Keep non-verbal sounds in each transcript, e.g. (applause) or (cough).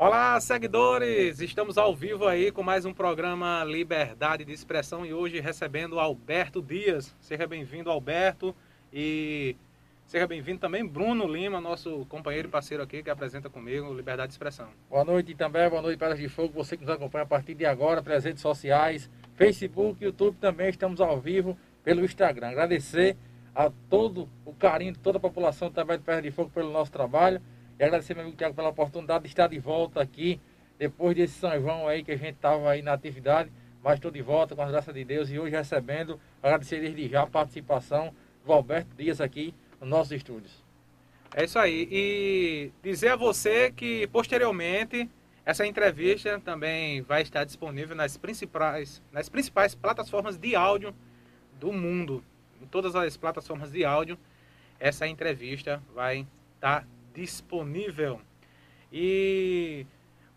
Olá, seguidores! Estamos ao vivo aí com mais um programa Liberdade de Expressão e hoje recebendo Alberto Dias. Seja bem-vindo, Alberto, e seja bem-vindo também Bruno Lima, nosso companheiro e parceiro aqui que apresenta comigo Liberdade de Expressão. Boa noite também, boa noite, Pedras de Fogo, você que nos acompanha a partir de agora pelas redes sociais, Facebook, YouTube também, estamos ao vivo pelo Instagram. Agradecer a todo o carinho de toda a população também de Pedras de Fogo pelo nosso trabalho. E agradecer meu amigo Tiago pela oportunidade de estar de volta aqui, depois desse São João aí que a gente estava aí na atividade, mas estou de volta com a graça de Deus e hoje recebendo, agradecer desde já a participação do Alberto Dias aqui nos nossos estúdios. É isso aí. E dizer a você que posteriormente essa entrevista também vai estar disponível nas principais, nas principais plataformas de áudio do mundo. Em todas as plataformas de áudio, essa entrevista vai estar disponível. E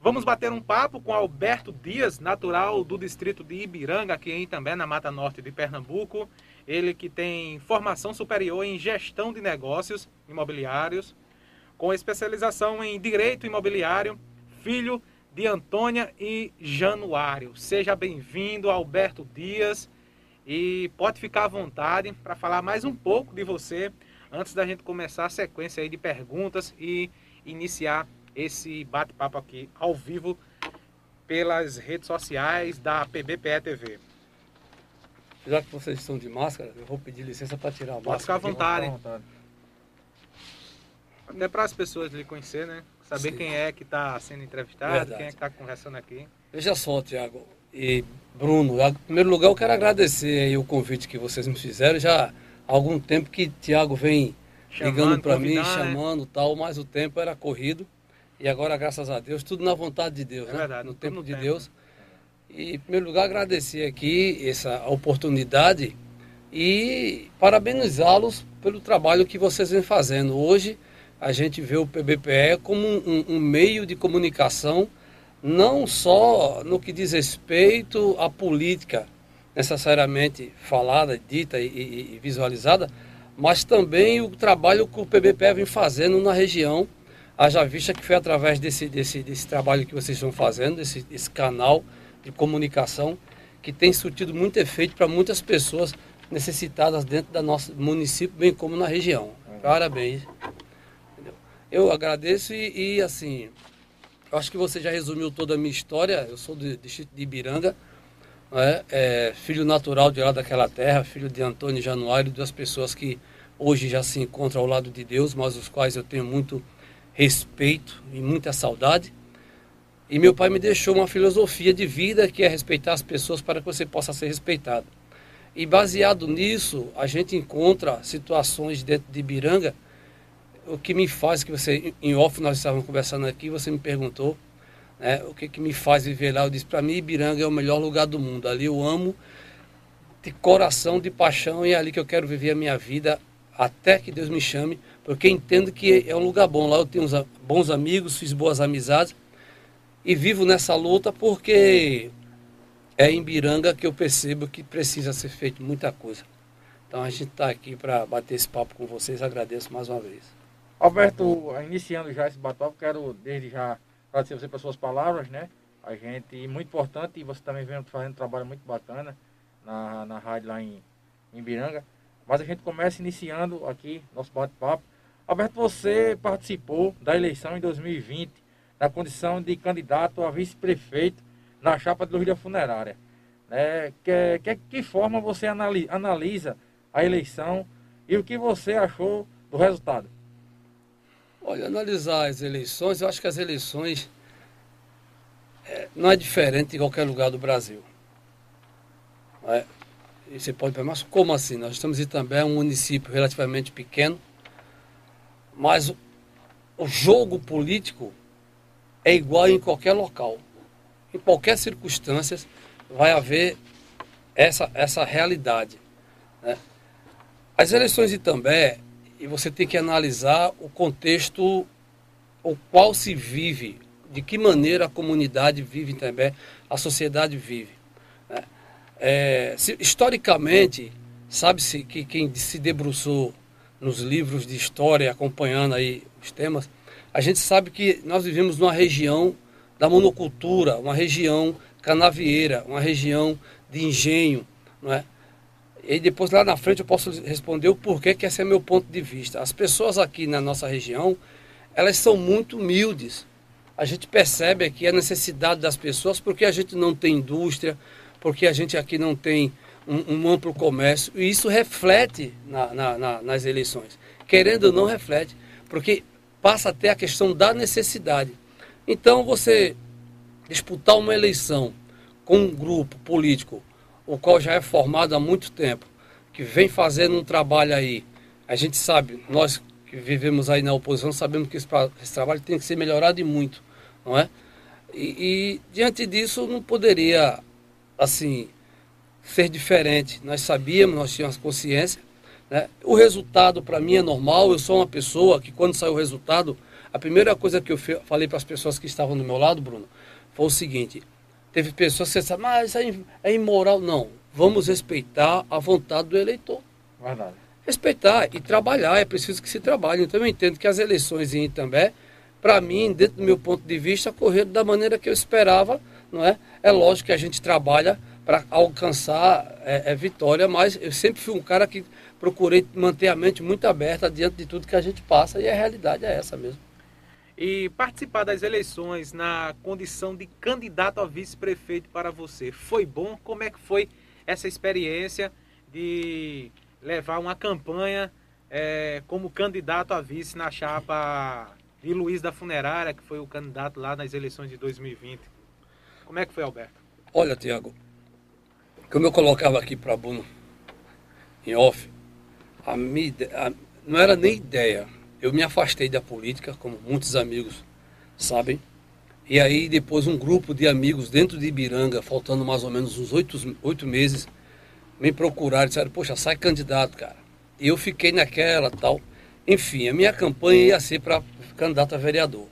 vamos bater um papo com Alberto Dias, natural do distrito de Ibiranga, aqui em também na Mata Norte de Pernambuco. Ele que tem formação superior em gestão de negócios imobiliários, com especialização em direito imobiliário, filho de Antônia e Januário. Seja bem-vindo, Alberto Dias, e pode ficar à vontade para falar mais um pouco de você antes da gente começar a sequência aí de perguntas e iniciar esse bate-papo aqui ao vivo pelas redes sociais da PBPE TV. Já que vocês estão de máscara, eu vou pedir licença para tirar a máscara. Pode ficar à vontade. À vontade. Até para as pessoas lhe conhecer, né? Saber Sim. quem é que está sendo entrevistado, Verdade. quem é que está conversando aqui. Veja só, Tiago e Bruno, em primeiro lugar eu quero agradecer aí o convite que vocês me fizeram. Já algum tempo que Tiago vem chamando, ligando para mim, né? chamando tal, mas o tempo era corrido. E agora, graças a Deus, tudo na vontade de Deus, é né? Verdade, no tempo de tempo. Deus. E, em primeiro lugar, agradecer aqui essa oportunidade e parabenizá-los pelo trabalho que vocês vêm fazendo. Hoje, a gente vê o PBPE como um, um meio de comunicação, não só no que diz respeito à política, necessariamente falada, dita e, e, e visualizada, mas também o trabalho que o PBPE vem fazendo na região, haja vista que foi através desse, desse, desse trabalho que vocês estão fazendo, desse, canal de comunicação, que tem surtido muito efeito para muitas pessoas necessitadas dentro do nosso município, bem como na região. Parabéns. Eu agradeço e, e, assim, acho que você já resumiu toda a minha história. Eu sou do distrito de Ibiranga, é, é, filho natural de lá daquela terra, filho de Antônio Januário, duas pessoas que hoje já se encontram ao lado de Deus, mas os quais eu tenho muito respeito e muita saudade. E meu pai me deixou uma filosofia de vida que é respeitar as pessoas para que você possa ser respeitado. E baseado nisso, a gente encontra situações dentro de Biranga, o que me faz, que você, em off, nós estávamos conversando aqui, você me perguntou, né? O que, que me faz viver lá? Eu disse, para mim, Ibiranga é o melhor lugar do mundo. Ali eu amo de coração, de paixão, e é ali que eu quero viver a minha vida até que Deus me chame, porque entendo que é um lugar bom. Lá eu tenho uns bons amigos, fiz boas amizades e vivo nessa luta porque é em Biranga que eu percebo que precisa ser feito muita coisa. Então a gente está aqui para bater esse papo com vocês. Agradeço mais uma vez. Alberto, iniciando já esse bate-papo, quero desde já agradecer você pelas suas palavras, né? A gente, muito importante, e você também vem fazendo um trabalho muito bacana na, na rádio lá em, em Biranga. Mas a gente começa iniciando aqui nosso bate-papo. Alberto, você participou da eleição em 2020 na condição de candidato a vice-prefeito na chapa de Luz Funerária. Né? Que, que, que forma você analisa a eleição e o que você achou do resultado? Olha, analisar as eleições, eu acho que as eleições é, não é diferente em qualquer lugar do Brasil. É, e você pode perguntar, mas como assim? Nós estamos em também um município relativamente pequeno, mas o, o jogo político é igual em qualquer local. Em qualquer circunstância vai haver essa, essa realidade. Né? As eleições de Itambé e você tem que analisar o contexto o qual se vive, de que maneira a comunidade vive também, a sociedade vive. Né? É, se, historicamente, sabe-se que quem se debruçou nos livros de história, acompanhando aí os temas, a gente sabe que nós vivemos numa região da monocultura, uma região canavieira, uma região de engenho, não é? E depois lá na frente eu posso responder o porquê que esse é meu ponto de vista. As pessoas aqui na nossa região, elas são muito humildes. A gente percebe aqui a necessidade das pessoas porque a gente não tem indústria, porque a gente aqui não tem um, um amplo comércio. E isso reflete na, na, na, nas eleições. Querendo ou não, reflete. Porque passa até a questão da necessidade. Então, você disputar uma eleição com um grupo político, o qual já é formado há muito tempo, que vem fazendo um trabalho aí, a gente sabe, nós que vivemos aí na oposição, sabemos que esse, esse trabalho tem que ser melhorado e muito, não é? E, e diante disso não poderia, assim, ser diferente. Nós sabíamos, nós tínhamos consciência. Né? O resultado para mim é normal. Eu sou uma pessoa que quando saiu o resultado, a primeira coisa que eu falei para as pessoas que estavam do meu lado, Bruno, foi o seguinte: teve pessoas que disseram, mas é, é imoral. Não, vamos respeitar a vontade do eleitor. Verdade. Respeitar e trabalhar, é preciso que se trabalhe. Então eu entendo que as eleições em Itambé, para mim, dentro do meu ponto de vista, correram da maneira que eu esperava, não é? É lógico que a gente trabalha para alcançar é, é, vitória, mas eu sempre fui um cara que procurei manter a mente muito aberta diante de tudo que a gente passa e a realidade é essa mesmo. E participar das eleições na condição de candidato a vice-prefeito para você, foi bom? Como é que foi essa experiência de levar uma campanha é, como candidato a vice na chapa de Luiz da Funerária, que foi o candidato lá nas eleições de 2020? Como é que foi, Alberto? Olha, Tiago, como eu colocava aqui para Bruno em off, a minha, a, não era nem ideia eu me afastei da política, como muitos amigos sabem. E aí depois um grupo de amigos dentro de Ibiranga, faltando mais ou menos uns oito, oito meses, me procuraram e disseram, poxa, sai candidato, cara. E eu fiquei naquela tal. Enfim, a minha campanha ia ser para candidato a vereador.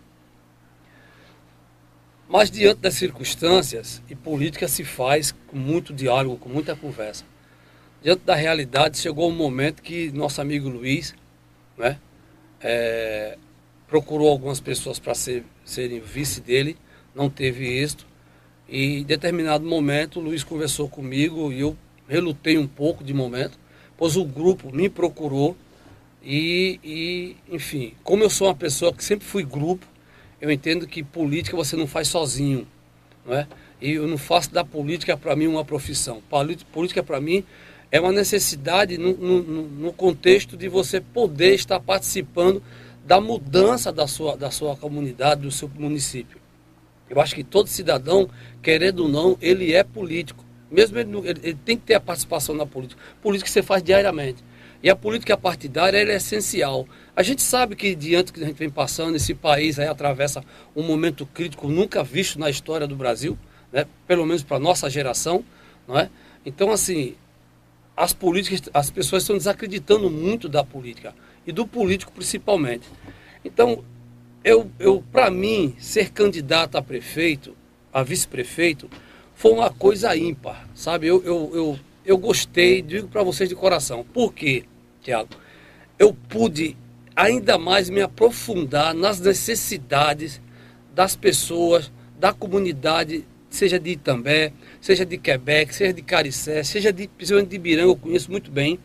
Mas diante das circunstâncias, e política se faz com muito diálogo, com muita conversa. Diante da realidade, chegou um momento que nosso amigo Luiz, né, é, procurou algumas pessoas para ser, serem vice dele, não teve êxito. E em determinado momento, o Luiz conversou comigo e eu relutei um pouco de momento, pois o grupo me procurou e, e, enfim, como eu sou uma pessoa que sempre fui grupo, eu entendo que política você não faz sozinho, não é? E eu não faço da política para mim uma profissão. Política para mim é uma necessidade no, no, no, contexto de você poder estar participando da mudança da sua, da sua comunidade, do seu município. Eu acho que todo cidadão, querendo ou não, ele é político. Mesmo ele, ele, ele tem que ter a participação na política. Política você faz diariamente. E a política partidária é essencial. A gente sabe que diante do que a gente vem passando, esse país aí atravessa um momento crítico nunca visto na história do Brasil, né? pelo menos para a nossa geração. Não é? Então, assim, as políticas, as pessoas estão desacreditando muito da política e do político principalmente. Então, eu, eu para mim, ser candidato a prefeito, a vice-prefeito, foi uma coisa ímpar, sabe? Eu, eu, eu, eu gostei, digo para vocês de coração. Por quê, Tiago? Eu pude ainda mais me aprofundar nas necessidades das pessoas, da comunidade seja de Itambé, seja de Quebec, seja de Caricé, seja de, principalmente de Ibiranga, eu conheço muito bem.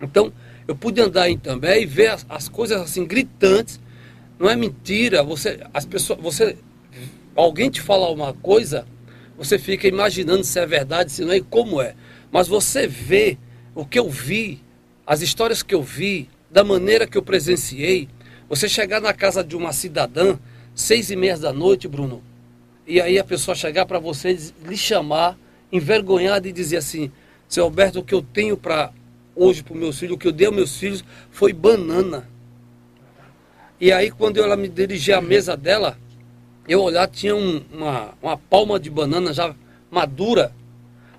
Então, eu pude andar em Itambé e ver as, as coisas assim gritantes. Não é mentira, você, as pessoas, você, alguém te fala uma coisa, você fica imaginando se é verdade, se não é e como é. Mas você vê o que eu vi, as histórias que eu vi, da maneira que eu presenciei, você chegar na casa de uma cidadã, seis e meia da noite, Bruno, e aí a pessoa chegar para você, lhe chamar, envergonhada e dizer assim: Seu Alberto, o que eu tenho para hoje para meus filhos, o que eu dei aos meus filhos foi banana. E aí, quando ela me dirigia à mesa dela, eu olhar, tinha um, uma, uma palma de banana já madura.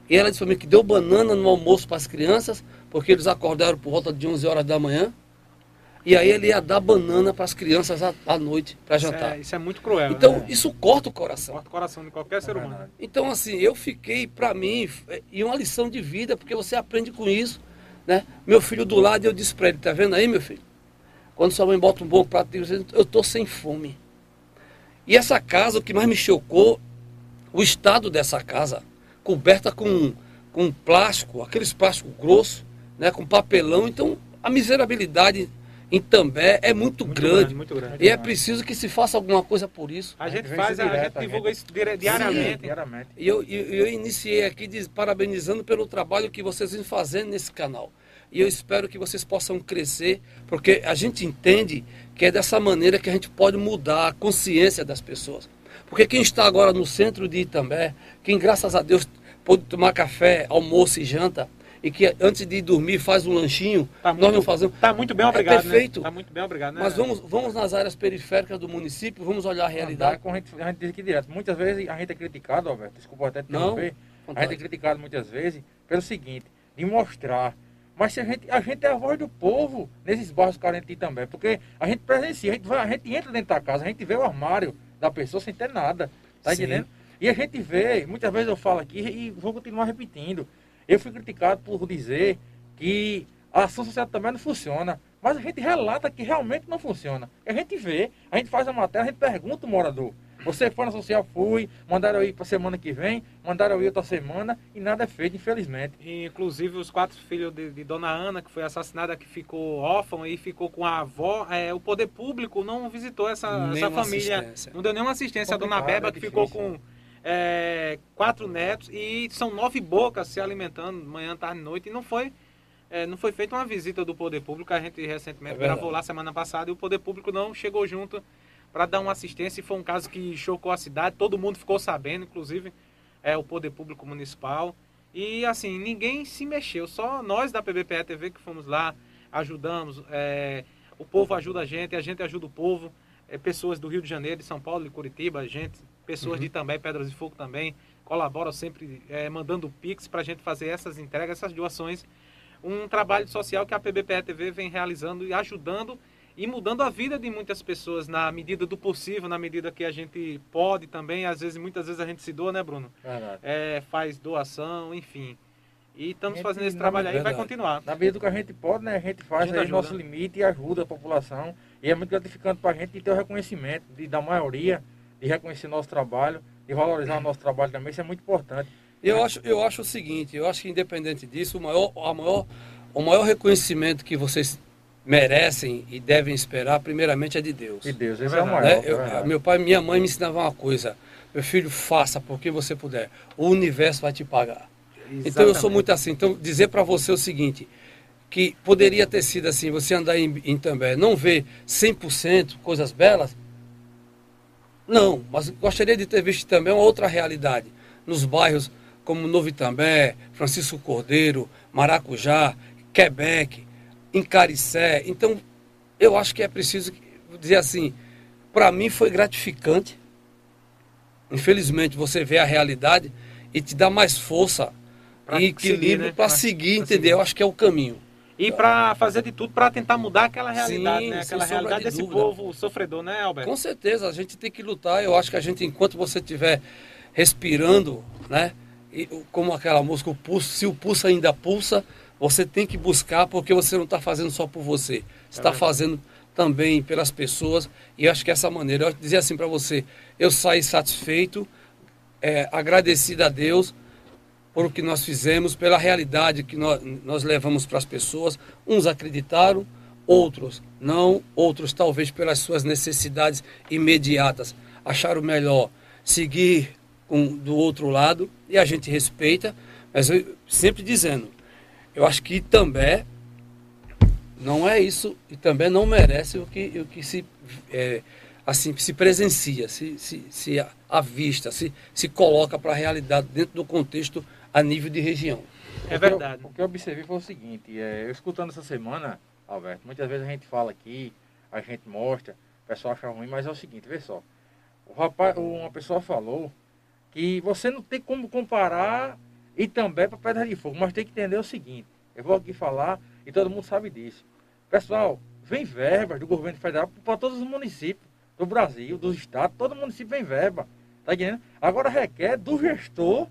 E ela disse para mim que deu banana no almoço para as crianças, porque eles acordaram por volta de 11 horas da manhã. E aí ele ia dar banana para as crianças à, à noite para jantar. É, isso é muito cruel. Então, né? isso corta o coração. Corta o coração de qualquer é ser humano. Verdade. Então, assim, eu fiquei, para mim, e uma lição de vida, porque você aprende com isso. Né? Meu filho do lado, eu disse para ele: tá vendo aí, meu filho? Quando sua mãe bota um bom prato, eu estou sem fome. E essa casa, o que mais me chocou, o estado dessa casa, coberta com, com plástico, aqueles plásticos grossos, né, com papelão. Então, a miserabilidade em També é muito, muito grande, grande, muito grande. E é preciso que se faça alguma coisa por isso. A gente faz, a, a gente divulga isso diariamente. Sim, diariamente. E eu, eu, eu, iniciei aqui diz, parabenizando pelo trabalho que vocês vêm fazendo nesse canal. E eu espero que vocês possam crescer, porque a gente entende que é dessa maneira que a gente pode mudar a consciência das pessoas. Porque quem está agora no centro de Itambé, quem graças a Deus pode tomar café, almoço e janta, e que antes de dormir faz um lanchinho, tá muito, nós não fazemos. Está muito bem obrigado. É perfeito. Né? Tá muito bem obrigado. Né? Mas vamos, vamos nas áreas periféricas do município, vamos olhar a realidade. a, gente, a gente diz aqui direto. Muitas vezes a gente é criticado, Alberto, desculpa até te interromper. A gente é criticado muitas vezes pelo seguinte, de mostrar. Mas se a gente, a gente é a voz do povo nesses bairros carentes também. Porque a gente presencia, a gente, vai, a gente entra dentro da casa, a gente vê o armário da pessoa sem ter nada. Tá Sim. entendendo? E a gente vê, muitas vezes eu falo aqui e vou continuar repetindo. Eu fui criticado por dizer que a ação social também não funciona. Mas a gente relata que realmente não funciona. A gente vê, a gente faz a matéria, a gente pergunta o morador. Você foi na social, fui, mandaram eu ir para semana que vem, mandaram eu ir outra semana e nada é feito, infelizmente. E, inclusive os quatro filhos de, de, Dona Ana, que foi assassinada, que ficou órfã e ficou com a avó, é, o poder público não visitou essa, essa família. Não deu nenhuma assistência. a Dona Beba, é que ficou com é, quatro netos e são nove bocas se alimentando manhã, tarde e noite. E não foi, é, não foi feita uma visita do poder público. A gente recentemente é gravou lá semana passada e o poder público não chegou junto para dar uma assistência. E foi um caso que chocou a cidade, todo mundo ficou sabendo, inclusive é, o poder público municipal. E assim, ninguém se mexeu, só nós da PBPE TV que fomos lá, ajudamos. É, o povo ajuda a gente, a gente ajuda o povo. É, pessoas do Rio de Janeiro, de São Paulo, de Curitiba, gente pessoas uhum. de também, Pedras de Fogo também, colaboram sempre é, mandando Pix para a gente fazer essas entregas, essas doações. Um trabalho social que a PBPE TV vem realizando e ajudando e mudando a vida de muitas pessoas na medida do possível, na medida que a gente pode também. Às vezes, muitas vezes a gente se doa, né, Bruno? É, faz doação, enfim. E estamos fazendo esse trabalho aí e vai continuar. Na medida do que a gente pode, né, a gente faz o nosso limite e ajuda a população. E é muito gratificante para a gente ter o reconhecimento de, da maioria de reconhecer nosso trabalho, de valorizar o nosso trabalho também, isso é muito importante. Eu acho, eu acho o seguinte, eu acho que independente disso, o maior, a maior, o maior reconhecimento que vocês merecem e devem esperar, primeiramente, é de Deus. De Deus, esse é, é o maior. Né? Eu, é meu pai e minha mãe me ensinavam uma coisa, meu filho, faça porque você puder, o universo vai te pagar. Exatamente. Então eu sou muito assim, então dizer para você o seguinte, que poderia ter sido assim, você andar em, em També, não ver 100% coisas belas, não, mas gostaria de ter visto também uma outra realidade. Nos bairros como Novo Itambé, Francisco Cordeiro, Maracujá, Quebec, Encaricé. Então, eu acho que é preciso dizer assim, para mim foi gratificante. Infelizmente, você vê a realidade e te dá mais força pra e equilíbrio né? para seguir, entender? Seguir. Eu acho que é o caminho e para fazer de tudo para tentar mudar aquela realidade, Sim, né? Aquela realidade de desse dúvida. povo sofredor, né, Alberto? Com certeza, a gente tem que lutar. Eu acho que a gente, enquanto você estiver respirando, né? E, como aquela música, o pulso, se o pulso ainda pulsa, você tem que buscar porque você não está fazendo só por você. Você está é fazendo também pelas pessoas. E eu acho que essa maneira, eu dizer assim para você, eu saí satisfeito, é, agradecido a Deus por o que nós fizemos, pela realidade que nós, nós levamos para as pessoas. Uns acreditaram, outros não, outros talvez pelas suas necessidades imediatas acharam melhor seguir com, do outro lado e a gente respeita, mas eu sempre dizendo, eu acho que também não é isso e também não merece o que, o que se é, assim se presencia, se, se, se avista, se, se coloca para a realidade dentro do contexto a nível de região. É verdade. O que eu observei foi o seguinte, é, eu escutando essa semana, Alberto, muitas vezes a gente fala aqui, a gente mostra, o pessoal acha ruim, mas é o seguinte, vê só. O rapaz, uma pessoa falou que você não tem como comparar e também para Pedra de Fogo, mas tem que entender o seguinte. Eu vou aqui falar e todo mundo sabe disso. Pessoal, vem verbas do governo federal para todos os municípios do Brasil, dos estados, todo município vem verba. Tá entendendo? Agora requer do gestor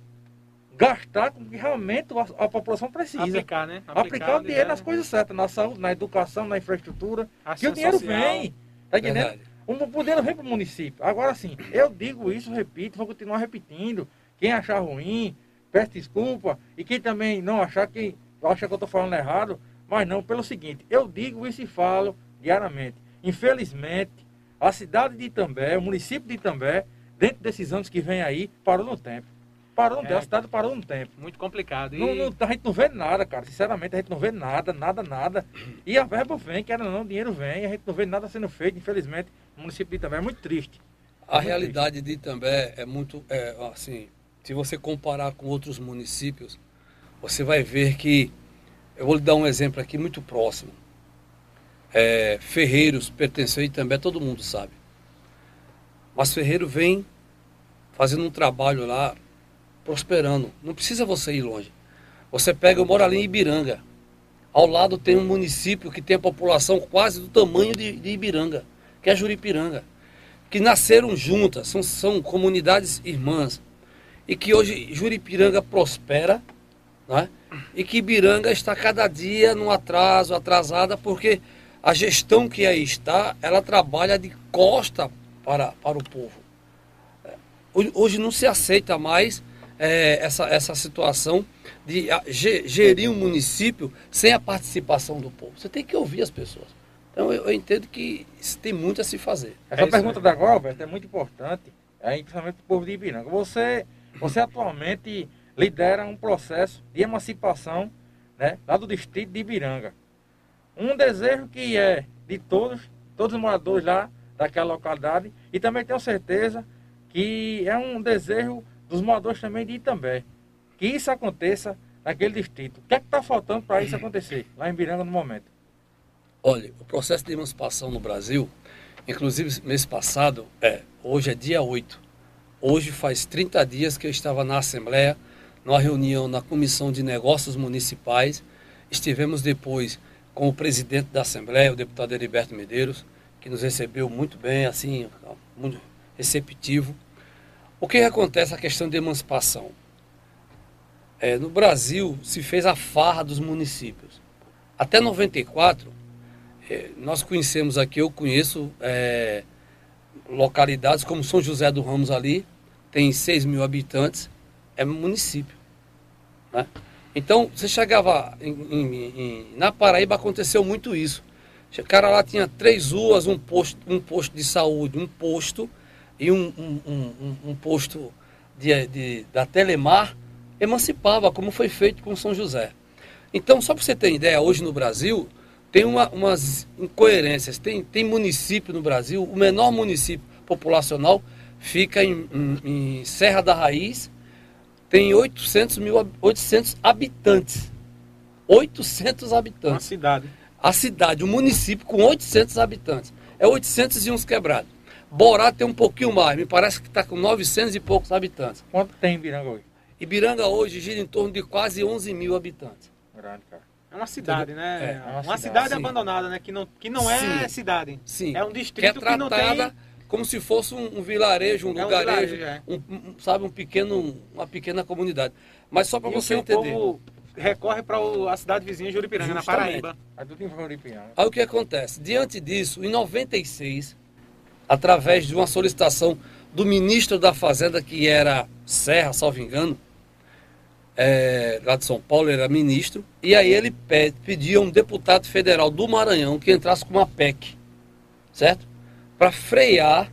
gastar com que realmente a, a população precisa. Aplicar, né? Aplicar, Aplicar o dinheiro nas coisas certas, na saúde, na educação, na infraestrutura. Ação que o dinheiro social. vem. Tá entendendo? O poder não vem para o município. Agora sim, eu digo isso, repito, vou continuar repetindo. Quem achar ruim, peço desculpa. E quem também não achar, quem acha que eu estou falando errado, mas não, pelo seguinte, eu digo isso e falo diariamente. Infelizmente, a cidade de Itambé, o município de Itambé, dentro desses anos que vem aí, parou no tempo. Parou é, tempo, a cidade parou no tempo. Muito complicado. E... Não, não, a gente não vê nada, cara. Sinceramente, a gente não vê nada, nada, nada. E a verba vem, que era não, o dinheiro vem, a gente não vê nada sendo feito, infelizmente. O município de Itambé é muito triste. A muito realidade triste. de Itambé é muito, é, assim, se você comparar com outros municípios, você vai ver que, eu vou lhe dar um exemplo aqui muito próximo. É, Ferreiros pertenceu a Itambé, todo mundo sabe. Mas Ferreiro vem fazendo um trabalho lá prosperando. Não precisa você ir longe. Você pega, eu moro ali em Ibiranga. Ao lado tem um município que tem a população quase do tamanho de, de Ibiranga, que é Juripiranga. Que nasceram juntas, são, são comunidades irmãs. E que hoje Juripiranga prospera, né? e que Ibiranga está cada dia num atraso, atrasada, porque a gestão que aí está, ela trabalha de costa para, para o povo. Hoje não se aceita mais é, essa, essa situação de gerir um município sem a participação do povo. Você tem que ouvir as pessoas. Então eu, eu entendo que isso tem muito a se fazer. Essa é pergunta da Galvert é muito importante, é, principalmente para o povo de Ibiranga. Você, você atualmente lidera um processo de emancipação né, lá do distrito de Ibiranga. Um desejo que é de todos, todos os moradores lá daquela localidade, e também tenho certeza que é um desejo dos moradores também de Itambé. Que isso aconteça naquele distrito. O que é que está faltando para isso acontecer lá em Biranga no momento? Olha, o processo de emancipação no Brasil, inclusive mês passado, é, hoje é dia 8. Hoje faz 30 dias que eu estava na Assembleia, numa reunião na Comissão de Negócios Municipais. Estivemos depois com o presidente da Assembleia, o deputado Heriberto Medeiros, que nos recebeu muito bem, assim, muito receptivo. O que acontece a questão de emancipação? É, no Brasil se fez a farra dos municípios. Até 94, é, nós conhecemos aqui, eu conheço é, localidades como São José do Ramos ali, tem 6 mil habitantes, é município. Né? Então, você chegava em, em, em, na Paraíba aconteceu muito isso. O cara lá tinha três ruas, um posto, um posto de saúde, um posto e um, um, um, um posto de, de, da Telemar emancipava, como foi feito com São José. Então, só para você ter ideia, hoje no Brasil tem uma, umas incoerências. Tem, tem município no Brasil, o menor município populacional fica em, em, em Serra da Raiz, tem 800 mil 800 habitantes. 800 habitantes. Uma cidade. A cidade, o um município com 800 habitantes. É 800 e uns quebrados. Borá tem um pouquinho mais, me parece que está com 900 e poucos habitantes. Quanto tem Ibiranga hoje? Ibiranga hoje gira em torno de quase 11 mil habitantes. Grande, cara. É uma cidade, né? É, é uma, uma, cidade, cidade abandonada, né? Que não, que não é sim, cidade. Sim. É um distrito que, é que não tem... como se fosse um, um vilarejo, um é lugarejo, um vilarejo, é. um, um, sabe, um pequeno, uma pequena comunidade. Mas só para você entender. O povo recorre para a cidade vizinha de Juripiranga, na Paraíba. Aí o que acontece? Diante disso, em 96, através de uma solicitação do ministro da Fazenda, que era Serra, salvo engano, é, lá de São Paulo, ele era ministro, e aí ele pede, pedia um deputado federal do Maranhão que entrasse com uma PEC, certo? Para frear,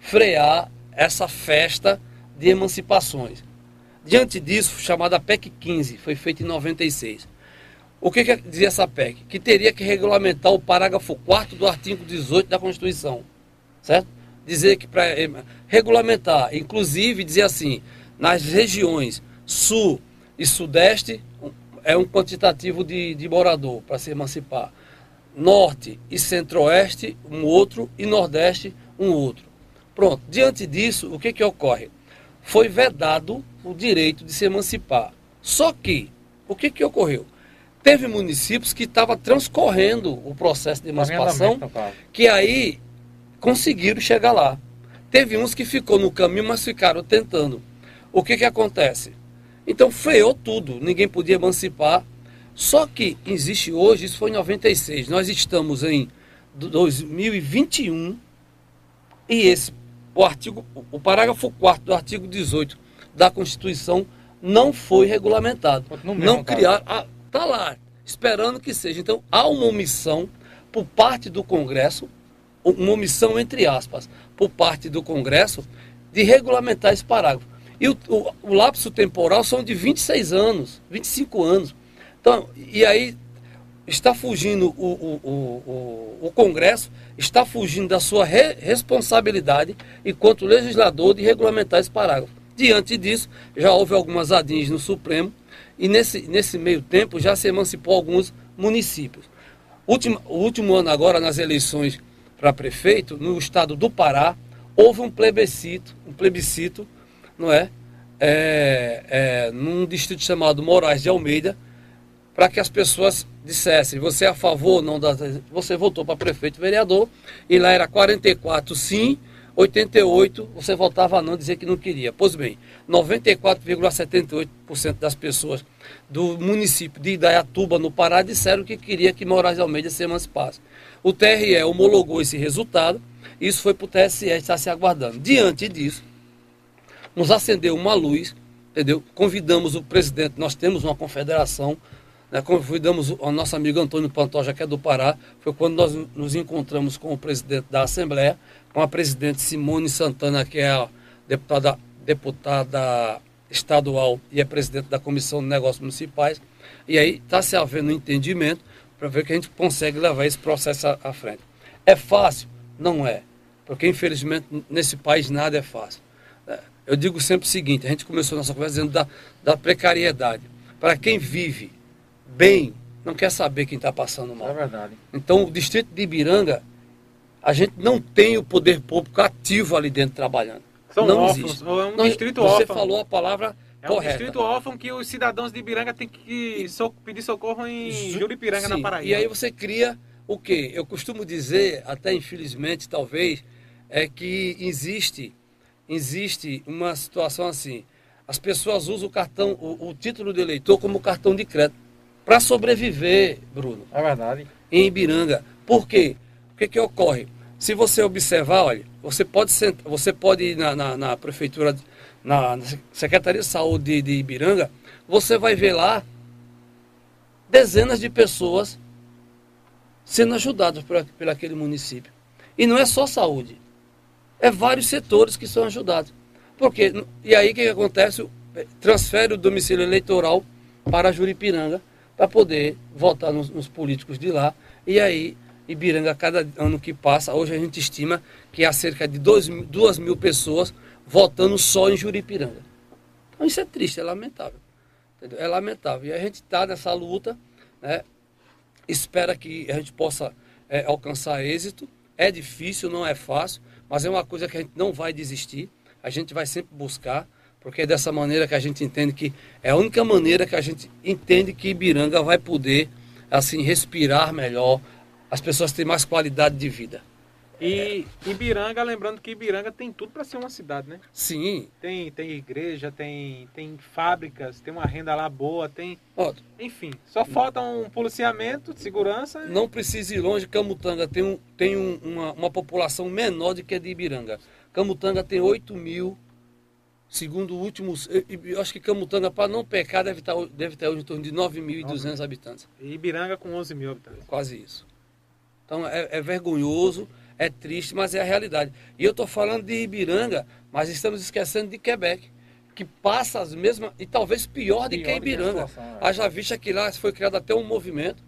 frear essa festa de emancipações. Diante disso, chamada PEC 15, foi feita em 96. O que, que dizia essa PEC? Que teria que regulamentar o parágrafo 4 do artigo 18 da Constituição certo? Dizer que para eh, regulamentar, inclusive dizer assim, nas regiões sul e sudeste é um quantitativo de, de morador para se emancipar. Norte e centro-oeste, um outro, e nordeste, um outro. Pronto, diante disso, o que, que ocorre? Foi vedado o direito de se emancipar. Só que, o que, que ocorreu? Teve municípios que estavam transcorrendo o processo de emancipação, que aí conseguiram chegar lá. Teve uns que ficou no caminho, mas ficaram tentando. O que, que acontece? Então freou tudo, ninguém podia emancipar. Só que existe hoje, isso foi em 96, nós estamos em 2021, E esse, o artigo, o parágrafo 4 do artigo 18 da Constituição não foi regulamentado. Não criar, está lá, esperando que seja. Então, há uma omissão por parte do Congresso, uma omissão entre aspas, por parte do Congresso, de regulamentar esse parágrafo. E o, o, o lapso temporal são de 26 anos, 25 anos. Então, e aí está fugindo o, o, o, o, Congresso, está fugindo da sua re responsabilidade enquanto legislador de regulamentar esse parágrafo. Diante disso, já houve algumas adins no Supremo e nesse, nesse meio tempo já se emancipou alguns municípios. Último, o último ano agora, nas eleições para prefeito, no estado do Pará, houve um plebiscito, um plebiscito, não é? é, é num distrito chamado Moraes de Almeida, para que as pessoas dissessem, você é a favor ou não da. Você votou para prefeito vereador, e lá era 44 sim, 88 você votava não, dizer que não queria. Pois bem, 94,78% das pessoas do município de Idaiatuba, no Pará, disseram que queria que Moraes de Almeida se emancipasse. O TRE homologou esse resultado, isso foi para o TSE, está se aguardando. Diante disso, nos acendeu uma luz, entendeu? Convidamos o presidente, nós temos uma confederação, né? convidamos o nosso amigo Antônio Pantoja, que é do Pará, foi quando nós nos encontramos com o presidente da Assembleia, com a presidente Simone Santana, que é a deputada, deputada estadual e é presidente da Comissão de Negócios Municipais. E aí está se havendo um entendimento para ver que a gente consegue levar esse processo à, frente. É fácil? Não é. Porque, infelizmente, nesse país nada é fácil. É, eu digo sempre o seguinte: a gente começou nossa conversa dizendo da, da precariedade. Para quem vive bem, não quer saber quem está passando mal. É verdade. Então, o distrito de Ibiranga a gente não tem o poder público ativo ali dentro trabalhando. São não órfãos, existe. é um não, distrito você órfão. falou a palavra é correta. um distrito órfão que os cidadãos de Ibiranga têm que so pedir socorro em Juripiranga, Sim, na Paraíba. E aí você cria o quê? Eu costumo dizer, até infelizmente, talvez, é que existe, existe uma situação assim. As pessoas usam o cartão, o, o título de eleitor como cartão de crédito para sobreviver, Bruno. É verdade. Em Ibiranga. Por quê? O que, que ocorre? Se você observar, olha, você pode, você pode ir na, na, na prefeitura, na, Secretaria de Saúde de, Ibiranga, você vai ver lá dezenas de pessoas sendo ajudadas por, por aquele município. E não é só saúde, é vários setores que são ajudados. Porque, e aí o que, que acontece? Transfere o domicílio eleitoral para Juripiranga para poder votar nos, nos políticos de lá. E aí Ibiranga, cada ano que passa, hoje a gente estima que há cerca de 2 mil, duas mil pessoas votando só em Juripiranga. Então isso é triste, é lamentável. Entendeu? É lamentável. E a gente está nessa luta, né? espera que a gente possa é, alcançar êxito. É difícil, não é fácil, mas é uma coisa que a gente não vai desistir. A gente vai sempre buscar, porque é dessa maneira que a gente entende que é a única maneira que a gente entende que Ibiranga vai poder assim respirar melhor, as pessoas têm mais qualidade de vida. E Ibiranga, lembrando que Ibiranga tem tudo para ser uma cidade, né? Sim. Tem, tem igreja, tem, tem fábricas, tem uma renda lá boa, tem. Ó, Enfim, só falta um policiamento de segurança. Não precisa ir longe, Camutanga tem, um, tem um, uma, uma população menor do que a de Ibiranga. Camutanga tem 8 mil, segundo o último. Eu acho que Camutanga, para não pecar, deve, estar, tá, deve ter hoje em torno de 9.200 habitantes. E Ibiranga com 11 mil habitantes. Quase isso. Então é, é vergonhoso, é triste, mas é a realidade. E eu estou falando de Ibiranga, mas estamos esquecendo de Quebec, que passa as mesmas, e talvez pior, pior do que Ibiranga. Que é. Haja vista que lá foi criado até um movimento,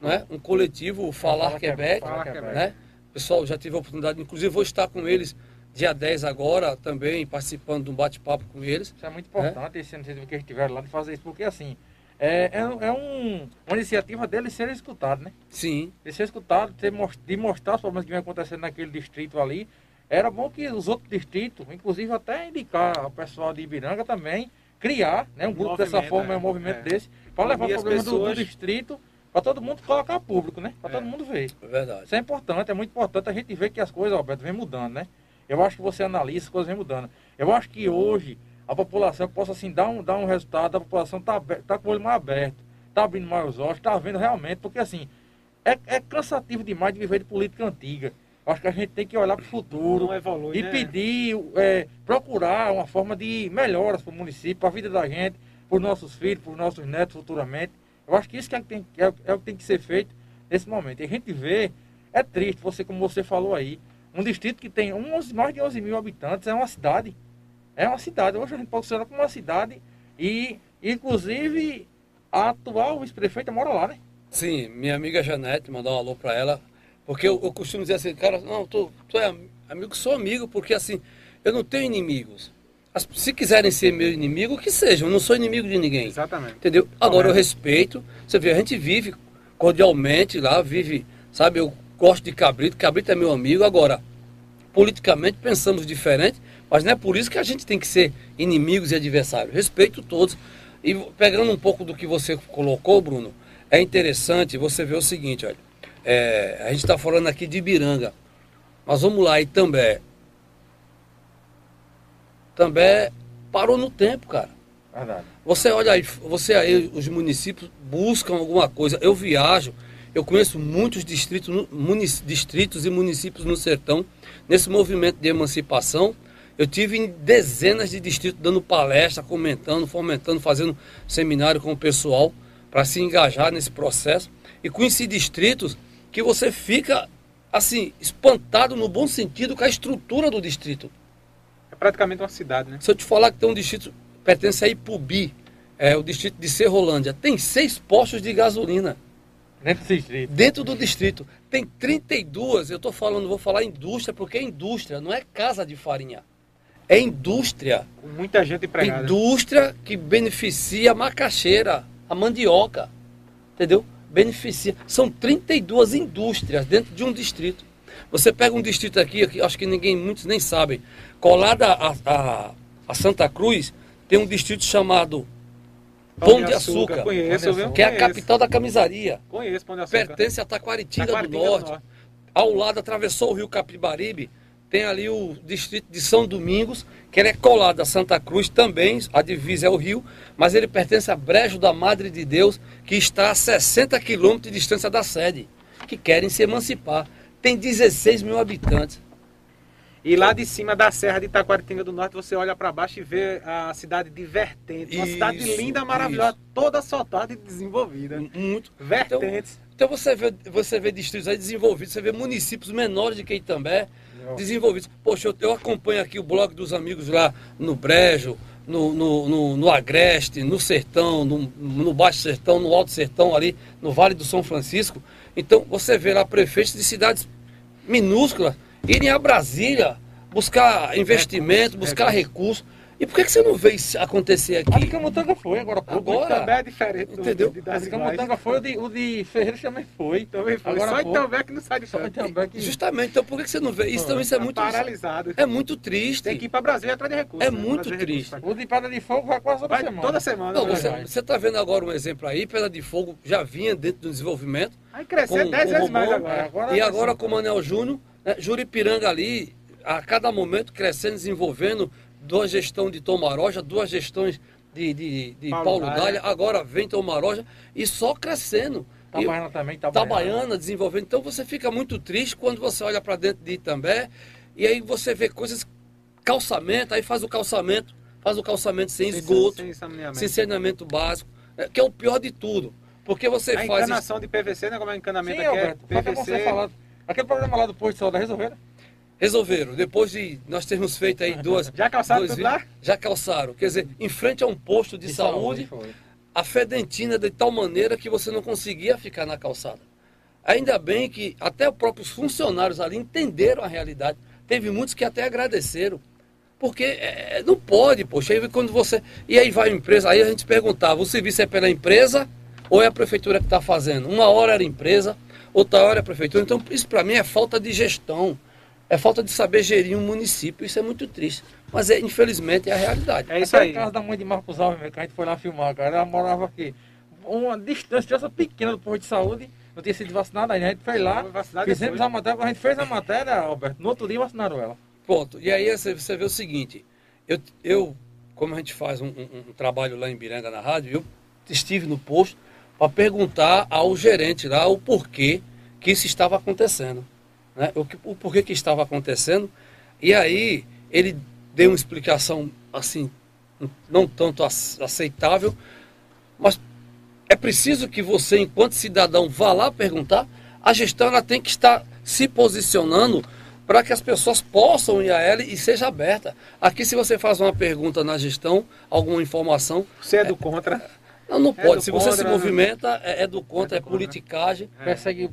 né? um coletivo, o Falar Fala Quebec. Fala Quebec. Né? Pessoal, já tive a oportunidade, inclusive vou estar com eles dia 10 agora também, participando de um bate-papo com eles. Isso é muito importante, né? esse ano que eles tiveram lá, de fazer isso, porque assim, é, é, é um, uma iniciativa deles serem escutados, né? Sim. De ser escutado, de mostrar os problemas que vem acontecendo naquele distrito ali. Era bom que os outros distritos, inclusive até indicar o pessoal de Ibiranga também, criar né, um grupo dessa forma, é, um movimento é. desse, para levar o problema pessoas... do, do distrito para todo mundo colocar público, né? Para é. todo mundo ver. É verdade. Isso é importante, é muito importante a gente ver que as coisas, Alberto, vem mudando, né? Eu acho que você analisa, as coisas vêm mudando. Eu acho que hoje a população possa assim dar um, dar um resultado, a população está tá com o olho mais aberto, está abrindo mais os olhos, está vendo realmente, porque assim, é, é cansativo demais de viver de política antiga. Acho que a gente tem que olhar para o futuro evolui, e né? pedir, é, procurar uma forma de melhoras para o município, para a vida da gente, para os nossos filhos, para os nossos netos futuramente. Eu acho que isso que é, que tem, é, é o que tem que ser feito nesse momento. E a gente vê, é triste, você como você falou aí, um distrito que tem 11, mais de 11 mil habitantes, é uma cidade. É uma cidade. Hoje a gente pode ser como uma cidade e, inclusive, a atual vice-prefeita mora lá, né? Sim, minha amiga Janete, mandar um alô para ela, porque eu, eu, costumo dizer assim, cara, não, tu, tu é amigo, sou amigo, porque assim, eu não tenho inimigos. As, se quiserem ser meu inimigo, que sejam, eu não sou inimigo de ninguém. Exatamente. Entendeu? Agora eu respeito, você vê, a gente vive cordialmente lá, vive, sabe, eu gosto de Cabrito, Cabrito é meu amigo, agora, politicamente pensamos diferente, mas não é por isso que a gente tem que ser inimigos e adversários. Respeito todos. E pegando um pouco do que você colocou, Bruno, é interessante você ver o seguinte, olha. É, a gente está falando aqui de Ibiranga. Mas vamos lá, e também. Também parou no tempo, cara. Verdade. Você olha aí, você aí, os municípios buscam alguma coisa. Eu viajo, eu conheço muitos distritos, munic, distritos e municípios no sertão, nesse movimento de emancipação. Eu tive em dezenas de distritos dando palestra, comentando, fomentando, fazendo seminário com o pessoal para se engajar nesse processo. E conheci distritos que você fica, assim, espantado no bom sentido com a estrutura do distrito. É praticamente uma cidade, né? Se eu te falar que tem um distrito, pertence a Ipubi, é o distrito de Serrolândia, tem seis postos de gasolina. Dentro do distrito. Dentro do distrito. Tem 32, eu estou falando, vou falar indústria, porque é indústria, não é casa de farinha. É indústria. Com muita gente empregada. Indústria que beneficia a macaxeira a mandioca, entendeu? Beneficia. São 32 indústrias dentro de um distrito. Você pega um distrito aqui, aqui acho que ninguém, muitos nem sabem, colada a, a, a Santa Cruz, tem um distrito chamado Pão, Pão de Açúcar, conheço, viu? que é a capital da camisaria. Conheço Pão de Açúcar. Pertence a Taquaritinga, Taquaritinga do, norte. do Norte. Ao lado, atravessou o rio Capibaribe, tem ali o distrito de São Domingos, que ele é colado a Santa Cruz também, a divisa é o rio, mas ele pertence a Brejo da Madre de Deus, que está a 60 quilômetros de distância da sede, que querem se emancipar. Tem 16 mil habitantes. E lá de cima da Serra de Itaquaritinga do Norte, você olha para baixo e vê a cidade de Vertentes. Uma cidade linda, maravilhosa, isso. toda soltada e desenvolvida. Muito. Vertentes. Então, então, você, vê, você vê distritos aí desenvolvidos, você vê municípios menores de Queitambé, desenvolvidos. Poxa, eu, eu, acompanho aqui o blog dos amigos lá no Brejo, no, no, no, no Agreste, no Sertão, no, no, Baixo Sertão, no Alto Sertão, ali no Vale do São Francisco. Então você vê lá prefeitos de cidades minúsculas irem a Brasília buscar investimento, buscar recursos. E por que, que você não vê isso acontecer aqui? A Mutanga foi agora. Agora? Também é diferente. Entendeu? Que a Mutanga foi, o de, o de Ferreira também foi. Também foi. Agora, Só Itambé que não sai de Só Itambé que... Justamente. Então por que, que você não vê? Isso também isso é tá muito... Paralisado. É muito triste. Tem que ir para Brasília atrás de recursos. É né? muito triste. Recursos. O de Pedra de Fogo vai quase toda vai semana. Toda semana. Não, você, você tá vendo agora um exemplo aí, Pedra de Fogo já vinha dentro do desenvolvimento. Aí crescer 10 vezes mais agora. agora. E agora com o Manel Júnior, né, Juripiranga ali, a cada momento crescendo, desenvolvendo, duas gestões de Tomaroja, duas gestões de, de, de Paulo, Paulo Dália, agora vem Tomaroja e só crescendo. Itabaiana também, Itabaiana. Itabaiana desenvolvendo. Então você fica muito triste quando você olha para dentro de Itambé e aí você vê coisas, calçamento, aí faz o calçamento, faz o calçamento sem, sem esgoto, sem saneamento. sem saneamento básico, né, que é o pior de tudo. Porque você a faz. Encanação de PVC, né? Como é encanamento Sim, aqui Alberto, é PVC. Falar, aquele problema lá do posto de saúde resolveram? Resolveram. Depois de nós termos feito aí duas. Já calçaram tudo lá? Já calçaram. Quer dizer, em frente a um posto de, de saúde, saúde a fedentina de tal maneira que você não conseguia ficar na calçada. Ainda bem que até os próprios funcionários ali entenderam a realidade. Teve muitos que até agradeceram. Porque é, não pode, poxa, aí quando você. E aí vai a empresa, aí a gente perguntava, o serviço é pela empresa ou é a prefeitura que está fazendo? Uma hora era empresa, outra hora é a prefeitura. Então, isso para mim é falta de gestão. É falta de saber gerir um município, isso é muito triste. Mas é, infelizmente é a realidade. É isso aí. casa da mãe de Marcos Alves, que a gente foi lá filmar, cara. Ela morava aqui. Uma distância pequena do posto de saúde, não tinha sido vacinada ainda. A gente foi lá, fizemos a matéria, a gente fez a matéria, Alberto, no outro dia vacinaram ela. Pronto. E aí você, você vê o seguinte, eu, eu como a gente faz um, um, um trabalho lá em Biranga na rádio, eu estive no posto para perguntar ao gerente lá o porquê que isso estava acontecendo. Né, o, o porquê que estava acontecendo. E aí ele deu uma explicação assim, não tanto aceitável, mas é preciso que você, enquanto cidadão, vá lá perguntar. A gestão ela tem que estar se posicionando para que as pessoas possam ir a ela e seja aberta. Aqui, se você faz uma pergunta na gestão, alguma informação. Você é do contra? Não, não pode. É se você se movimenta, é, é do contra, é, do é politicagem. É. Persegue,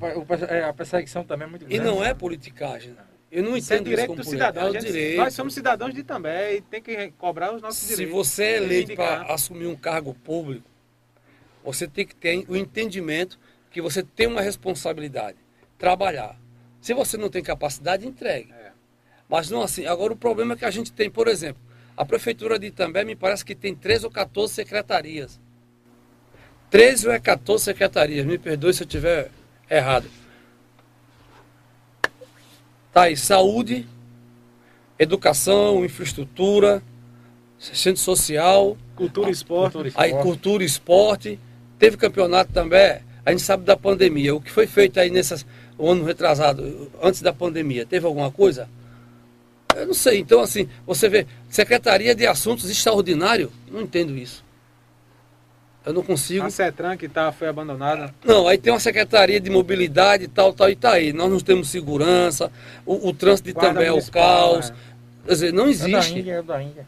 é, a perseguição também é muito grande. E não é politicagem. Eu não entendo isso, é direito do cidadão. É direito. Nós somos cidadãos de também e tem que cobrar os nossos se direitos. Se você é eleito para assumir um cargo público, você tem que ter o entendimento que você tem uma responsabilidade. Trabalhar. Se você não tem capacidade, entregue. É. Mas não assim. Agora o problema é que a gente tem, por exemplo, a prefeitura de Itambé me parece que tem 13 ou 14 secretarias. 13 ou 14 secretarias, me perdoe se eu estiver errado. Tá aí, saúde, educação, infraestrutura, centro social. Cultura e esporte. Aí cultura e esporte. Teve campeonato também, a gente sabe da pandemia. O que foi feito aí nessas, o ano retrasado, antes da pandemia, teve alguma coisa? Eu não sei. Então, assim, você vê, Secretaria de Assuntos Extraordinário, não entendo isso. Eu não consigo. A CETRAN que tá, foi abandonada. Não, aí tem uma secretaria de mobilidade e tal, tal, e tá aí. Nós não temos segurança, o, o trânsito também é o caos. Né? Quer dizer, não existe. É da Índia, é da Índia.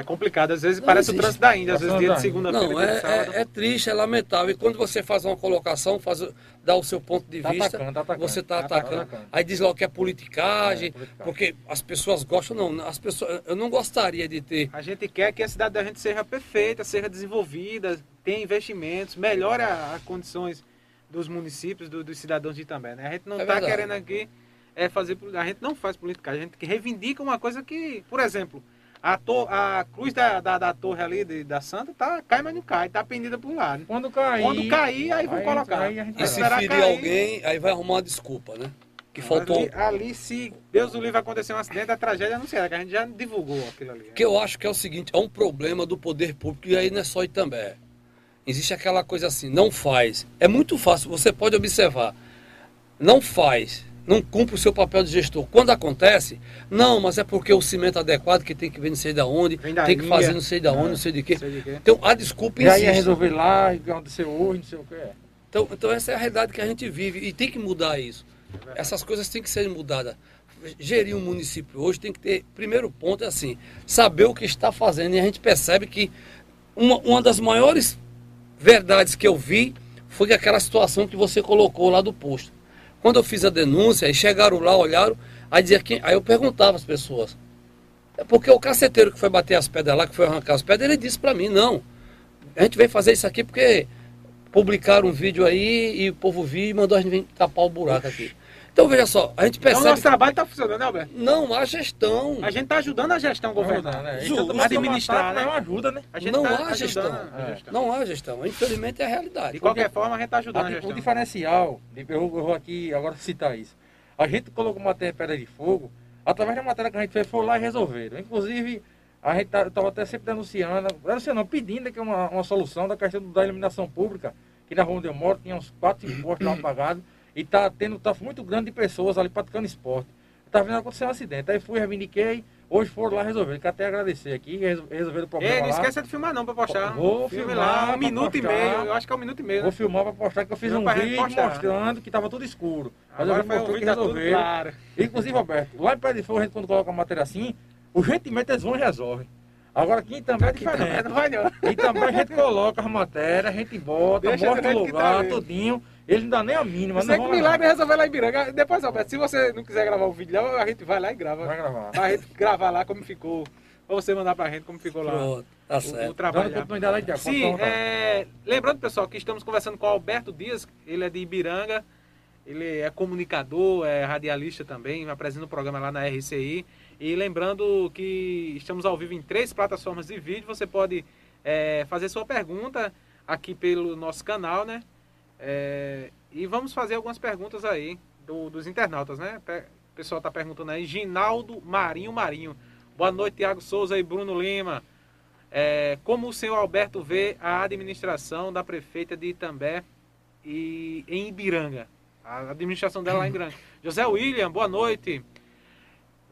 É complicado, às vezes não parece existe. o trânsito da Índia, às vezes dia de segunda-feira. Não, é, é, é, triste, é lamentável. E quando você faz uma colocação, faz, dá o seu ponto de tá vista, atacando, tá atacando, você está tá atacando. atacando. Aí diz logo que é politicagem, é, politicagem, porque as pessoas gostam, não. As pessoas, eu não gostaria de ter. A gente quer que a cidade da gente seja perfeita, seja desenvolvida, tenha investimentos, melhore as condições dos municípios, do, dos cidadãos de também. Né? A gente não está é querendo aqui é, fazer. A gente não faz politicagem, a gente reivindica uma coisa que, por exemplo. A, to, a cruz da, da, da, torre ali de, da Santa tá, cai, mas não cai, tá pendida para um lado. Quando cair. Quando cair, aí vão colocar. Aí e se ferir cair, alguém, aí vai arrumar uma desculpa, né? Que faltou. Ali, ali, se Deus do livre acontecer um acidente, a tragédia não será, que a gente já divulgou aquilo ali. Que eu acho que é o seguinte: é um problema do poder público, e aí não é só Itambé. Existe aquela coisa assim, não faz. É muito fácil, você pode observar. Não faz não cumpre o seu papel de gestor. Quando acontece, não, mas é porque o cimento adequado que tem que vir não sei de onde, tem que fazer não sei de onde, não sei de quê. Então a desculpa existe. E aí resolver lá, aconteceu hoje, não sei o que é. Então, então essa é a realidade que a gente vive e tem que mudar isso. É Essas coisas têm que ser mudadas. Gerir um município hoje tem que ter, primeiro ponto é assim, saber o que está fazendo. E a gente percebe que uma, uma das maiores verdades que eu vi foi aquela situação que você colocou lá do posto quando eu fiz a denúncia, aí chegaram lá, olharam, aí, dizia que, aí eu perguntava às pessoas. É porque o caceteiro que foi bater as pedras lá, que foi arrancar as pedras, ele disse para mim, não. A gente veio fazer isso aqui porque publicaram um vídeo aí e o povo viu e mandou a gente vir tapar o buraco aqui. Então veja só, a gente percebe. Então, o nosso trabalho está funcionando, né, Alberto? Não, a gestão. A gente está ajudando a gestão governar. Né? Justo, administrar, né? Não ajuda, né? A gente não tá há gestão. É. Não há gestão. Infelizmente é a realidade. De qualquer forma, a gente está ajudando a gestão. O diferencial, eu vou aqui agora citar isso. A gente colocou matéria pedra de fogo, através da matéria que a gente fez, foi lá e resolveram. Inclusive, a gente estava tá, até sempre denunciando, denunciando, pedindo que uma, uma solução da questão da iluminação pública, que na rua onde eu moro tinha uns quatro postos apagados. E tá tendo tá muito grande de pessoas ali praticando esporte. Tá vendo acontecer um acidente. Aí fui, reivindiquei, hoje foram lá resolver. Quero até agradecer aqui, resolver o problema. Ei, não esqueça de filmar não pra postar. Vou filmar. lá, um minuto postar. e meio. Eu acho que é um minuto e meio. Vou né? filmar pra postar que eu fiz um vídeo mostrando que tava tudo escuro. Mas Agora eu mostrou que resolver. Claro. Inclusive, Alberto, lá em Pé de Fogo, a gente quando coloca a matéria assim, o gentilmente eles vão e resolvem. Agora aqui também é diferente. Não vai não. E também a gente coloca as matérias, a gente bota, Deixa mostra o lugar, tá tudinho. Ele não dá nem a mínima. Você que milagre resolver lá em Biranga. Depois, Alberto, se você não quiser gravar o vídeo lá, a gente vai lá e grava. Vai gravar. Pra gente gravar lá como ficou. Ou você mandar pra gente como ficou lá. Pronto, tá certo. O, o trabalho. Lá. Sim, é, lembrando, pessoal, que estamos conversando com o Alberto Dias, ele é de Ibiranga. Ele é comunicador, é radialista também, apresenta um programa lá na RCI. E lembrando que estamos ao vivo em três plataformas de vídeo. Você pode é, fazer sua pergunta aqui pelo nosso canal, né? É, e vamos fazer algumas perguntas aí do, dos internautas, né? O pessoal está perguntando aí. Ginaldo Marinho Marinho. Boa noite, Tiago Souza e Bruno Lima. É, como o senhor Alberto vê a administração da prefeita de Itambé e em Ibiranga? a administração dela lá em Grande. (laughs) José William, boa noite.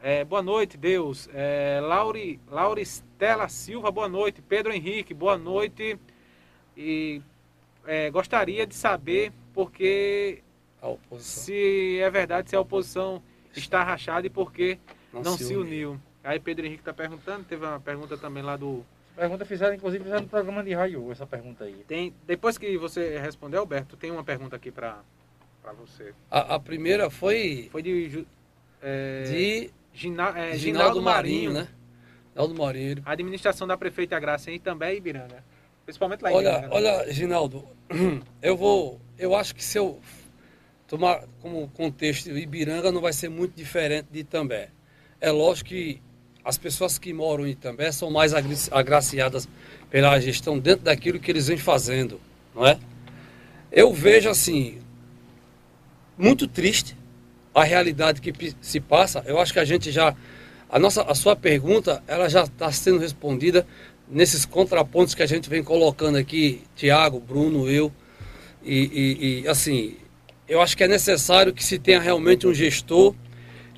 É, boa noite, Deus. É, Lauri, Lauri Stella Silva, boa noite. Pedro Henrique, boa noite. E é, gostaria de saber porque se é verdade se a oposição está rachada e por que não, não se, se uniu. Aí Pedro Henrique está perguntando, teve uma pergunta também lá do. Pergunta fizeram, inclusive, fizeram no programa de raio essa pergunta aí. Tem, depois que você respondeu, Alberto, tem uma pergunta aqui para você. A, a, primeira foi. Foi de. É, de Gina, é, Ginaldo, Ginaldo Marinho, Marinho, né? Ginaldo Marinho. A administração da prefeita Graça em também Ibiranga. Principalmente lá em olha, Ibiranga. Olha, Ginaldo, (clears throat) eu vou. Eu acho que se eu tomar como contexto, Ibiranga não vai ser muito diferente de Itambé. É lógico que as pessoas que moram em Itambé são mais agraciadas pela gestão dentro daquilo que eles vêm fazendo, não é? Eu vejo assim, muito triste a realidade que se passa. Eu acho que a gente já a nossa a sua pergunta ela já está sendo respondida nesses contrapontos que a gente vem colocando aqui, Tiago, Bruno, eu e, e, e assim eu acho que é necessário que se tenha realmente um gestor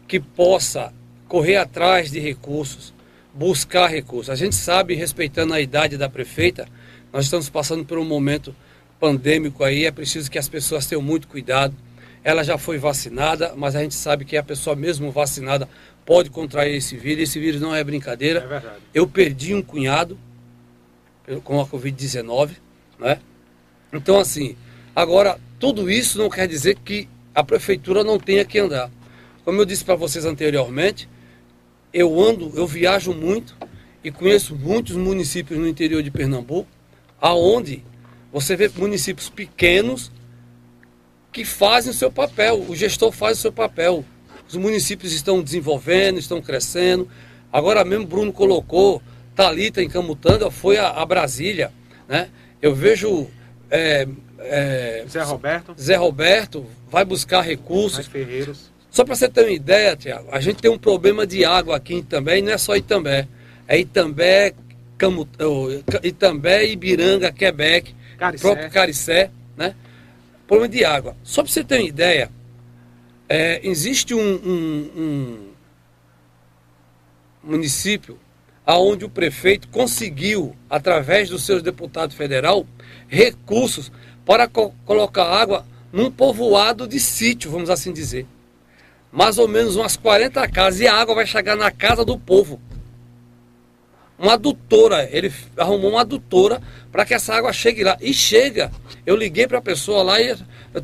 que possa correr atrás de recursos, buscar recursos. A gente sabe, respeitando a idade da prefeita, nós estamos passando por um momento pandêmico aí, é preciso que as pessoas tenham muito cuidado. Ela já foi vacinada, mas a gente sabe que a pessoa mesmo vacinada pode contrair esse vírus. Esse vírus não é brincadeira. É verdade. Eu perdi um cunhado com a Covid-19, né? Então, assim, agora tudo isso não quer dizer que a prefeitura não tenha que andar. Como eu disse para vocês anteriormente, eu ando, eu viajo muito e conheço muitos municípios no interior de Pernambuco, aonde você vê municípios pequenos que fazem o seu papel, o gestor faz o seu papel. Os municípios estão desenvolvendo, estão crescendo. Agora mesmo Bruno colocou, Talita em Camutanga foi a, a Brasília, né? Eu vejo é, é, Zé Roberto. Zé Roberto vai buscar recursos. Ferreiros. Só para você ter uma ideia, Tiago, a gente tem um problema de água aqui também, não é só Itambé. É Itambé, Camut... Itambé, Ibiranga, Quebec, Caricé. próprio Caricé, né? Problema de água. Só para você ter uma ideia, é, existe um, um, um município aonde o prefeito conseguiu, através dos seus deputados federal, recursos para co colocar água num povoado de sítio, vamos assim dizer. Mais ou menos umas 40 casas e a água vai chegar na casa do povo. Uma adutora, ele arrumou uma adutora para que essa água chegue lá. E chega. Eu liguei para a pessoa lá e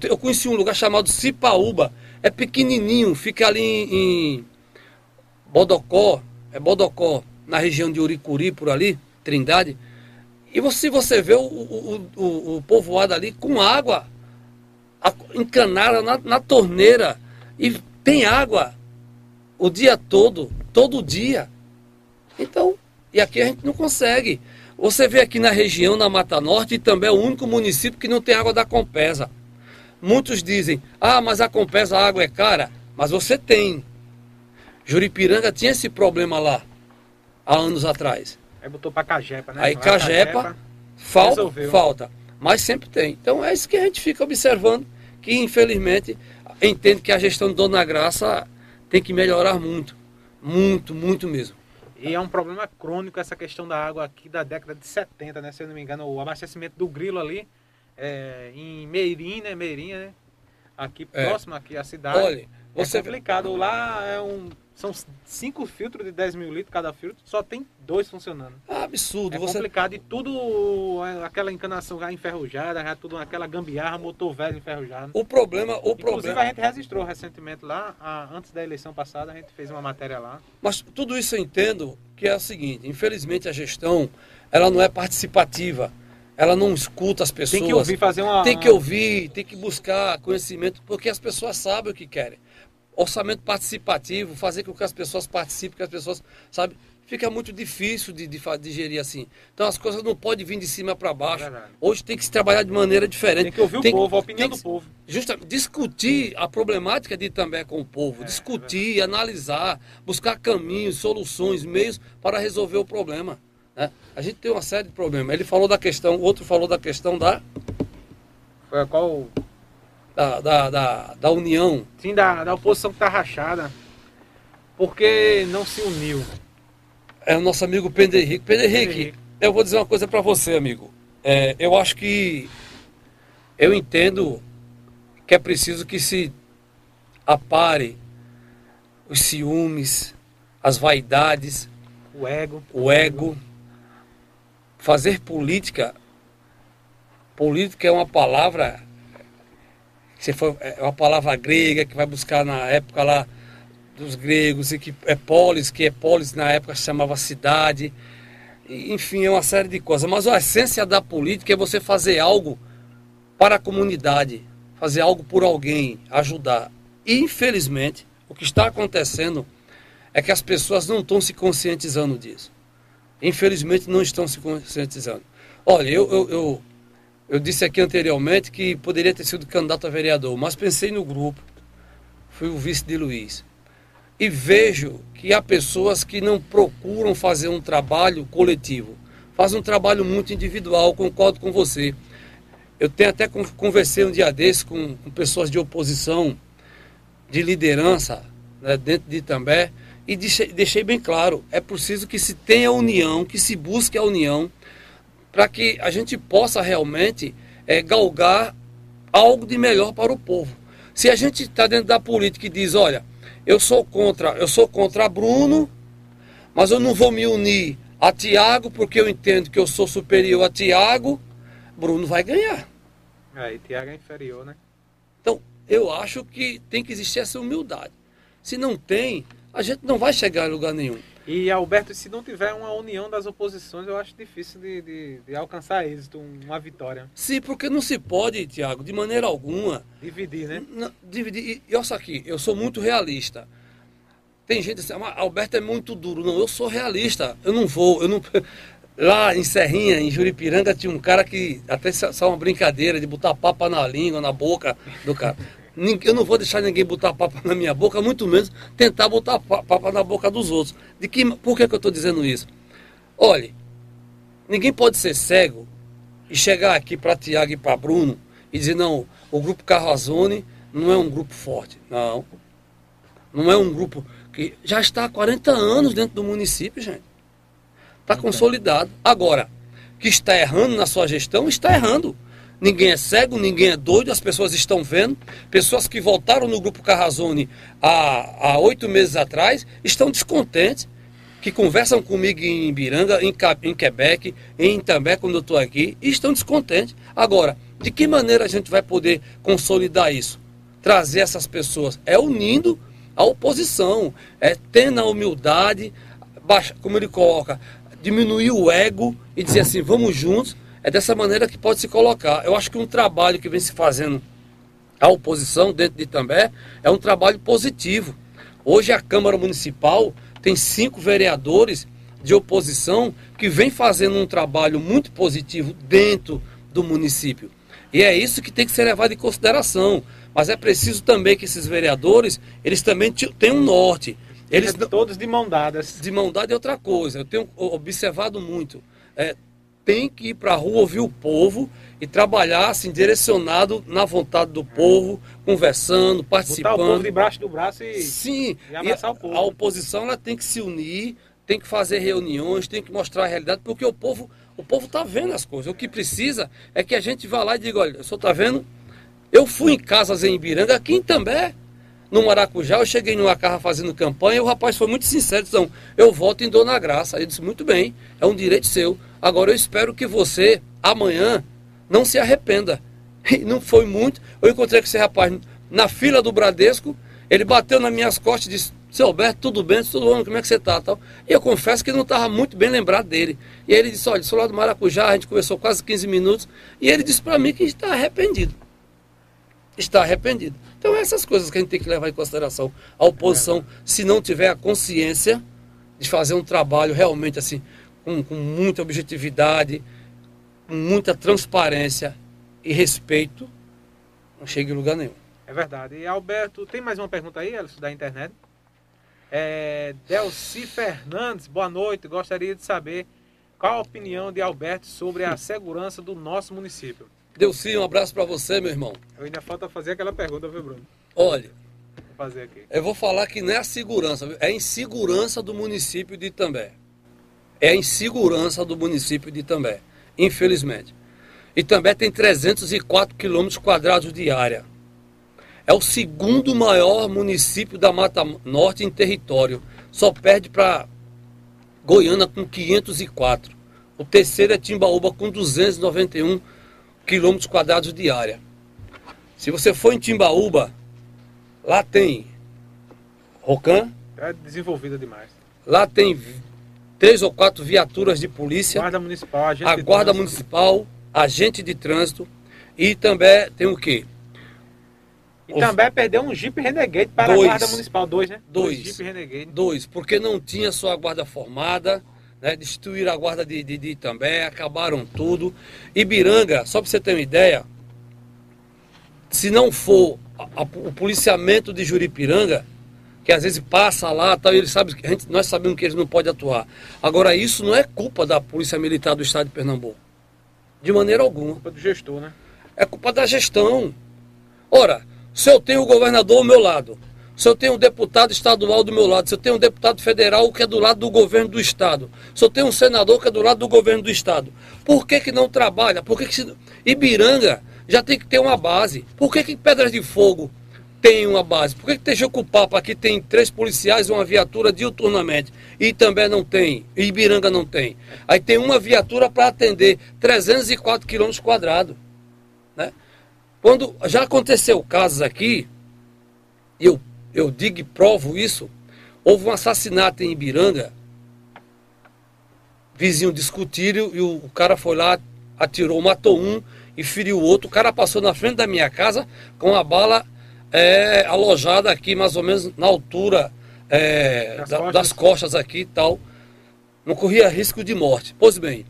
eu, conheci um lugar chamado Cipaúba. É pequenininho, fica ali em, em Bodocó, é Bodocó, na região de Uricuri, por ali, Trindade. E você, você vê o, o, o, o povoado ali com água encanada na, na torneira. E tem água o dia todo, todo dia. Então, e aqui a gente não consegue. Você vê aqui na região, na Mata Norte, e também é o único município que não tem água da Compesa. Muitos dizem, ah, mas a Compesa a água é cara. Mas você tem. Juripiranga tinha esse problema lá, há anos atrás. Aí botou para Cajepa, né? Aí Cajepa, Cajepa falta, resolveu. falta. Mas sempre tem. Então é isso que a gente fica observando, que infelizmente entende que a gestão de Dona Graça tem que melhorar muito. Muito, muito mesmo. E é um problema crônico essa questão da água aqui da década de 70, né? Se eu não me engano, o abastecimento do grilo ali, é, em Meirim, né? Meirinha, né? Aqui é. próximo aqui à cidade. Olha, é você... É complicado. Lá é um são cinco filtros de 10 mil litros cada filtro, só tem dois funcionando. Ah, absurdo. É você... complicado. E tudo, é, aquela encanação já enferrujada, já tudo aquela gambiarra, motor velho enferrujado. O problema... O Inclusive problema... a gente registrou recentemente lá, a, antes da eleição passada, a gente fez uma matéria lá. Mas tudo isso eu entendo que é o seguinte, infelizmente a gestão, ela não é participativa. Ela não escuta as pessoas. Tem que ouvir, fazer uma... Tem que ouvir, tem que buscar conhecimento, porque as pessoas sabem o que querem orçamento participativo, fazer com que as pessoas participem, que as pessoas, sabe? Fica muito difícil de, de, de gerir assim. Então as coisas não podem vir de cima para baixo. Hoje tem que se trabalhar de maneira diferente. Tem que ouvir tem, o povo, a opinião do povo. Justamente, discutir a problemática de também com o povo. É discutir, é analisar, buscar caminhos, soluções, meios para resolver o problema. Né? A gente tem uma série de problemas. Ele falou da questão, o outro falou da questão da. Foi a qual da, da, da, da união. Sim, da, da oposição que está rachada. Por que não se uniu? É o nosso amigo Pedro Henrique. Pedro Henrique, eu vou dizer uma coisa para você, amigo. É, eu acho que eu entendo que é preciso que se apare os ciúmes, as vaidades, o ego, o ego. Fazer política, política é uma palavra se for, é uma palavra grega que vai buscar na época lá dos gregos e que é polis, que é polis na época chamava cidade enfim, é uma série de coisas. Mas a essência da política é você fazer algo para a comunidade, fazer algo por alguém, ajudar. E, infelizmente, o que está acontecendo é que as pessoas não estão se conscientizando disso. Infelizmente, não estão se conscientizando. Olha, eu, eu, eu, eu disse aqui anteriormente que poderia ter sido candidato a vereador, mas pensei no grupo, fui o vice de Luiz e vejo que há pessoas que não procuram fazer um trabalho coletivo, fazem um trabalho muito individual, concordo com você. Eu tenho até conversei um dia desse com, com pessoas de oposição, de liderança, né, dentro de Itambé, e deixei, deixei bem claro, é preciso que se tenha união, que se busque a união, para que a gente possa realmente é, galgar algo de melhor para o povo. Se a gente está dentro da política e diz, olha, eu sou contra, eu sou contra Bruno, mas eu não vou me unir a Tiago porque eu entendo que eu sou superior a Tiago. Bruno vai ganhar. É, e Tiago é inferior, né? Então, eu acho que tem que existir essa humildade. Se não tem, a gente não vai chegar a lugar nenhum. E, Alberto, se não tiver uma união das oposições, eu acho difícil de, de, de alcançar êxito, uma vitória. Sim, porque não se pode, Tiago, de maneira alguma. Dividir, né? dividir. E, e olha aqui, eu sou muito realista. Tem gente assim, ah, Alberto é muito duro. Não, eu sou realista. Eu não vou, eu não. (laughs) Lá em Serrinha, em Juripiranga, tinha um cara que até só uma brincadeira de botar papa na língua, na boca do cara. Eu não vou deixar ninguém botar papo na minha boca, muito menos tentar botar papo na boca dos outros. De que, por que, que eu estou dizendo isso? Olhe, ninguém pode ser cego e chegar aqui para Tiago e para Bruno e dizer, não, o grupo Carrazone não é um grupo forte. Não. Não é um grupo que já está há 40 anos dentro do município, gente. Está consolidado. Agora, que está errando na sua gestão, está errando. Ninguém é cego, ninguém é doido, as pessoas estão vendo. Pessoas que voltaram no grupo Carrazone há oito meses atrás estão descontentes, que conversam comigo em Ibiranga, em, em Quebec, em Itambé, quando eu estou aqui, e estão descontentes. Agora, de que maneira a gente vai poder consolidar isso? Trazer essas pessoas? É unindo a oposição, é tendo a humildade, baixa, como ele coloca, diminuir o ego e dizer assim, vamos juntos é dessa maneira que pode se colocar. Eu acho que um trabalho que vem se fazendo a oposição dentro de Itambé é um trabalho positivo. Hoje a Câmara Municipal tem cinco vereadores de oposição que vem fazendo um trabalho muito positivo dentro do município. E é isso que tem que ser levado em consideração. Mas é preciso também que esses vereadores, eles também tenham um norte. Eles todos de mão dadas. De mão dada é outra coisa. Eu tenho observado muito. É, tem que ir para a rua ouvir o povo e trabalhar assim, direcionado na vontade do povo, conversando, participando. Botar o povo debaixo do braço e, Sim, e abraçar e o povo. A oposição ela tem que se unir, tem que fazer reuniões, tem que mostrar a realidade, porque o povo o povo está vendo as coisas. O que precisa é que a gente vá lá e diga, olha, o senhor está vendo? Eu fui em casas em Ibiranga, aqui em També, no Maracujá, eu cheguei numa casa fazendo campanha e o rapaz foi muito sincero, disse, eu voto em Dona Graça. Eu disse, muito bem, é um direito seu. Agora eu espero que você, amanhã, não se arrependa. (laughs) E não foi muito. Eu encontrei com esse rapaz na fila do Bradesco, ele bateu nas minhas costas e disse, seu Alberto, tudo bem? Tudo bom? Como é que você está? Tal. E eu confesso que não estava muito bem lembrado dele. E ele disse, olha, sou lá do Maracujá, a gente conversou quase 15 minutos, e ele disse para mim que está arrependido. Está arrependido. Então essas coisas que a gente tem que levar em consideração. A oposição, se não tiver a consciência de fazer um trabalho realmente assim, com, com muita objetividade, com muita transparência e respeito, não chega em lugar nenhum. É verdade. E Alberto, tem mais uma pergunta aí, Elcio, da internet? É, Delci Fernandes, boa noite. Gostaria de saber qual a opinião de Alberto sobre a segurança do nosso município. Deu sim, um abraço para você, meu irmão. Eu ainda falta fazer aquela pergunta, viu, Bruno? Olha, vou fazer aqui. Eu vou falar que não é a segurança, é a insegurança do município de Itambé. É a insegurança do município de Itambé, infelizmente. Itambé tem 304 quilômetros quadrados de área. É o segundo maior município da Mata Norte em território. Só perde para Goiânia com 504. O terceiro é Timbaúba com 291 quilômetros quadrados de área. Se você for em Timbaúba, lá tem Rocan. É desenvolvida demais. Lá tem três ou quatro viaturas de polícia. Guarda municipal, agente a guarda trânsito. municipal, agente de trânsito e também tem o quê? E Os... também perdeu um Jeep Renegade para dois, a guarda municipal, dois, né? Dois, dois Jeep Renegade. Dois, porque não tinha sua guarda formada, né? Destruíram a guarda de, de, de Itambé, acabaram tudo. Ibiranga, só para você ter uma ideia, se não for a, a, o policiamento de Juripiranga, que às vezes passa lá, tal, e ele sabe, a gente, nós sabemos que eles não podem atuar. Agora, isso não é culpa da Polícia Militar do Estado de Pernambuco. De maneira alguma. É culpa do gestor, né? É culpa da gestão. Ora, se eu tenho o governador ao meu lado, se eu tenho um deputado estadual do meu lado, se eu tenho um deputado federal que é do lado do governo do estado, se eu tenho um senador que é do lado do governo do estado, por que, que não trabalha? Por que, que se... Ibiranga já tem que ter uma base. Por que, que Pedras de Fogo tem uma base? Por que, que Tejocupapa aqui tem três policiais e uma viatura diuturnamente? E também não tem, e Ibiranga não tem. Aí tem uma viatura para atender 304 quilômetros quadrados. Né? Quando já aconteceu casos aqui, eu, eu digo e provo isso, houve um assassinato em Ibiranga, vizinho discutiram e o, cara foi lá, atirou, matou um e feriu o outro. O cara passou na frente da minha casa com a bala é, alojada aqui, mais ou menos na altura é, das, da, costas. das, costas. aqui e tal. Não corria risco de morte. Pois bem,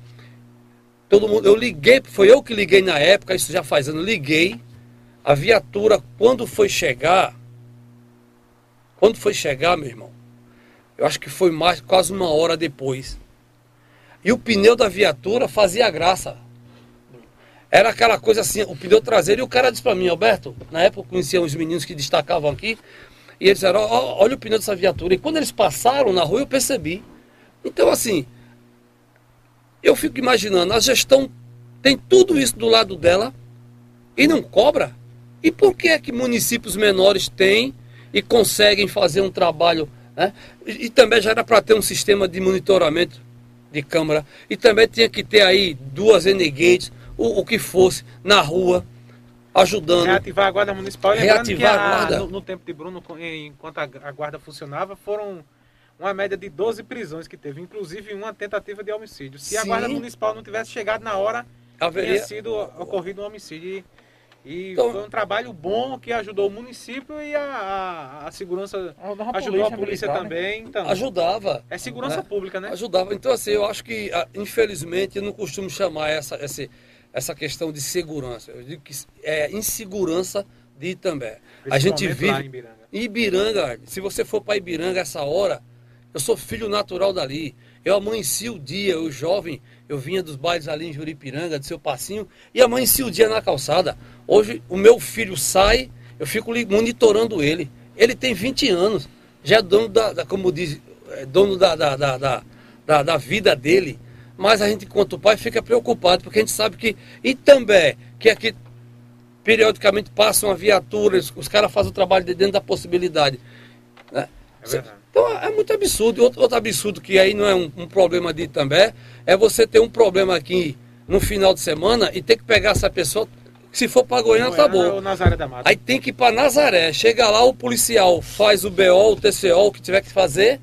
todo mundo, eu liguei, foi eu que liguei na época, isso já faz anos, liguei. A viatura, quando foi chegar, quando foi chegar, meu irmão, eu acho que foi mais quase uma hora depois. E o pneu da viatura fazia graça. Era aquela coisa assim, o pneu traseiro, e o cara disse para mim, Alberto, na época eu conhecia uns meninos que destacavam aqui, e eles disseram, olha o pneu dessa viatura. E quando eles passaram na rua, eu percebi. Então, assim, eu fico imaginando, a gestão tem tudo isso do lado dela e não cobra. E por que é que municípios menores têm e conseguem fazer um trabalho? Né? E, e também já era para ter um sistema de monitoramento de câmara. E também tinha que ter aí duas N-gates o, o que fosse na rua, ajudando. Reativar a guarda municipal. Reativar a, a guarda. No, no, tempo de Bruno, enquanto a, a, guarda funcionava, foram uma média de 12 prisões que teve, inclusive uma tentativa de homicídio. Se Sim. a guarda municipal não tivesse chegado na hora, Haveria... teria sido ocorrido um homicídio. E então, foi um trabalho bom que ajudou o município e a, a, a segurança a ajudou a polícia militar, né? também. Né? Então, Ajudava. É segurança né? pública, né? Ajudava. Então, assim, eu acho que, ah, infelizmente, eu não costumo chamar essa, esse, essa questão de segurança. Eu digo que é insegurança de Itambé. A gente vive. Lá em Ibiranga. Ibiranga, se você for para Ibiranga essa hora, eu sou filho natural dali. Eu amanheci o dia, o jovem, eu vinha dos bailes ali em Juripiranga, do seu passinho, e amanheci o dia na calçada. Hoje o meu filho sai, eu fico monitorando ele. Ele tem 20 anos, já é dono da, da como diz, é dono da, da, da, da, da vida dele. Mas a gente, enquanto pai, fica preocupado, porque a gente sabe que. E também, que aqui periodicamente passam a viatura, os caras fazem o trabalho de dentro da possibilidade. Né? É então é muito absurdo. Outro, outro, absurdo que aí não é um, um, problema de também, é você ter um problema aqui no final de semana e ter que pegar essa pessoa. Se for para Goiânia, tá bom. Aí tem que ir para Nazaré. Chega lá, o policial faz o BO, o TCO, o que tiver que fazer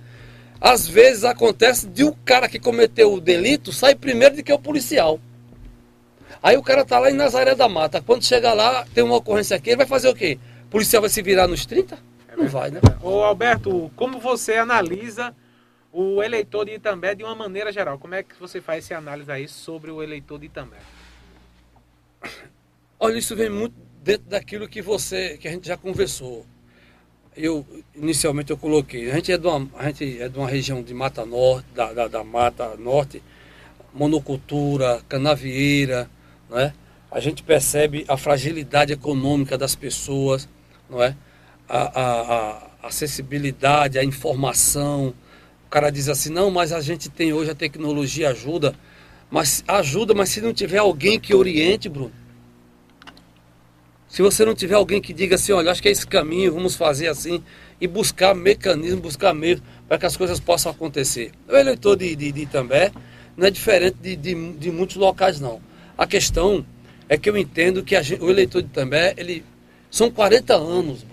às vezes acontece de o cara que cometeu o delito sair primeiro do que o policial. Aí o cara tá lá em Nazaré da Mata. Quando chega lá, tem uma ocorrência aqui, ele vai fazer o quê? O policial vai se virar nos 30? Não vai, né? Ô Alberto, como você analisa o eleitor de Itambé de uma maneira geral? Como é que você faz essa análise aí sobre o eleitor de Itambé? Olha, isso vem muito dentro daquilo que você, que a gente já conversou eu inicialmente eu coloquei, a gente é de uma, a gente é de uma região de Mata Norte, da, da, da Mata Norte, monocultura, canavieira, né? a gente percebe a fragilidade econômica das pessoas, não é? A, a, a acessibilidade, a informação. O cara diz assim, não, mas a gente tem hoje a tecnologia ajuda. Mas ajuda, mas se não tiver alguém que oriente, Bruno. Se você não tiver alguém que diga assim, olha, acho que é esse caminho, vamos fazer assim, e buscar mecanismo, buscar meio para que as coisas possam acontecer. O eleitor de, de, de Itambé não é diferente de, de, de muitos locais, não. A questão é que eu entendo que gente, o eleitor de Itambé, ele são 40 anos.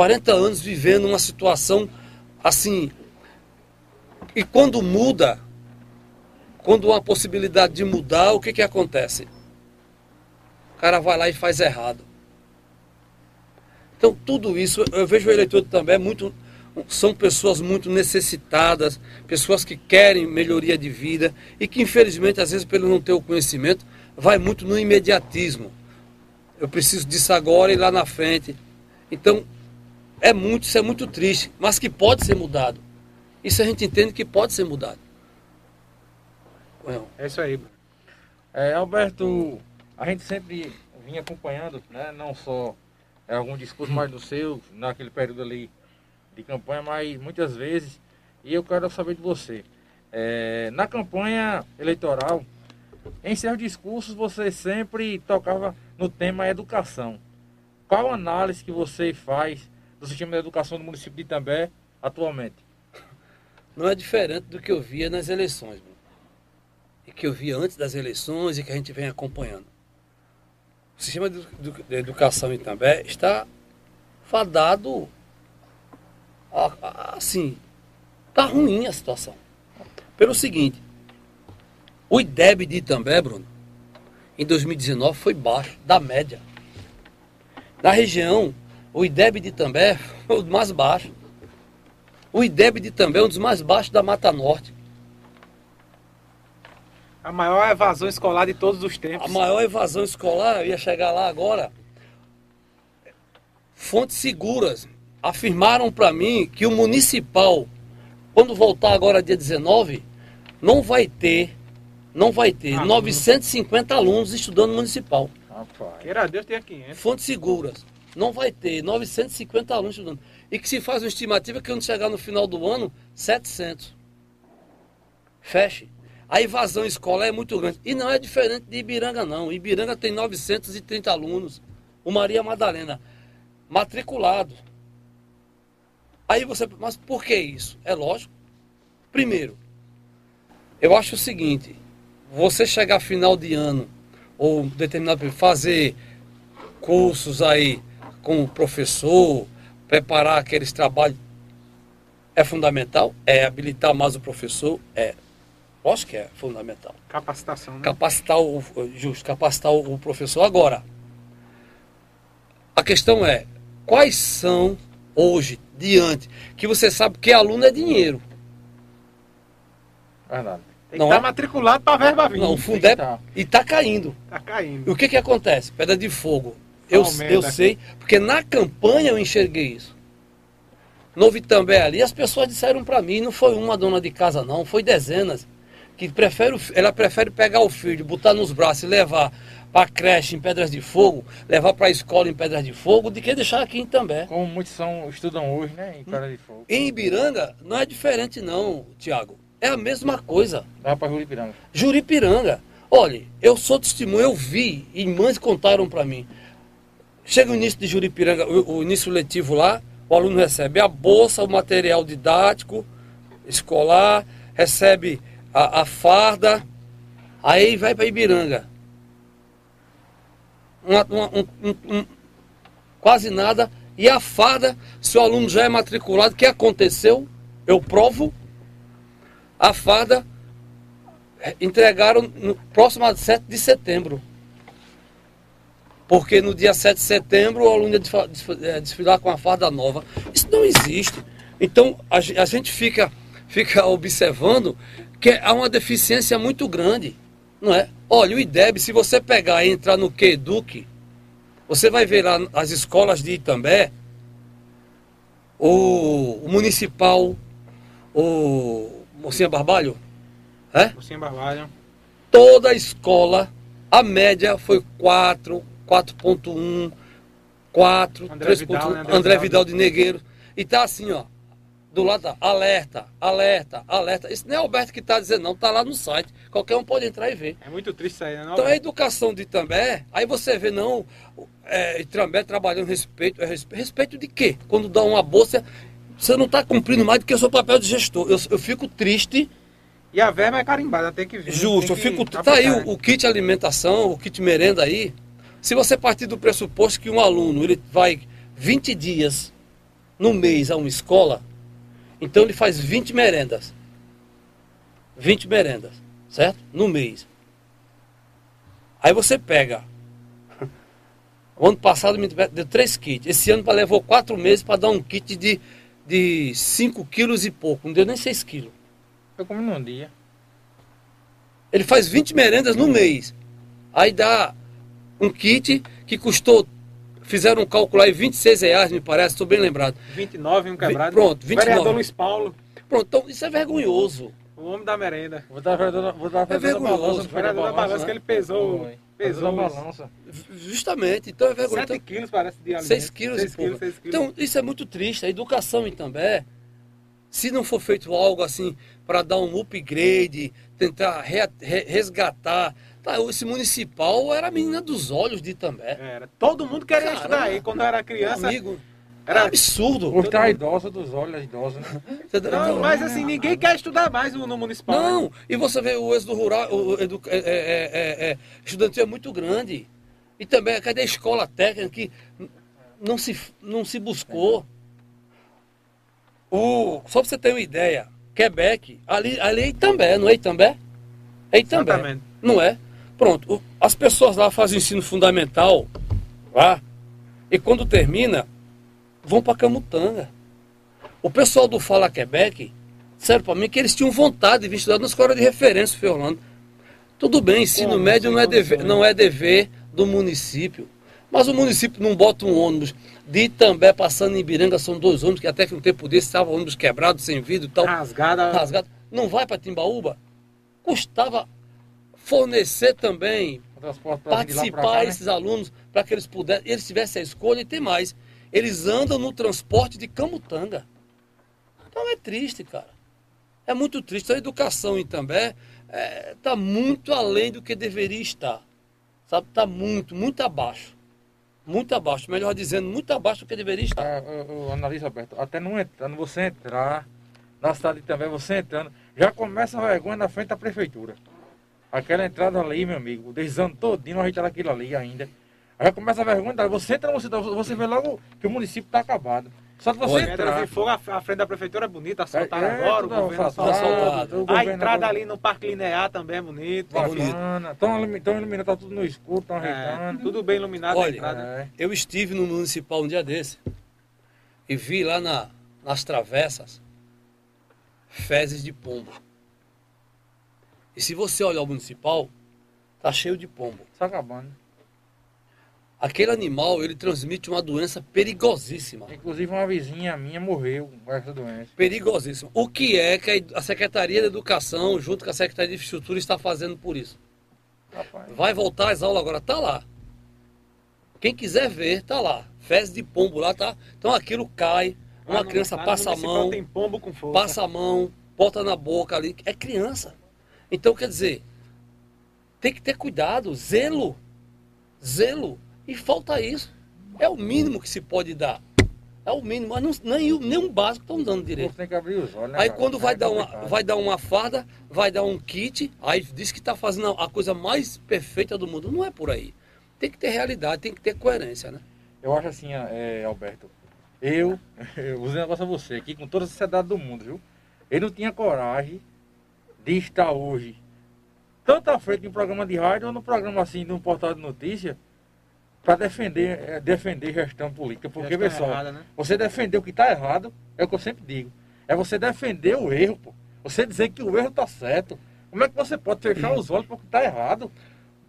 40 anos vivendo uma situação assim. E quando muda, quando há possibilidade de mudar, o que, que acontece? O cara vai lá e faz errado. Então, tudo isso, eu vejo o eleitor também muito. São pessoas muito necessitadas, pessoas que querem melhoria de vida e que, infelizmente, às vezes, pelo não ter o conhecimento, vai muito no imediatismo. Eu preciso disso agora e lá na frente. Então, é muito, isso é muito triste, mas que pode ser mudado. Isso a gente entende que pode ser mudado. É isso aí. É, Alberto, a gente sempre vinha acompanhando, né, não só é, algum discurso mais do seu, naquele período ali de campanha, mas muitas vezes, e eu quero saber de você, é, na campanha eleitoral, em seus discursos você sempre tocava no tema educação. Qual análise que você faz do sistema de educação do município de Itambé atualmente? Não é diferente do que eu via nas eleições, e que eu via antes das eleições e que a gente vem acompanhando. O sistema de, educação em Itambé está fadado assim, está ruim a situação. Pelo seguinte, o IDEB de Itambé, Bruno, em 2019 foi baixo, da média. Na região, o IDEB de Itambé foi o mais baixo. O IDEB de é um dos mais baixos da Mata Norte. A maior evasão escolar de todos os tempos. A maior evasão escolar, eu ia chegar lá agora. Fontes seguras afirmaram para mim que o municipal, quando voltar agora dia 19, não vai ter não vai ter ah, 950 não. alunos estudando municipal. Rapaz. Queira Deus tenha 500. Fontes seguras. Não vai ter 950 alunos estudando. E que se faz uma estimativa que quando chegar no final do ano, 700. Feche. A evasão escolar é muito grande. E não é diferente de Ibiranga, não. Ibiranga tem 930 alunos. O Maria Madalena, matriculado. Aí você. Mas por que isso? É lógico. Primeiro, eu acho o seguinte: você chegar final de ano ou determinado fazer cursos aí com o professor, preparar aqueles trabalhos é fundamental? É habilitar mais o professor? É. Lógico que é fundamental. Capacitação, né? Capacitar o, justo, capacitar o professor. Agora, a questão é, quais são hoje, diante, que você sabe que aluno é dinheiro. Verdade. Tem não que estar tá é? matriculado para verba vir. Não, o Fundeb tá. e está caindo. Está caindo. E o que que acontece? Pedra de fogo. Eu, eu sei, porque na campanha eu enxerguei isso. No Vitambé ali, as pessoas disseram para mim, não foi uma dona de casa não, foi dezenas, que prefere, ela prefere pegar o filho, botar nos braços e levar para creche em Pedras de Fogo, levar para a escola em Pedras de Fogo, do que deixar aqui em També. Como muitos são, estudam hoje, né, em Pedras de Fogo. Em Ibiranga não é diferente não, Tiago. É a mesma coisa. Vai para Juripiranga. Juripiranga. Olha, eu sou testemunho, eu vi, e mães contaram para mim. Chega o início de Juripiranga, o, o, início letivo lá, o aluno recebe a bolsa, o material didático, escolar, recebe a, a farda, aí vai para Ibiranga. Uma, uma, um, um, quase nada. E a farda, se o aluno já é matriculado, o que aconteceu? Eu provo a farda é, entregaram no próximo a 7 de setembro. Porque no dia 7 de setembro o aluno ia desfilar com a farda nova. Isso não existe. Então a, gente fica, fica (laughs) observando que há uma deficiência muito grande. Não é? Olha, o IDEB, se você pegar e entrar no QEDUC, você vai ver lá as escolas de Itambé, o, o municipal, o Mocinha Barbalho? É? Mocinha Barbalho. Toda a escola A média foi 4, 4.1, 4, André 3. Vidal, né? André, André Vidal de Negueiro. E tá assim, ó. Do lado tá, alerta, alerta, alerta. Isso não é Alberto que está dizendo, não, está lá no site. Qualquer um pode entrar e ver. É muito triste isso aí, né? Então a educação de Itambé, aí você vê, não, é, Itambé trabalhando respeito, é respeito. Respeito de quê? Quando dá uma bolsa, você não está cumprindo mais do que o seu papel de gestor. Eu, eu fico triste. E a verba é carimbada, tem que vir. Justo, eu fico. Tá aí o, o kit alimentação, o kit merenda aí. Se você partir do pressuposto que um aluno ele vai 20 dias no mês a uma escola, então ele faz 20 merendas. 20 merendas, certo? No mês. Aí você pega. (laughs) O ano passado me deu 3 kits. Esse ano levou 4 meses para dar um kit de, de 5 quilos e pouco. Não deu nem 6 quilos. Eu comi num dia. Ele faz 20 merendas no mês. Aí dá um kit que custou, fizeram um cálculo aí, 26 reais, me parece, estou bem lembrado. 29, um quebrado. Pronto, 29. Vereador Luiz Paulo. Pronto, então isso é vergonhoso. O homem da merenda. Vou dar, vou dar é vergonhoso. Balança, o vereador da balança, né? que ele pesou. Foi. Pesou balança. Justamente, então é vergonhoso. 7 então, quilos parece de alimento. 6 quilos 6 quilos, 6 quilos. Então isso é muito triste. A educação em També, se não for feito algo assim para dar um upgrade, tentar re, re, resgatar Tá, esse municipal era a menina dos olhos de Itambé. Era. Todo mundo queria Caramba, estudar aí. Quando eu era criança. Amigo, era absurdo. Por estar idosa dos olhos, idosa, né? Não, mas assim, ninguém quer estudar mais no, municipal. Não, né? e você vê o êxodo rural, o edu, é, é, é, é, estudantil é muito grande. E também, cadê a escola técnica que não se, não se buscou? O, só para você ter uma ideia, Quebec, ali, ali é Itambé, não é Itambé? É Itambé. Exatamente. Não é? Pronto, as pessoas lá fazem ensino fundamental, lá, e quando termina, vão para Camutanga. O pessoal do Fala Quebec, disseram para mim que eles tinham vontade de vir estudar na escola de referência, Fê Orlando. Tudo bem, ensino médio não é, dever, não é dever do município. Mas o município não bota um ônibus de Itambé passando em Ibiranga, são dois ônibus que até que um tempo desse estavam ônibus quebrados, sem vidro e tal. Rasgada. Rasgado. Não vai para Timbaúba? Custava fornecer também, participar cá, né? esses alunos para que eles pudessem, eles tivessem a escolha e tem mais. Eles andam no transporte de Camutanga. Então é triste, cara. É muito triste. A educação em També está é, tá muito além do que deveria estar. Sabe? Está muito, muito abaixo. Muito abaixo, melhor dizendo, muito abaixo do que deveria estar. É, eu, eu analiso, Alberto, até não entrando, você entrar na cidade também, você entrando, já começa a vergonha na frente da prefeitura. Aquela entrada ali, meu amigo, desde ano todinho ajeitando aquilo ali ainda. Aí começa a vergonha, você entra você, você vê logo que o município está acabado. Só que você Olha, entrar... fogo, a frente da prefeitura é bonita, asfaltaram é, agora, o governo asfaltado. A entrada ali no Parque Linear também é bonito. Bacana. Estão iluminando, tá tudo no escuro, estão é, ajeitando. Tudo bem iluminado Olha, a entrada. É. Eu estive no municipal um dia desse e vi lá na, nas travessas fezes de pombo. E se você olhar o municipal, tá cheio de pombo. Está acabando. Aquele animal, ele transmite uma doença perigosíssima. Inclusive uma vizinha minha morreu com essa doença. Perigosíssima. O que é que a Secretaria da Educação, junto com a Secretaria de Infraestrutura, está fazendo por isso? Rapaz. Vai voltar às aulas agora, tá lá. Quem quiser ver, tá lá. Fezes de pombo lá, tá? Então aquilo cai, uma criança passa a mão, passa a mão, bota na boca ali. É criança. Então, quer dizer, tem que ter cuidado, zelo. Zelo. E falta isso. É o mínimo que se pode dar. É o mínimo, mas não, nem, nem um básico estão dando direito. Tem que abrir os olhos, né, aí quando vai, é dar uma, vai dar uma farda, vai dar um kit, aí diz que está fazendo a coisa mais perfeita do mundo. Não é por aí. Tem que ter realidade, tem que ter coerência, né? Eu acho assim, é, Alberto, eu, (laughs) eu dizer um negócio a você aqui, com toda a sociedade do mundo, viu? Ele não tinha coragem de estar hoje tanto à frente de um programa de rádio ou no programa assim, de um portal de notícia, para defender, é, defender gestão política. Porque, pessoal, né? você defender o que está errado, é o que eu sempre digo. É você defender o erro, pô. Você dizer que o erro está certo. Como é que você pode fechar os olhos para o que está errado?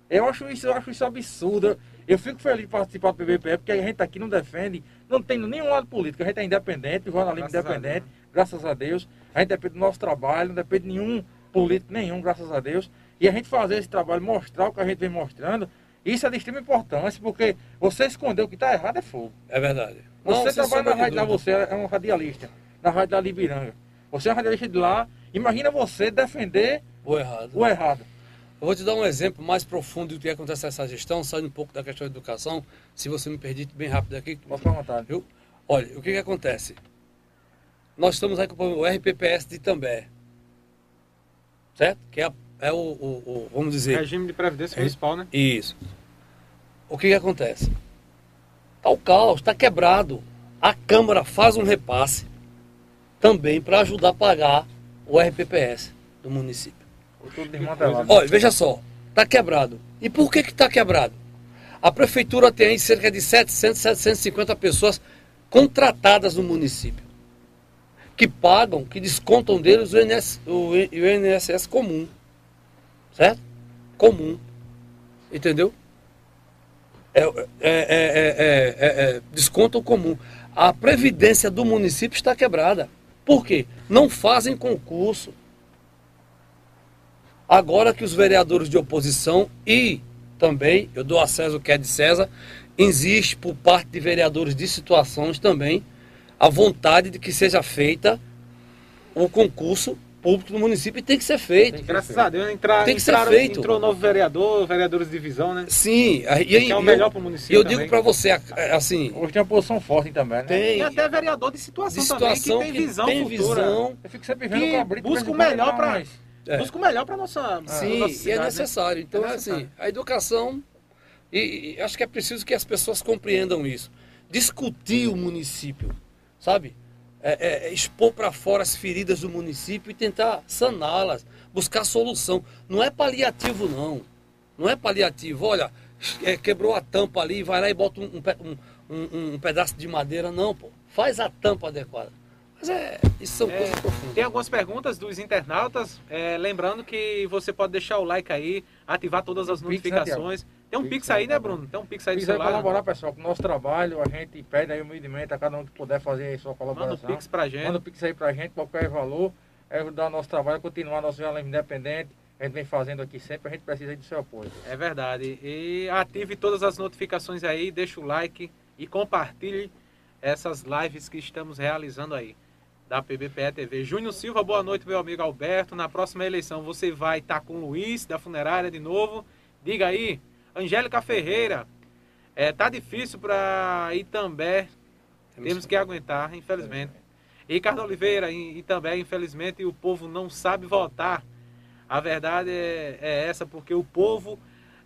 Eu acho isso, eu acho isso absurdo. Eu fico feliz de participar do PBPE, porque a gente aqui não defende, não tem nenhum lado político. A gente é independente, jornalismo graças independente, a graças a Deus. A gente depende do nosso trabalho, não depende de nenhum político nenhum, graças a Deus. E a gente fazer esse trabalho, mostrar o que a gente vem mostrando, isso é de extrema importância, porque você esconder o que está errado é fogo. É verdade. Você Não, trabalha na rádio lá, você é um radialista, na rádio da Libiranga. Você é um radialista de lá, imagina você defender o errado. O errado. Eu vou te dar um exemplo mais profundo do que acontece nessa gestão, saindo um pouco da questão da educação, se você me permite bem rápido aqui. Posso à vontade. Eu, olha, o que, que acontece? Nós estamos aí com o RPPS de També, certo? Que é, é o, o, o, vamos dizer... Regime de Previdência Municipal, né? Isso. O que, que acontece? Está o caos, está quebrado. A Câmara faz um repasse também para ajudar a pagar o RPPS do município. Olha, veja só, está quebrado. E por que está quebrado? A prefeitura tem aí cerca de 700, 750 pessoas contratadas no município. Que pagam, que descontam deles o, INS, o INSS comum. Certo? Comum. Entendeu? É, é, é, é, desconto comum. A previdência do município está quebrada. Por quê? Não fazem concurso. Agora que os vereadores de oposição e também, eu dou a César o que é de César, existe por parte de vereadores de situações também a vontade de que seja feita o concurso público do município e tem que ser feito. Tem, graças a Deus, entrar, tem que ser feito. entrou novo vereador, vereadores de divisão, né? Sim, e, e é o melhor para o município. E eu digo para você, assim. Hoje tem uma posição forte também, né? Tem. E até vereador de situação, de situação também, que tem visão tem futura. Visão, eu fico sempre vendo que busca o melhor para é. Busca o melhor para nossa Sim, nossa cidade, e é né? necessário. Né? Então, é, assim, a educação, e, e, acho que é preciso que as pessoas compreendam isso. Discutir o município, sabe? É, é, é expor para fora as feridas do município e tentar saná-las, buscar solução. Não é paliativo, não. Não é paliativo. Olha, é, quebrou a tampa ali, vai lá e bota um, um, um, um pedaço de madeira. Não, pô. Faz a tampa adequada. Mas é, isso são é, coisas profundas. Tem algumas perguntas dos internautas. É, lembrando que você pode deixar o like aí, ativar todas as né, notificações. Né, tem um Pix, Pix aí, né, Bruno? Tem um Pix aí Pix do colaborar, pessoal, com o nosso trabalho. A gente pede aí humildemente a cada um que puder fazer aí sua colaboração. Manda o Pix pra gente. Manda o Pix aí pra gente, qualquer valor. É ajudar o nosso trabalho, continuar nosso jornalismo independente. A gente vem fazendo aqui sempre, a gente precisa do seu apoio. É verdade. E ative todas as notificações aí, deixa o like e compartilhe essas lives que estamos realizando aí da PBPE TV. Júnior Silva, boa noite, meu amigo Alberto. Na próxima eleição você vai estar com o Luiz, da funerária, de novo. Diga aí. Angélica Ferreira, é, tá difícil para Itambé. Temos, Temos que aguentar, infelizmente. É. Ricardo Oliveira, e também, infelizmente, o povo não sabe votar. A verdade é, é essa, porque o povo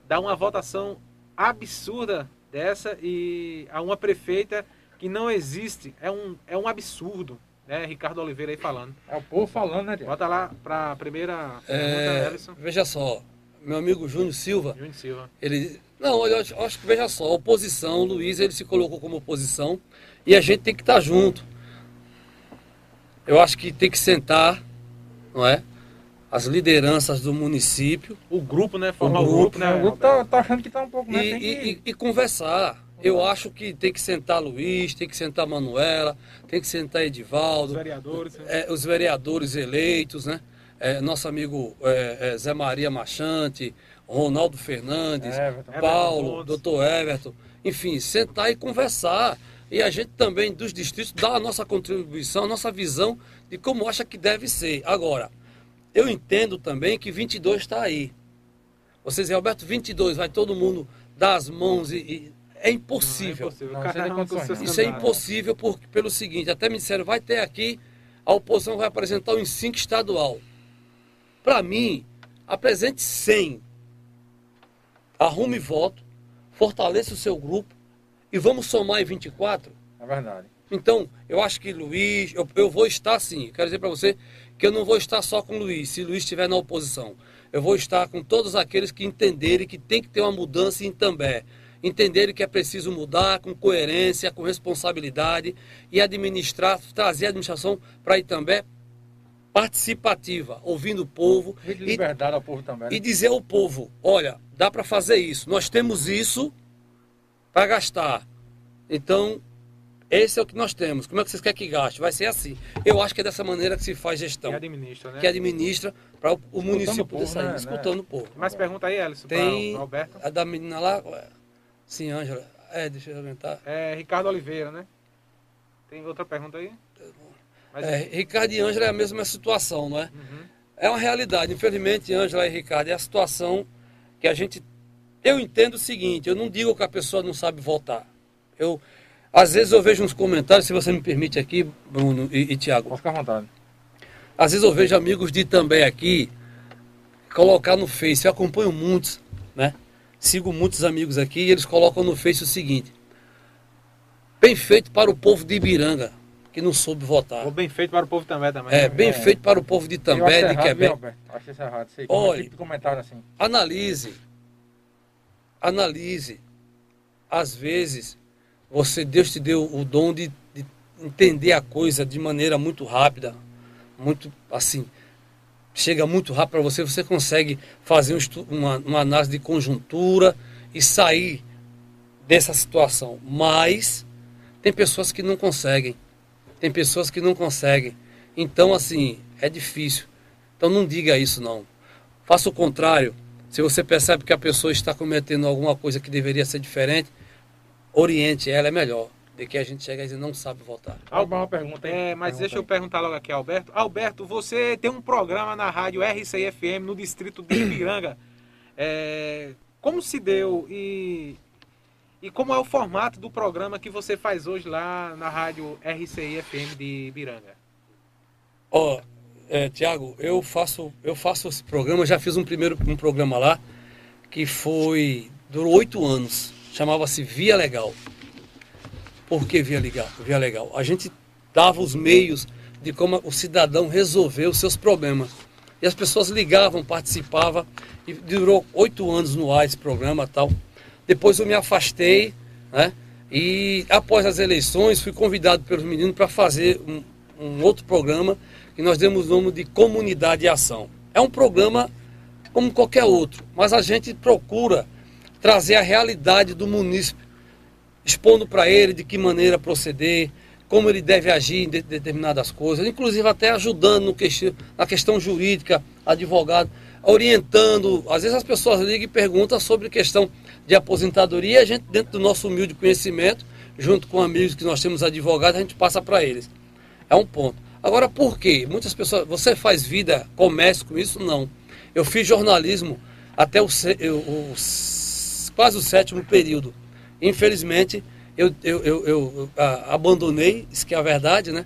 dá uma votação absurda dessa e a uma prefeita que não existe. É um, é um absurdo né? Ricardo Oliveira aí falando. É o povo falando, né, Tiago? Bota lá para a primeira é, Veja só, meu amigo Júnior Silva. Júnior Silva. Ele. Não, eu acho, que veja só, oposição, o Luiz ele se colocou como oposição e a gente tem que estar tá junto. Eu acho que tem que sentar, não é? As lideranças do município. O grupo, né? Formar o grupo, o grupo né? O grupo tá, tá, achando que tá um pouco, né? E, que... e, e conversar. Eu acho que tem que sentar Luiz, tem que sentar Manuela, tem que sentar Edivaldo. Os vereadores. Né? É, os vereadores eleitos, né? É, nosso amigo é, é Zé Maria Machante, Ronaldo Fernandes, Everton. Paulo, Everton doutor Everton. Enfim, sentar e conversar. E a gente também, dos distritos, dar a nossa contribuição, a nossa visão de como acha que deve ser. Agora, eu entendo também que 22 está aí. Vocês, Alberto, 22, vai todo mundo dar as mãos e, e é impossível. Não, é impossível. Não, isso é impossível por, pelo seguinte, até me disseram, vai ter aqui, a oposição vai apresentar o um 5 estadual. Para mim, apresente 100. Arrume voto, fortaleça o seu grupo e vamos somar em 24. É verdade. Então, eu acho que Luiz, eu, eu vou estar sim. Quero dizer para você que eu não vou estar só com Luiz, se Luiz estiver na oposição. Eu vou estar com todos aqueles que entenderem que tem que ter uma mudança em També entenderem que é preciso mudar com coerência, com responsabilidade e administrar, trazer a administração para Itambé participativa, ouvindo o povo. E liberdade ao povo também. Né? E dizer ao povo, olha, dá para fazer isso, nós temos isso para gastar. Então, esse é o que nós temos. Como é que vocês querem que gaste? Vai ser assim. Eu acho que é dessa maneira que se faz gestão. Que administra, né? Que administra para o, o município poder sair, né? escutando o povo. Mais pergunta aí, Alisson, Tem Alberto. a da menina lá, sim, Ângela. É, deixa eu aumentar. É, Ricardo Oliveira, né? Tem outra pergunta aí? Mas... É, Ricardo e Ângela é a mesma situação, não é? Uhum. É uma realidade. Infelizmente, Ângela e Ricardo, é a situação que a gente. Eu entendo o seguinte: eu não digo que a pessoa não sabe votar. Eu, às vezes eu vejo uns comentários, se você me permite aqui, Bruno e, e Tiago. Pode ficar à vontade. Às vezes eu vejo amigos de também aqui colocar no Face, eu acompanho muitos, né? Sigo muitos amigos aqui e eles colocam no Face o seguinte: bem feito para o povo de Ibiranga, que não soube votar. Ou bem feito para o povo de També também. É, bem é. feito para o povo de També, de Quebec. Acho isso errado. Sei, Olha, tipo de comentário assim. analise, analise. Às vezes, você, Deus te deu o dom de, de entender a coisa de maneira muito rápida, muito assim, chega muito rápido para você, você consegue fazer um uma, uma análise de conjuntura e sair dessa situação. Mas tem pessoas que não conseguem. Tem pessoas que não conseguem. Então, assim, é difícil. Então não diga isso não. Faça o contrário. Se você percebe que a pessoa está cometendo alguma coisa que deveria ser diferente, oriente ela é melhor de que a gente chega e não sabe votar. Alguma pergunta aí? É, mas pergunta deixa eu perguntar logo aqui, Alberto. Alberto, você tem um programa na rádio RCI-FM no distrito de Ibiranga. É, como se deu e, e como é o formato do programa que você faz hoje lá na rádio RCI-FM de Ibiranga? Ó, oh, é, Tiago, eu faço, eu faço esse programa, já fiz um primeiro um programa lá, que foi, durou oito anos, chamava-se Via Legal. Por que via legal? Via legal? A gente dava os meios de como o cidadão resolveu os seus problemas. E as pessoas ligavam, participavam, e durou oito anos no ar esse programa tal. Depois eu me afastei, né? E após as eleições fui convidado pelos meninos para fazer um, um, outro programa que nós demos o nome de Comunidade e Ação. É um programa como qualquer outro, mas a gente procura trazer a realidade do município expondo para ele de que maneira proceder, como ele deve agir em de determinadas coisas, inclusive até ajudando que na questão jurídica, advogado, orientando. Às vezes as pessoas ligam e perguntam sobre questão de aposentadoria, a gente, dentro do nosso humilde conhecimento, junto com amigos que nós temos advogados, a gente passa para eles. É um ponto. Agora, por quê? Muitas pessoas, você faz vida, comércio com isso? Não. Eu fiz jornalismo até o, o, quase o sétimo período. Infelizmente, eu, eu, eu, eu abandonei, isso que é a verdade, né?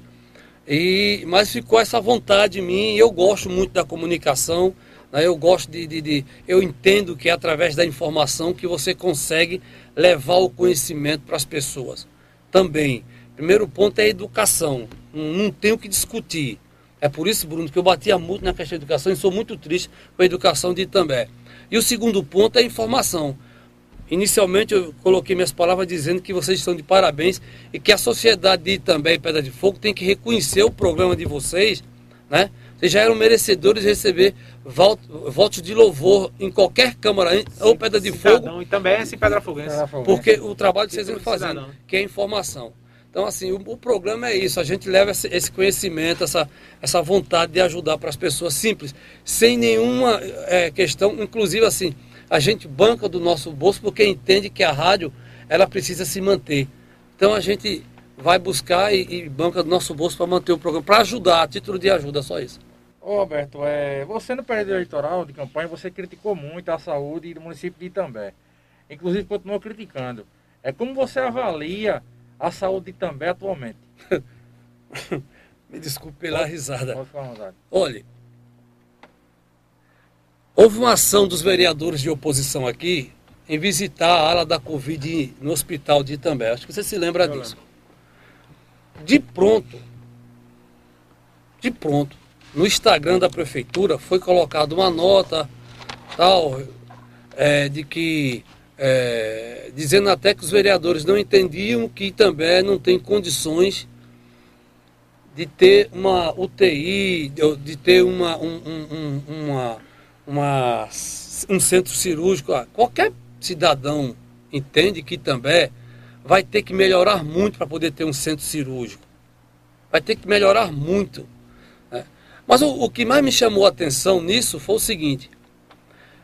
E, mas ficou essa vontade em mim, eu gosto muito da comunicação? Eu gosto de, de, de, Eu entendo que é através da informação que você consegue levar o conhecimento para as pessoas. Também, primeiro ponto é a educação, não, não tenho que discutir. É por isso, Bruno, que eu batia muito na questão da educação e sou muito triste com a educação de Itambé. E o segundo ponto é a informação. Inicialmente eu coloquei minhas palavras dizendo que vocês estão de parabéns e que a sociedade de também Pedra de Fogo tem que reconhecer o programa de vocês, né? Vocês já eram merecedores de receber votos de louvor em qualquer Câmara Sim, ou Pedra de cidadão, Fogo. E também esse Pedra Foguense. Porque o trabalho que vocês vêm fazendo, que é informação. Então, assim, o, o, programa é isso. A gente leva esse, esse, conhecimento, essa, essa vontade de ajudar para as pessoas simples, sem nenhuma é, questão, inclusive assim, a gente banca do nosso bolso porque entende que a rádio ela precisa se manter. Então a gente vai buscar e, e banca do nosso bolso para manter o programa, para ajudar, a título de ajuda, só isso. Ô Roberto, é, você no período eleitoral de campanha, você criticou muito a saúde do município de Itambé. Inclusive continua criticando. É como você avalia a saúde de Itambé atualmente? (laughs) Me desculpe pela pode, risada. Pode Olha, Houve uma ação dos vereadores de oposição aqui em visitar a ala da Covid no hospital de Itambé. Acho que você se lembra Eu disso. Lembro. De pronto, de pronto, no Instagram da prefeitura foi colocada uma nota tal é, de que é, dizendo até que os vereadores não entendiam que também não tem condições de ter uma UTI, de, ter uma, um, um, uma uma, um centro cirúrgico, ah, qualquer cidadão entende que também vai ter que melhorar muito para poder ter um centro cirúrgico. Vai ter que melhorar muito. Mas o, o que mais me chamou a atenção nisso foi o seguinte: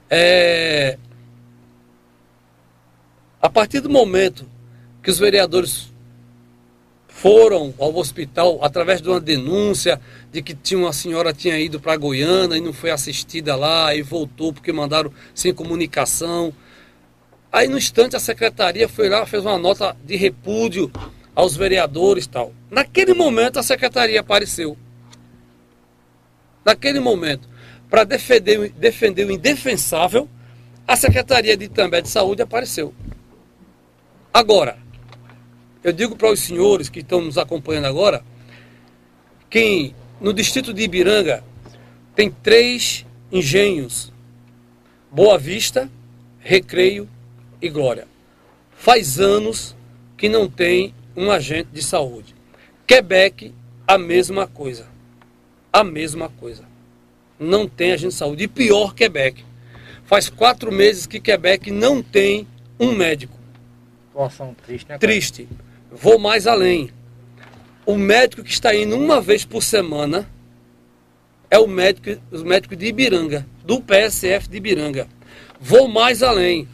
é, a partir do momento que os vereadores foram ao hospital através de uma denúncia de que tinha uma senhora tinha ido para Goiânia e não foi assistida lá e voltou porque mandaram sem comunicação. Aí no instante a secretaria foi lá, fez uma nota de repúdio aos vereadores tal. Naquele momento a secretaria apareceu. Naquele momento, para defender, defender o indefensável, a Secretaria de Itambé de Saúde apareceu. Agora, eu digo para os senhores que estão nos acompanhando agora, que no distrito de Ibiranga tem três engenhos: Boa Vista, Recreio e Glória. Faz anos que não tem um agente de saúde. Quebec, a mesma coisa. A mesma coisa. Não tem agente de saúde. E pior, Quebec. Faz quatro meses que Quebec não tem um médico. Situação triste, né? Triste. Vou mais além. O médico que está indo uma vez por semana é o médico, os médicos de Ibiranga, do PSF de Ibiranga. Vou mais além.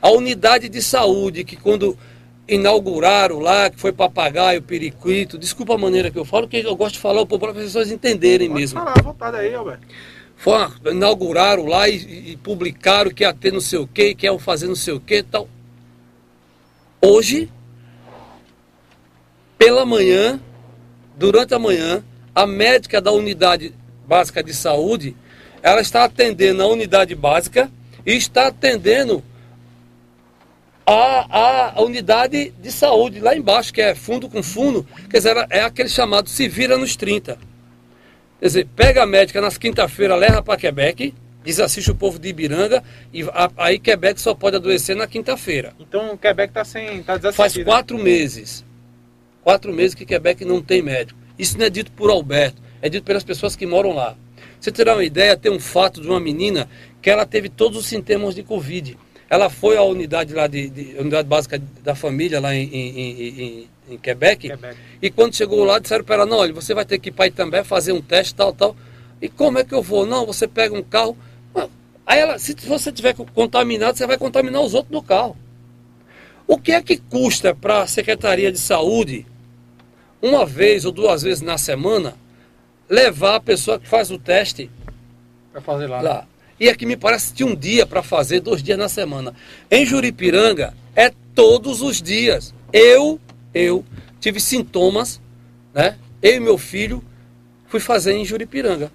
A unidade de saúde que quando inauguraram lá, que foi papagaio, periquito, desculpa a maneira que eu falo, que eu gosto de falar para as pessoas entenderem Pode mesmo. falar à vontade aí, Alberto. Foi, inauguraram lá e, e, publicaram que ia ter não sei o que, que iam fazer não sei o que e tal. Hoje, pela manhã, durante a manhã, a médica da unidade básica de saúde, ela está atendendo a unidade básica e está atendendo a, a, unidade de saúde lá embaixo, que é fundo com fundo, quer dizer, é aquele chamado se vira nos 30. Quer dizer, pega a médica nas quinta-feira, leva para Quebec, desassiste o povo de Ibiranga, e a, aí Quebec só pode adoecer na quinta-feira. Então Quebec está sem. Tá Faz quatro meses quatro meses que Quebec não tem médico. Isso não é dito por Alberto, é dito pelas pessoas que moram lá. Você terá uma ideia, tem um fato de uma menina que ela teve todos os sintomas de Covid. Ela foi à unidade lá de, de unidade básica da família lá em, em, em, em Quebec, Quebec, e quando chegou lá disseram para ela, não, olha, você vai ter que ir para Itambé fazer um teste, tal, tal. E como é que eu vou? Não, você pega um carro. Aí ela, se você tiver contaminado, você vai contaminar os outros no carro. O que é que custa para a Secretaria de Saúde uma vez ou duas vezes na semana, levar a pessoa que faz o teste para fazer lá. lá. E aqui me parece que um dia para fazer, dois dias na semana. Em Juripiranga é todos os dias. Eu, eu tive sintomas, né? Eu e meu filho fui fazer em Juripiranga.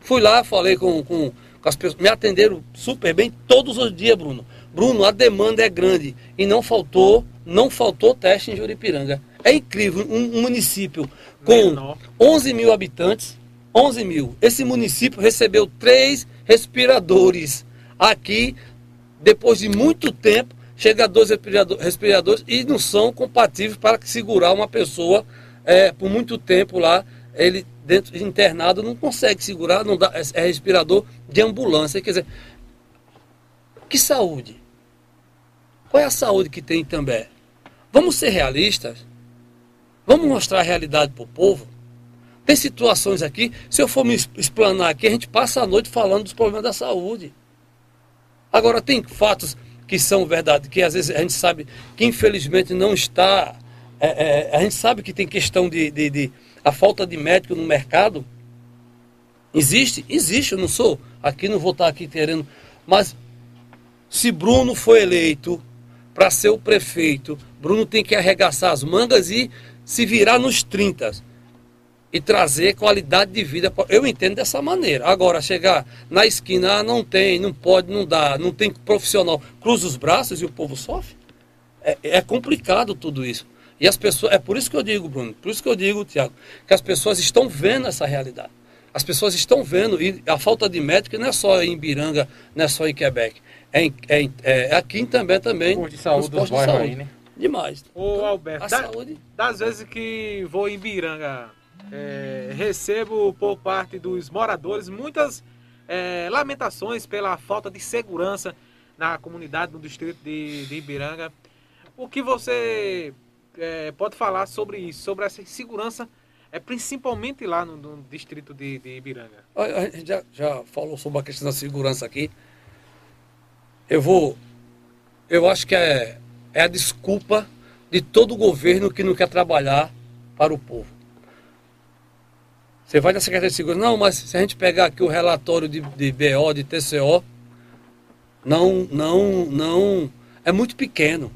Fui lá, falei com, com, com as pessoas, me atenderam super bem todos os dias, Bruno. Bruno, a demanda é grande e não faltou, não faltou teste em Juripiranga. É incrível, um, município com Menor. 11 mil habitantes, 11 mil. Esse município recebeu três respiradores. Aqui, depois de muito tempo, chega dois respiradores e não são compatíveis para segurar uma pessoa é, por muito tempo lá. Ele dentro de internado não consegue segurar, não dá, é respirador de ambulância. Quer dizer, que saúde? Qual é a saúde que tem também? Vamos ser realistas. Vamos mostrar a realidade para o povo. Tem situações aqui, se eu for me explanar aqui, a gente passa a noite falando dos problemas da saúde. Agora, tem fatos que são verdade, que às vezes a gente sabe que infelizmente não está. É, é, a gente sabe que tem questão de, de, de, a falta de médico no mercado. Existe? Existe, eu não sou. Aqui não vou estar aqui querendo. Mas se Bruno foi eleito para ser o prefeito, Bruno tem que arregaçar as mangas e se virar nos 30 e trazer qualidade de vida. Eu entendo dessa maneira. Agora, chegar na esquina, ah, não tem, não pode, não dá, não tem profissional, cruza os braços e o povo sofre. É, é complicado tudo isso. E as pessoas, é por isso que eu digo, Bruno, por isso que eu digo, Tiago, que as pessoas estão vendo essa realidade. As pessoas estão vendo, e a falta de médico não é só em Biranga, não é só em Quebec. É, em, é, é aqui também, também. de saúde, postos de saúde. Aí, né? Demais. Ô, Alberto, a da, saúde... das vezes que vou em Biranga, é, recebo por parte dos moradores muitas é, lamentações pela falta de segurança na comunidade, no distrito de, de Ibiranga. O que você é, pode falar sobre isso, sobre essa insegurança é principalmente lá no, no distrito de, de Ibiranga. A gente já, já falou sobre a questão da segurança aqui. Eu vou. Eu acho que é, é a desculpa de todo governo que não quer trabalhar para o povo. Você vai na Secretaria de Segurança, não, mas se a gente pegar aqui o relatório de, de BO, de TCO, não, não, não, é muito pequeno.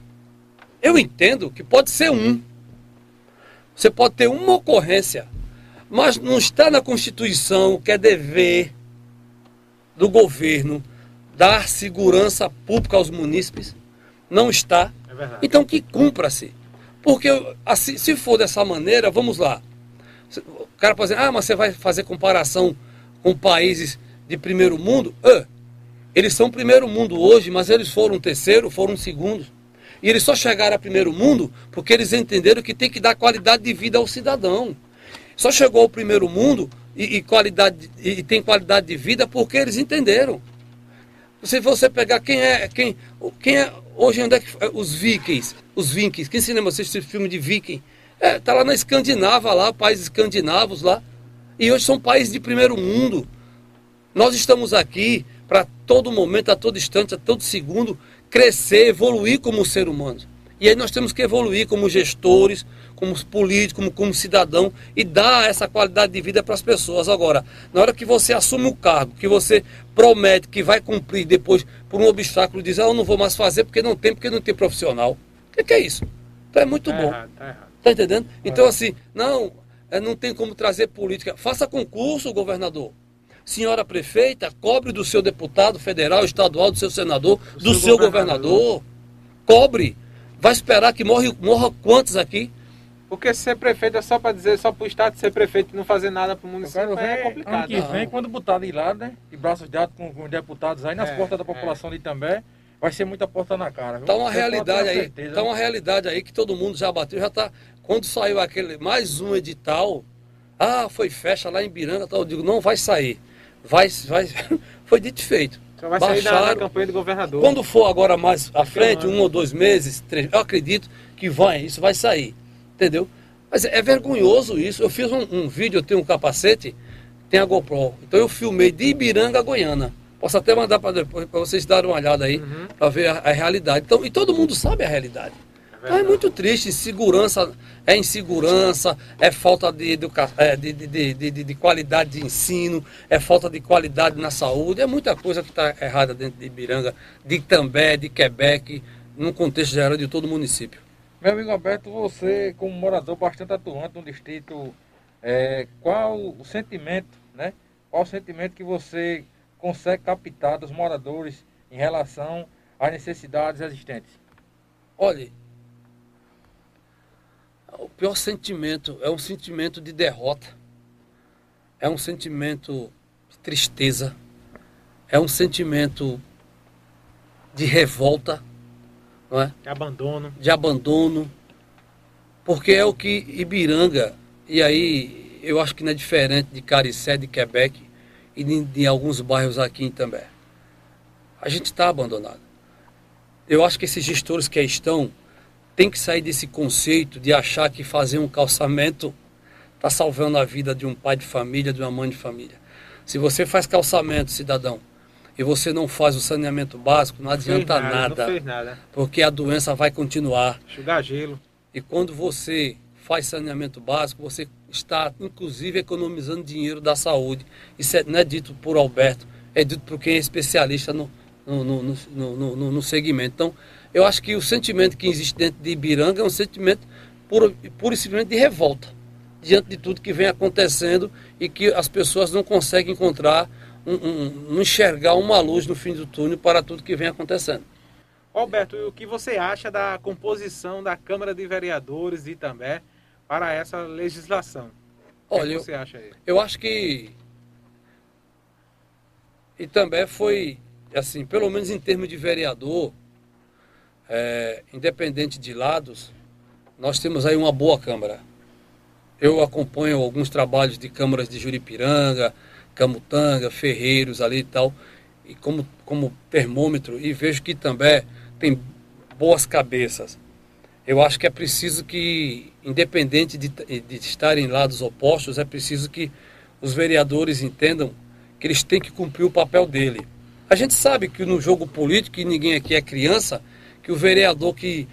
Eu entendo que pode ser um. Você pode ter uma ocorrência, mas não está na Constituição que é dever do governo dar segurança pública aos munícipes. Não está. É então que cumpra-se. Porque assim, se for dessa maneira, vamos lá. O cara pode dizer, ah, mas você vai fazer comparação com países de primeiro mundo? Ah, eles são primeiro mundo hoje, mas eles foram terceiro, foram segundo. E eles só chegaram a primeiro mundo porque eles entenderam que tem que dar qualidade de vida ao cidadão. Só chegou ao primeiro mundo e, e qualidade, e tem qualidade de vida porque eles entenderam. Se você pegar quem é, quem, quem é hoje onde é que os vikings, os vikings, quem se lembra assistir filme de viking? É, tá lá na Escandinava lá, países escandinavos lá. E hoje são países de primeiro mundo. Nós estamos aqui para todo momento, a todo instante, a todo segundo, crescer, evoluir como ser humano. E aí nós temos que evoluir como gestores, como políticos, como, como cidadão e dar essa qualidade de vida para as pessoas. Agora, na hora que você assume o cargo, que você promete que vai cumprir depois por um obstáculo, diz, ah, eu não vou mais fazer porque não tem, porque não tem profissional. O que, que, é isso? Então é muito tá bom. Errado, tá, errado. Tá entendendo? Então, assim, não, é, não tem como trazer política. Faça concurso, governador senhora prefeita, cobre do seu deputado federal, estadual, do seu senador, do, do seu, seu governador. governador. Cobre. Vai esperar que morre, morra quantos aqui? Porque ser prefeito é só para dizer, só para o Estado ser prefeito e não fazer nada para o município é complicado. Ano que vem, quando botar de lado, né? E braços dados com, com deputados aí nas é, portas da população é. de Itambé, vai ser muita porta na cara. Viu? Tá uma realidade aí, tá uma realidade aí que todo mundo já bateu, já tá. Quando saiu aquele mais um edital, ah, foi festa lá em Biranga, tal, eu digo, não vai sair vai, vai, (laughs) foi dito e feito. Só vai Baixaram, sair da, da, campanha do governador. Quando for agora mais à frente, um ou dois meses, três, eu acredito que vai, isso vai sair. Entendeu? Mas é, vergonhoso isso. Eu fiz um, um, vídeo, eu tenho um capacete, tem a GoPro. Então eu filmei de Ibiranga a Goiânia. Posso até mandar para vocês darem uma olhada aí, uhum. para ver a, a, realidade. Então, e todo mundo sabe a realidade. Então é muito triste, segurança é insegurança, é falta de, educa... É, de, de, de, de, qualidade de ensino, é falta de qualidade na saúde, é muita coisa que está errada dentro de Ibiranga, de També, de Quebec, num contexto geral de todo o município. Meu amigo Alberto, você como morador bastante atuante no distrito, é, qual o sentimento, né? Qual o sentimento que você consegue captar dos moradores em relação às necessidades existentes? Olha, o pior sentimento é um sentimento de derrota, é um sentimento de tristeza, é um sentimento de revolta, não é? De abandono. De abandono, porque é o que Ibiranga, e aí eu acho que não é diferente de Caricé, de Quebec e de, de alguns bairros aqui também. A gente está abandonado. Eu acho que esses gestores que aí estão tem que sair desse conceito de achar que fazer um calçamento está salvando a vida de um pai de família, de uma mãe de família. Se você faz calçamento, cidadão, e você não faz o saneamento básico, não, não adianta nada, nada, nada, Porque a doença vai continuar. Enxugar gelo. E quando você faz saneamento básico, você está, inclusive, economizando dinheiro da saúde. Isso é, não é dito por Alberto, é dito por quem é especialista no, no, no, no, no, no segmento. Então, eu acho que o sentimento que existe dentro de Ibiranga é um sentimento puro, puro e simplesmente de revolta diante de tudo que vem acontecendo e que as pessoas não conseguem encontrar, um, um, um enxergar uma luz no fim do túnel para tudo que vem acontecendo. Alberto, o que você acha da composição da Câmara de Vereadores de Itambé para essa legislação? Olha, o que você acha aí? Eu acho que Itambé foi, assim, pelo menos em termos de vereador, é, independente de lados, nós temos aí uma boa Câmara. Eu acompanho alguns trabalhos de câmaras de Juripiranga, Camutanga, Ferreiros ali e tal, e como, como termômetro, e vejo que também tem boas cabeças. eu acho que é preciso que, independente de, de estarem lados opostos, é preciso que os vereadores entendam que eles têm que cumprir o papel dele. A gente sabe que no jogo político, e ninguém aqui é criança, que o vereador que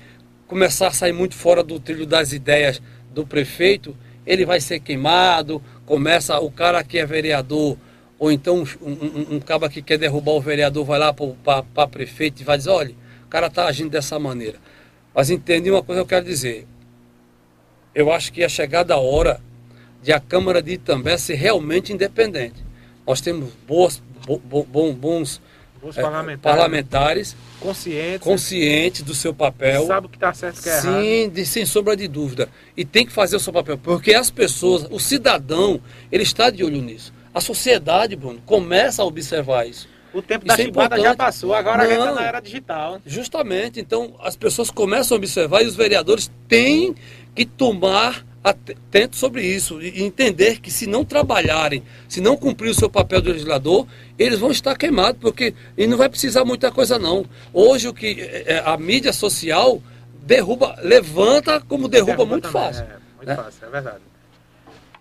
começar a sair muito fora do trilho das ideias do prefeito, ele vai ser queimado, começa o cara que é vereador, ou então um, um, um cara que quer derrubar o vereador vai lá para prefeito e vai dizer, olha, o cara está agindo dessa maneira. Mas entende uma coisa que eu quero dizer. Eu acho que é chegada a hora de a Câmara de Itambé ser realmente independente. Nós temos boas, bo, bo, bons é, parlamentares, parlamentares conscientes, conscientes do seu papel. Sabe o que está certo e que é errado. Sim, sem sombra de dúvida. E tem que fazer o seu papel, porque as pessoas, o cidadão, ele está de olho nisso. A sociedade, Bruno, começa a observar isso. O tempo isso da é chibata já passou, agora Não, a gente está na era digital. Justamente, então as pessoas começam a observar e os vereadores têm que tomar atento sobre isso e entender que se não trabalharem, se não cumprir o seu papel de legislador, eles vão estar queimados, porque e não vai precisar muita coisa não. Hoje o que é, é a mídia social derruba, levanta como derruba, derruba muito também, fácil. É, muito né? fácil, é verdade.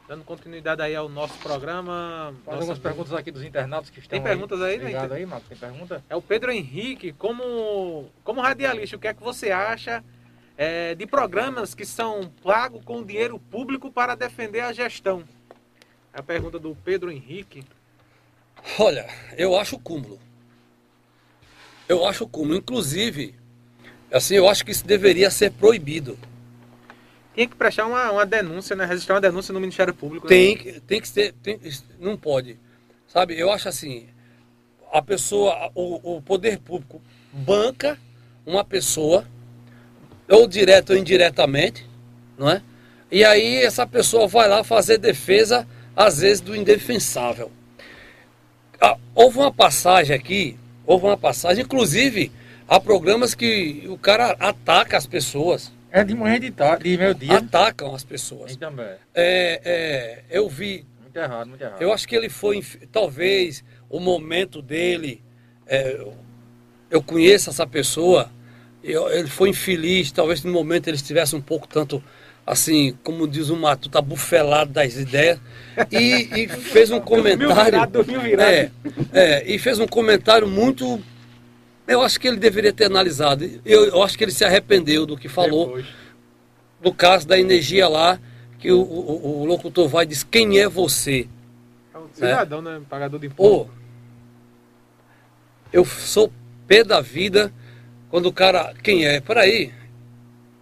Dando continuidade aí ao nosso programa. Faz algumas perguntas aqui dos internautas que estão. Tem perguntas aí, aí né? aí, Marcos? Tem pergunta? É o Pedro Henrique, como, como radialista, o que é que você acha é, de programas que são pagos com dinheiro público para defender a gestão? É a pergunta do Pedro Henrique. Olha, eu acho o cúmulo. Eu acho o cúmulo. Inclusive, assim, eu acho que isso deveria ser proibido tinha que prestar uma, uma denúncia, né? Registrar uma denúncia no Ministério Público. Né? Tem, né? tem que ser, tem, não pode. Sabe, eu acho assim, a pessoa, o, o poder público banca uma pessoa, ou direto ou indiretamente, não é? E aí essa pessoa vai lá fazer defesa, às vezes, do indefensável. Ah, houve uma passagem aqui, houve uma passagem, inclusive, há programas que o cara ataca as pessoas. É de manhã de tarde, de meio dia. Atacam as pessoas. E também. É, é, eu vi. Muito errado, muito errado. Eu acho que ele foi, talvez, o momento dele. É, eu conheço essa pessoa. Eu, ele foi infeliz, talvez no momento ele estivesse um pouco tanto assim, como diz o Mato, tá bufelado das ideias, e, e fez um (laughs) comentário. Virado, é, é, e fez um comentário muito eu acho que ele deveria ter analisado. Eu, eu acho que ele se arrependeu do que falou. Depois. Do caso da energia lá, que o, o, o locutor vai e diz, quem é você? É um cidadão, né? Pagador de imposto. Oh, eu sou pé da vida quando o cara. Quem é? Peraí.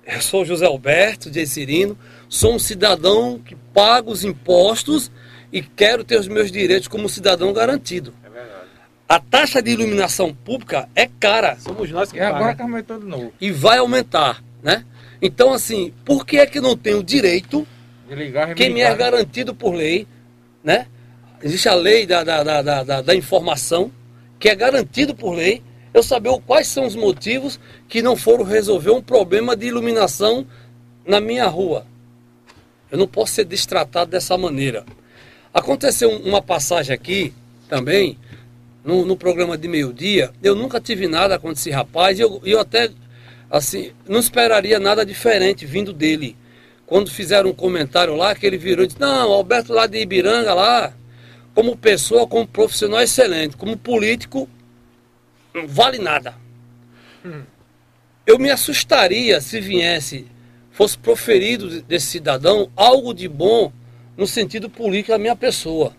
Eu sou José Alberto de Cirino, sou um cidadão que paga os impostos e quero ter os meus direitos como cidadão garantido. A taxa de iluminação pública é cara. Somos nós que E agora está aumentando de novo. E vai aumentar, né? Então, assim, por que é que não tem o direito, de ligar, que me é garantido por lei, né? Existe a lei da, da, da, da, da informação, que é garantido por lei, eu saber quais são os motivos que não foram resolver um problema de iluminação na minha rua. Eu não posso ser destratado dessa maneira. Aconteceu uma passagem aqui também, no, no programa de meio-dia, eu nunca tive nada com esse rapaz e eu, eu até, assim, não esperaria nada diferente vindo dele. Quando fizeram um comentário lá, que ele virou e disse: Não, Alberto lá de Ibiranga, lá, como pessoa, como profissional excelente, como político, não vale nada. Hum. Eu me assustaria se viesse, fosse proferido desse cidadão algo de bom no sentido político da minha pessoa.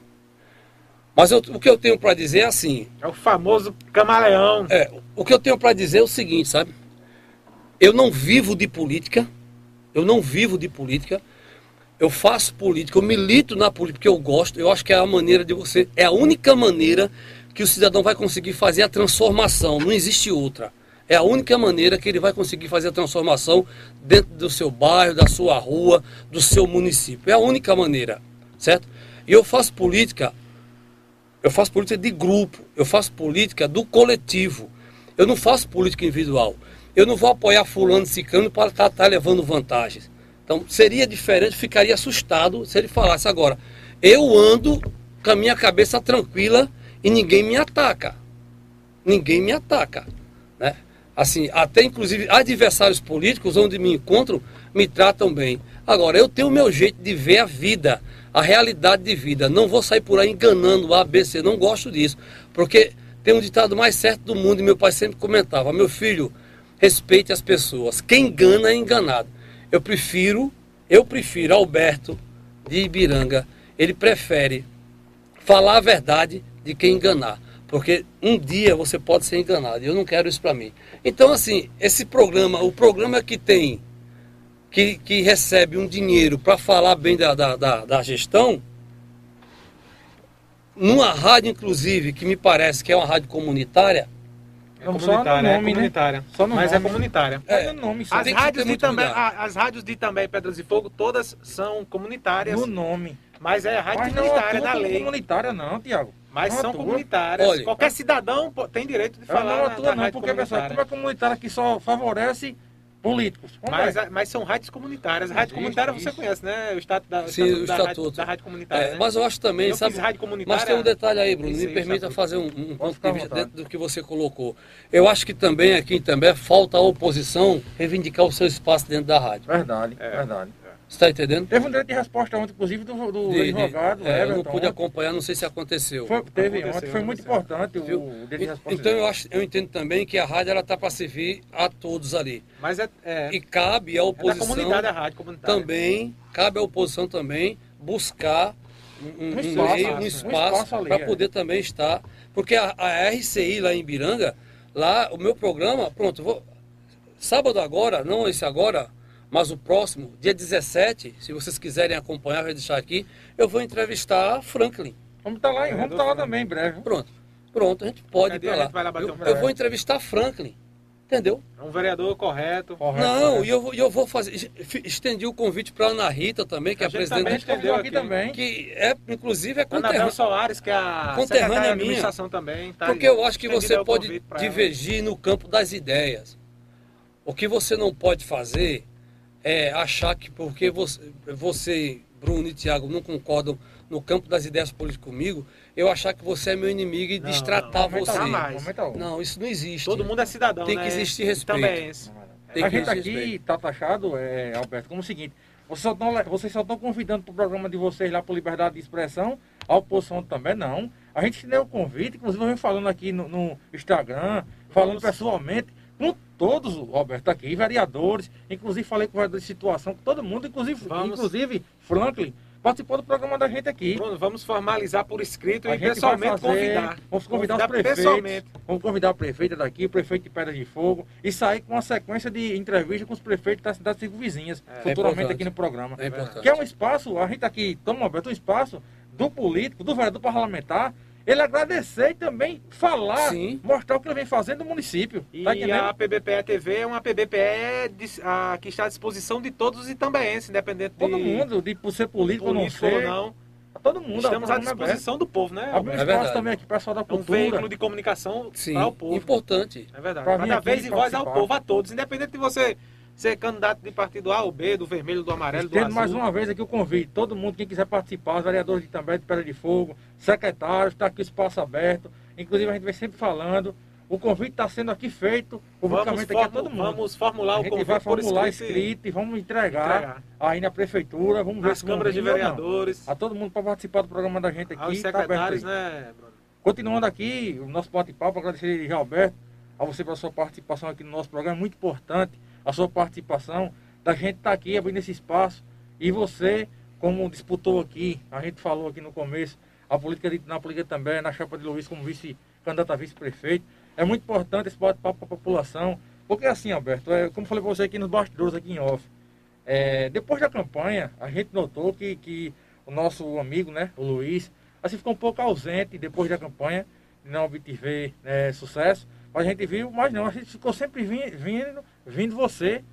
Mas eu, o que eu tenho para dizer é assim. É o famoso camaleão. É, o que eu tenho para dizer é o seguinte, sabe? Eu não vivo de política. Eu não vivo de política. Eu faço política, eu milito na política porque eu gosto. Eu acho que é a maneira de você. É a única maneira que o cidadão vai conseguir fazer a transformação. Não existe outra. É a única maneira que ele vai conseguir fazer a transformação dentro do seu bairro, da sua rua, do seu município. É a única maneira, certo? E eu faço política eu faço política de grupo, eu faço política do coletivo. Eu não faço política individual. Eu não vou apoiar fulano ciclano para estar tá, tá levando vantagens. Então seria diferente, ficaria assustado se ele falasse agora. Eu ando com a minha cabeça tranquila e ninguém me ataca. Ninguém me ataca. Né? assim, até inclusive adversários políticos onde me encontram me tratam bem. Agora, eu tenho o meu jeito de ver a vida, a realidade de vida. Não vou sair por aí enganando o ABC, não gosto disso. Porque tem um ditado mais certo do mundo e meu pai sempre comentava: meu filho, respeite as pessoas. Quem engana é enganado. Eu prefiro, eu prefiro Alberto de Ibiranga. Ele prefere falar a verdade de quem enganar. Porque um dia você pode ser enganado. E eu não quero isso para mim. Então, assim, esse programa, o programa que tem, que, que recebe um dinheiro para falar bem da, da, da, da gestão, numa rádio, inclusive, que me parece que é uma rádio comunitária, é comunitária, é nome, é comunitária. Né? Só no mas é nome. é comunitária. É, no nome, as, rádios de também, as rádios de também Pedras e Fogo, todas são comunitárias. No nome. Mas é a rádio mas comunitária não da lei. comunitária não, Tiago. Mas não são atua. comunitárias. Olha, Qualquer cidadão tem direito de falar. Não atua não, porque, pessoal, como é comunitária que só favorece políticos. Mas, é? mas são rádios comunitárias. Rádio comunitária você conhece, né? O estatuto da, Sim, o estatuto. Da, rádio, da rádio comunitária. É, né? Mas eu acho também, eu sabe? Rádio comunitária, mas tem um detalhe aí, Bruno. Me permita fazer um, um ponto de vista dentro do que você colocou. Eu acho que também aqui também falta a oposição reivindicar o seu espaço dentro da rádio. Verdade, é, verdade. Você está entendendo? Teve um direito de resposta ontem, inclusive, do, do de, advogado. De, é, eu não pude acompanhar, não sei se aconteceu. Foi, teve aconteceu, ontem, foi muito importante o, o direito de resposta. Então eu, acho, eu entendo também que a rádio está para servir a todos ali. Mas é, é, e cabe à oposição. É comunidade, a rádio comunitária. Também, cabe à oposição também buscar um, um, um espaço, meio, um espaço, um para é. poder também estar. Porque a, a RCI lá em Biranga, lá o meu programa, pronto, vou, sábado agora, não esse agora, mas o próximo, dia 17, se vocês quiserem acompanhar, vai deixar aqui, eu vou entrevistar Franklin. Vamos estar tá lá, vamos estar tá lá também em breve. Pronto. Pronto, a gente pode ir para lá. lá eu, eu vou entrevistar Franklin. Entendeu? É um vereador correto. correto não, correto. e eu, eu vou fazer. Estendi o convite para Ana Rita também, que a é a presidente. Também aqui, também. Que é, inclusive, é conterrânea. Soares, que é a conterrânea minha. também. Tá porque eu acho que você pode divergir ela. no campo das ideias. O que você não pode fazer é, achar que porque você, você, Bruno e Tiago, não concordam no campo das ideias políticas comigo, eu achar que você é meu inimigo e não, destratar não, você. Não, isso não existe. Todo mundo é cidadão. Tem né? que existir respeito. Também. Tem a gente aqui está taxado, é, Alberto, como o seguinte: vocês só estão, convidando para o programa de vocês lá por liberdade de expressão, a oposição também não. A gente deu o convite, inclusive eu venho falando aqui no, no Instagram, falando Vamos. pessoalmente com todos, Roberto, aqui, vereadores, inclusive falei com o vereador de situação, com todo mundo, inclusive, inclusive Franklin, participou do programa da gente aqui. Bruno, vamos formalizar por escrito a e pessoalmente fazer, convidar. Vamos convidar, convidar os prefeitos. Vamos convidar o prefeito daqui, o prefeito de Pedra de Fogo e sair com uma sequência de entrevistas com os prefeitos das cidades vizinhas, é, futuramente é aqui no programa. É importante. Que é um espaço, a gente aqui toma Roberto, um espaço do político, do vereador parlamentar, ele agradecer e também falar, Sim. mostrar o que ele vem fazendo no município. E tá a PBPE TV é uma PBPE de, a, que está à disposição de todos os itambeenses, independente de... Todo mundo, de por ser político, político ou não ser. Ou não. Todo mundo. Estamos à disposição do povo, né? Abrir é espaço também aqui, pessoal da cultura. É um veículo de comunicação Sim, para o povo. importante. É verdade. Cada vez e voz ao povo, a todos, independente de você ser candidato de partido A ou B, do vermelho, do amarelo, do azul. mais uma vez aqui o convite, todo mundo, quem quiser participar, os vereadores de também de Pedra de Fogo, secretários, está aqui o espaço aberto. Inclusive a gente vem sempre falando. O convite está sendo aqui feito publicamente aqui a todo mundo. Vamos formular o convite. A gente vai formular escrito, e vamos entregar, entregar, aí na prefeitura. Vamos ver câmaras de vereadores. A todo mundo para participar do programa da gente aqui. Aos tá secretários, tá né, Bruno? Continuando aqui, o nosso bate-papo, agradecer Alberto, a você pela sua participação aqui no nosso programa, é muito importante a sua participação da gente estar tá aqui abrindo esse espaço. E você, como disputou aqui, a gente falou aqui no começo, a política de, na política também, na chapa de Luiz como vice-candidato a vice-prefeito. É muito importante esse bate-papo para a população. Porque assim, Alberto, é, como falei para você aqui nos bastidores, aqui em off, é, depois da campanha, a gente notou que, que o nosso amigo, né, o Luiz, assim ficou um pouco ausente depois da campanha, não obter né, sucesso. Mas a gente viu, mas não, a gente ficou sempre vindo, vindo, vindo você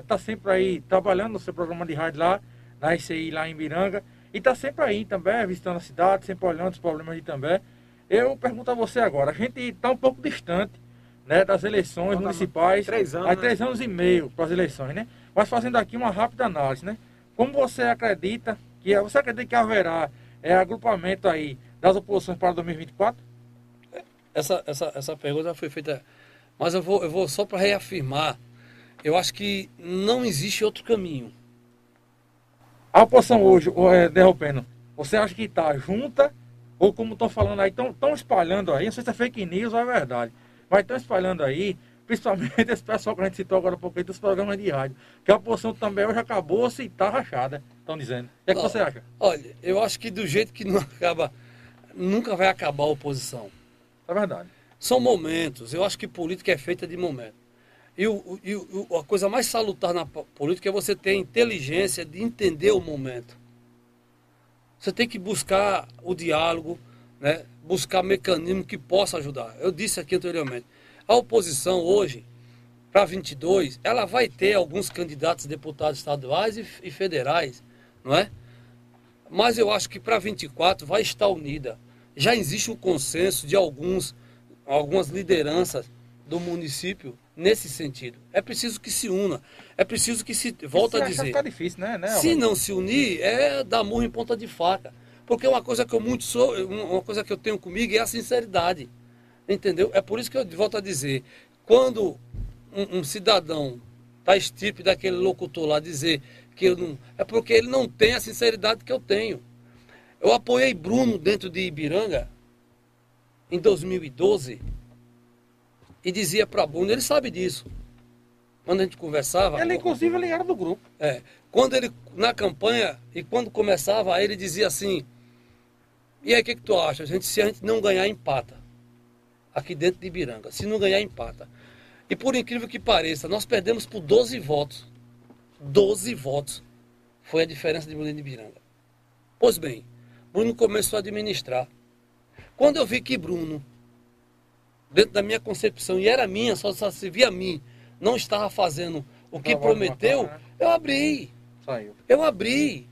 está é, sempre aí trabalhando no seu programa de rádio lá, na ICI lá em Miranga, e está sempre aí também, visitando a cidade, sempre olhando os problemas de também. Eu pergunto a você agora, a gente está um pouco distante né, das eleições municipais, três anos, aí, né? três anos e meio para as eleições, né? Mas fazendo aqui uma rápida análise, né? Como você acredita que você acredita que haverá é, agrupamento aí das oposições para 2024? Essa, essa, essa pergunta foi feita Mas eu vou, eu vou só para reafirmar. Eu acho que não existe outro caminho. A oposição hoje, é, derrubando, você acha que está junta? Ou como estão falando aí, estão espalhando aí, não sei se é fake news ou é verdade, mas estão espalhando aí, principalmente (laughs) esse pessoal que a gente citou agora um aí dos programas de rádio, que a oposição também hoje acabou se está rachada, estão dizendo. O que, é que você acha? Olha, eu acho que do jeito que não (laughs) acaba, nunca vai acabar a oposição. É verdade. São momentos, eu acho que política é feita de momentos. E, o, e o, a coisa mais salutar na política é você ter a inteligência de entender o momento. Você tem que buscar o diálogo, né? buscar mecanismo que possa ajudar. Eu disse aqui anteriormente, a oposição hoje, para 22, ela vai ter alguns candidatos deputados estaduais e, e federais, não é? Mas eu acho que para 24 vai estar unida. Já existe um consenso de alguns, algumas lideranças do município nesse sentido. É preciso que se una. É preciso que se. Volta a dizer. Fica difícil, né? né se não se unir, é dar murro em ponta de faca. Porque uma coisa que eu muito sou, uma coisa que eu tenho comigo é a sinceridade. Entendeu? É por isso que eu volto a dizer. Quando um, um cidadão está estirpe daquele locutor lá dizer que eu não. É porque ele não tem a sinceridade que eu tenho. Eu apoiei Bruno dentro de Ibiranga em 2012 e dizia para Bruno, ele sabe disso. Quando a gente conversava. Ele, inclusive, ele era do grupo. É. Quando ele, na campanha, e quando começava, ele dizia assim: E aí, o que, que tu acha? A gente, se a gente não ganhar, empata. Aqui dentro de Ibiranga. Se não ganhar, empata. E por incrível que pareça, nós perdemos por 12 votos. 12 votos. Foi a diferença de Bruno de Ibiranga. Pois bem, Bruno começou a administrar. Quando eu vi que Bruno dentro da minha concepção, e era minha, só, só se via a mim, não estava fazendo o que prometeu, né? eu abri. Saiu. Eu abri.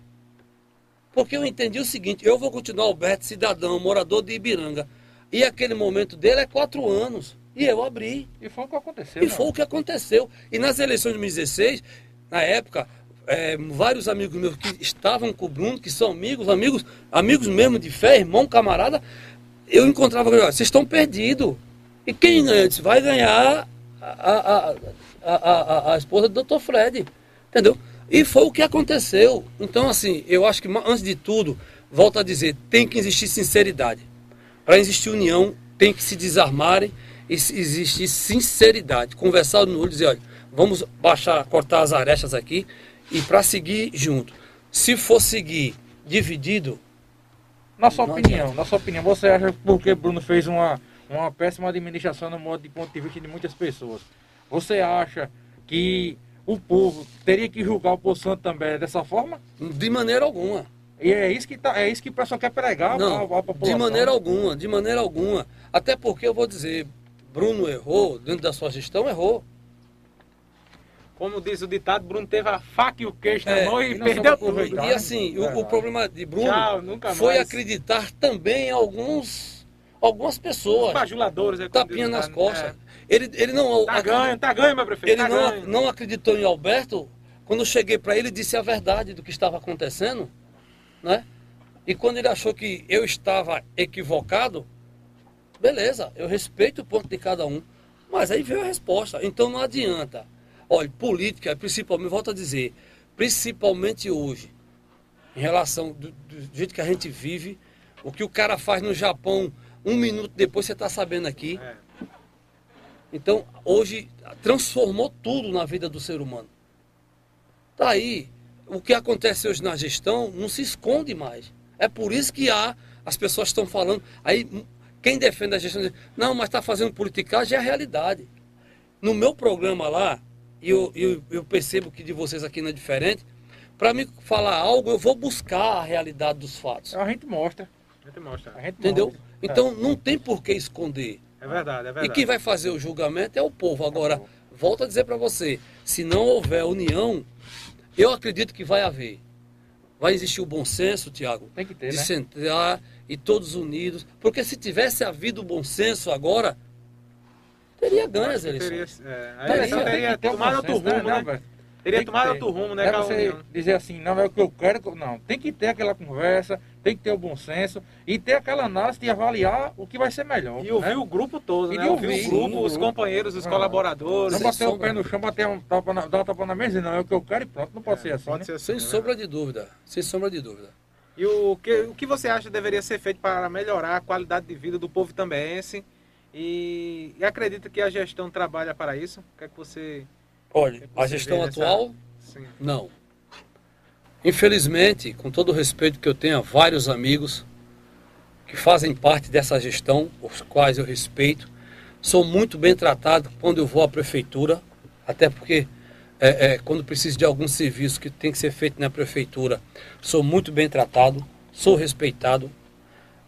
Porque eu entendi o seguinte, eu vou continuar Alberto cidadão, morador de Ibiranga. E aquele momento dele é quatro anos. E eu abri. E foi o que aconteceu. E não. foi o que aconteceu. E nas eleições de 2016, na época, é, vários amigos meus que estavam com o Bruno, que são amigos, amigos, amigos mesmo de fé, irmão, camarada, eu encontrava, vocês estão perdidos. E quem ganha disso? Vai ganhar a, a, a, a, esposa do Dr. Fred. Entendeu? E foi o que aconteceu. Então, assim, eu acho que, antes de tudo, volto a dizer, tem que existir sinceridade. Para existir união, tem que se desarmarem e existir sinceridade. Conversar no olho e dizer, olha, vamos baixar, cortar as arestas aqui e para seguir junto. Se for seguir dividido. Na sua opinião, na sua opinião, você acha porque Bruno fez uma uma péssima administração no modo de ponto de vista de muitas pessoas. Você acha que o povo teria que julgar o Poço Santo também dessa forma? De maneira alguma. E é isso que, tá, é isso que o pessoal quer pregar Não, a, a população. De maneira alguma, de maneira alguma. Até porque eu vou dizer, Bruno errou, dentro da sua gestão, errou. Como diz o ditado, Bruno teve a faca e o queixo é, na mão e, e perdeu tudo. E assim, o, o, problema de Bruno Tchau, foi acreditar também em alguns algumas pessoas. Bajuladores, é Tapinha nas né? costas. É. Ele, ele não. Tá ganho, tá ganho, meu prefeito. Ele tá não, ganho. não acreditou em Alberto. Quando eu cheguei para ele, disse a verdade do que estava acontecendo, né? E quando ele achou que eu estava equivocado, beleza, eu respeito o ponto de cada um. Mas aí veio a resposta. Então não adianta. Olha, política, principalmente, volto a dizer, principalmente hoje, em relação do, do jeito que a gente vive, o que o cara faz no Japão um minuto depois você está sabendo aqui. Então, hoje, transformou tudo na vida do ser humano. Tá aí. O que acontece hoje na gestão não se esconde mais. É por isso que há, as pessoas estão falando. Aí, quem defende a gestão diz, não, mas está fazendo politicagem é a realidade. No meu programa lá, e eu, eu, eu percebo que de vocês aqui não é diferente, para me falar algo, eu vou buscar a realidade dos fatos. A gente mostra. A gente mostra. A gente Entendeu? Mostra. Então é. não tem por que esconder. É verdade, é verdade. E quem vai fazer o julgamento é o povo. Agora, volto a dizer para você, se não houver união, eu acredito que vai haver. Vai existir o bom senso, Tiago, tem que ter, de né? sentar e todos unidos. Porque se tivesse havido o bom senso agora, teria ganho as eleições. Teria, é, a eleição teria, teria tomado outro rumo, né? né? Teria tomado outro rumo, né, é você dizer assim, não é o que eu quero, não. Tem que ter aquela conversa, tem que ter o bom senso e ter aquela análise de avaliar o que vai ser melhor. E ouvir né? o grupo todo, e né? Ouvir, ouvir o grupo, sim, os companheiros, os ah, colaboradores. Não bater o pé no chão, bater um tapa na, dar uma tapa na mesa, não. É o que eu quero e pronto. Não pode é, ser assim. Pode né? ser assim Sem né? sombra de dúvida. Sem sombra de dúvida. E o que, o que você acha deveria ser feito para melhorar a qualidade de vida do povo tambense? E, e acredita que a gestão trabalha para isso? O que é que você. Olha, a gestão atual, Sim. não. Infelizmente, com todo o respeito que eu tenho a vários amigos que fazem parte dessa gestão, os quais eu respeito, sou muito bem tratado quando eu vou à prefeitura, até porque é, é, quando preciso de algum serviço que tem que ser feito na prefeitura, sou muito bem tratado, sou respeitado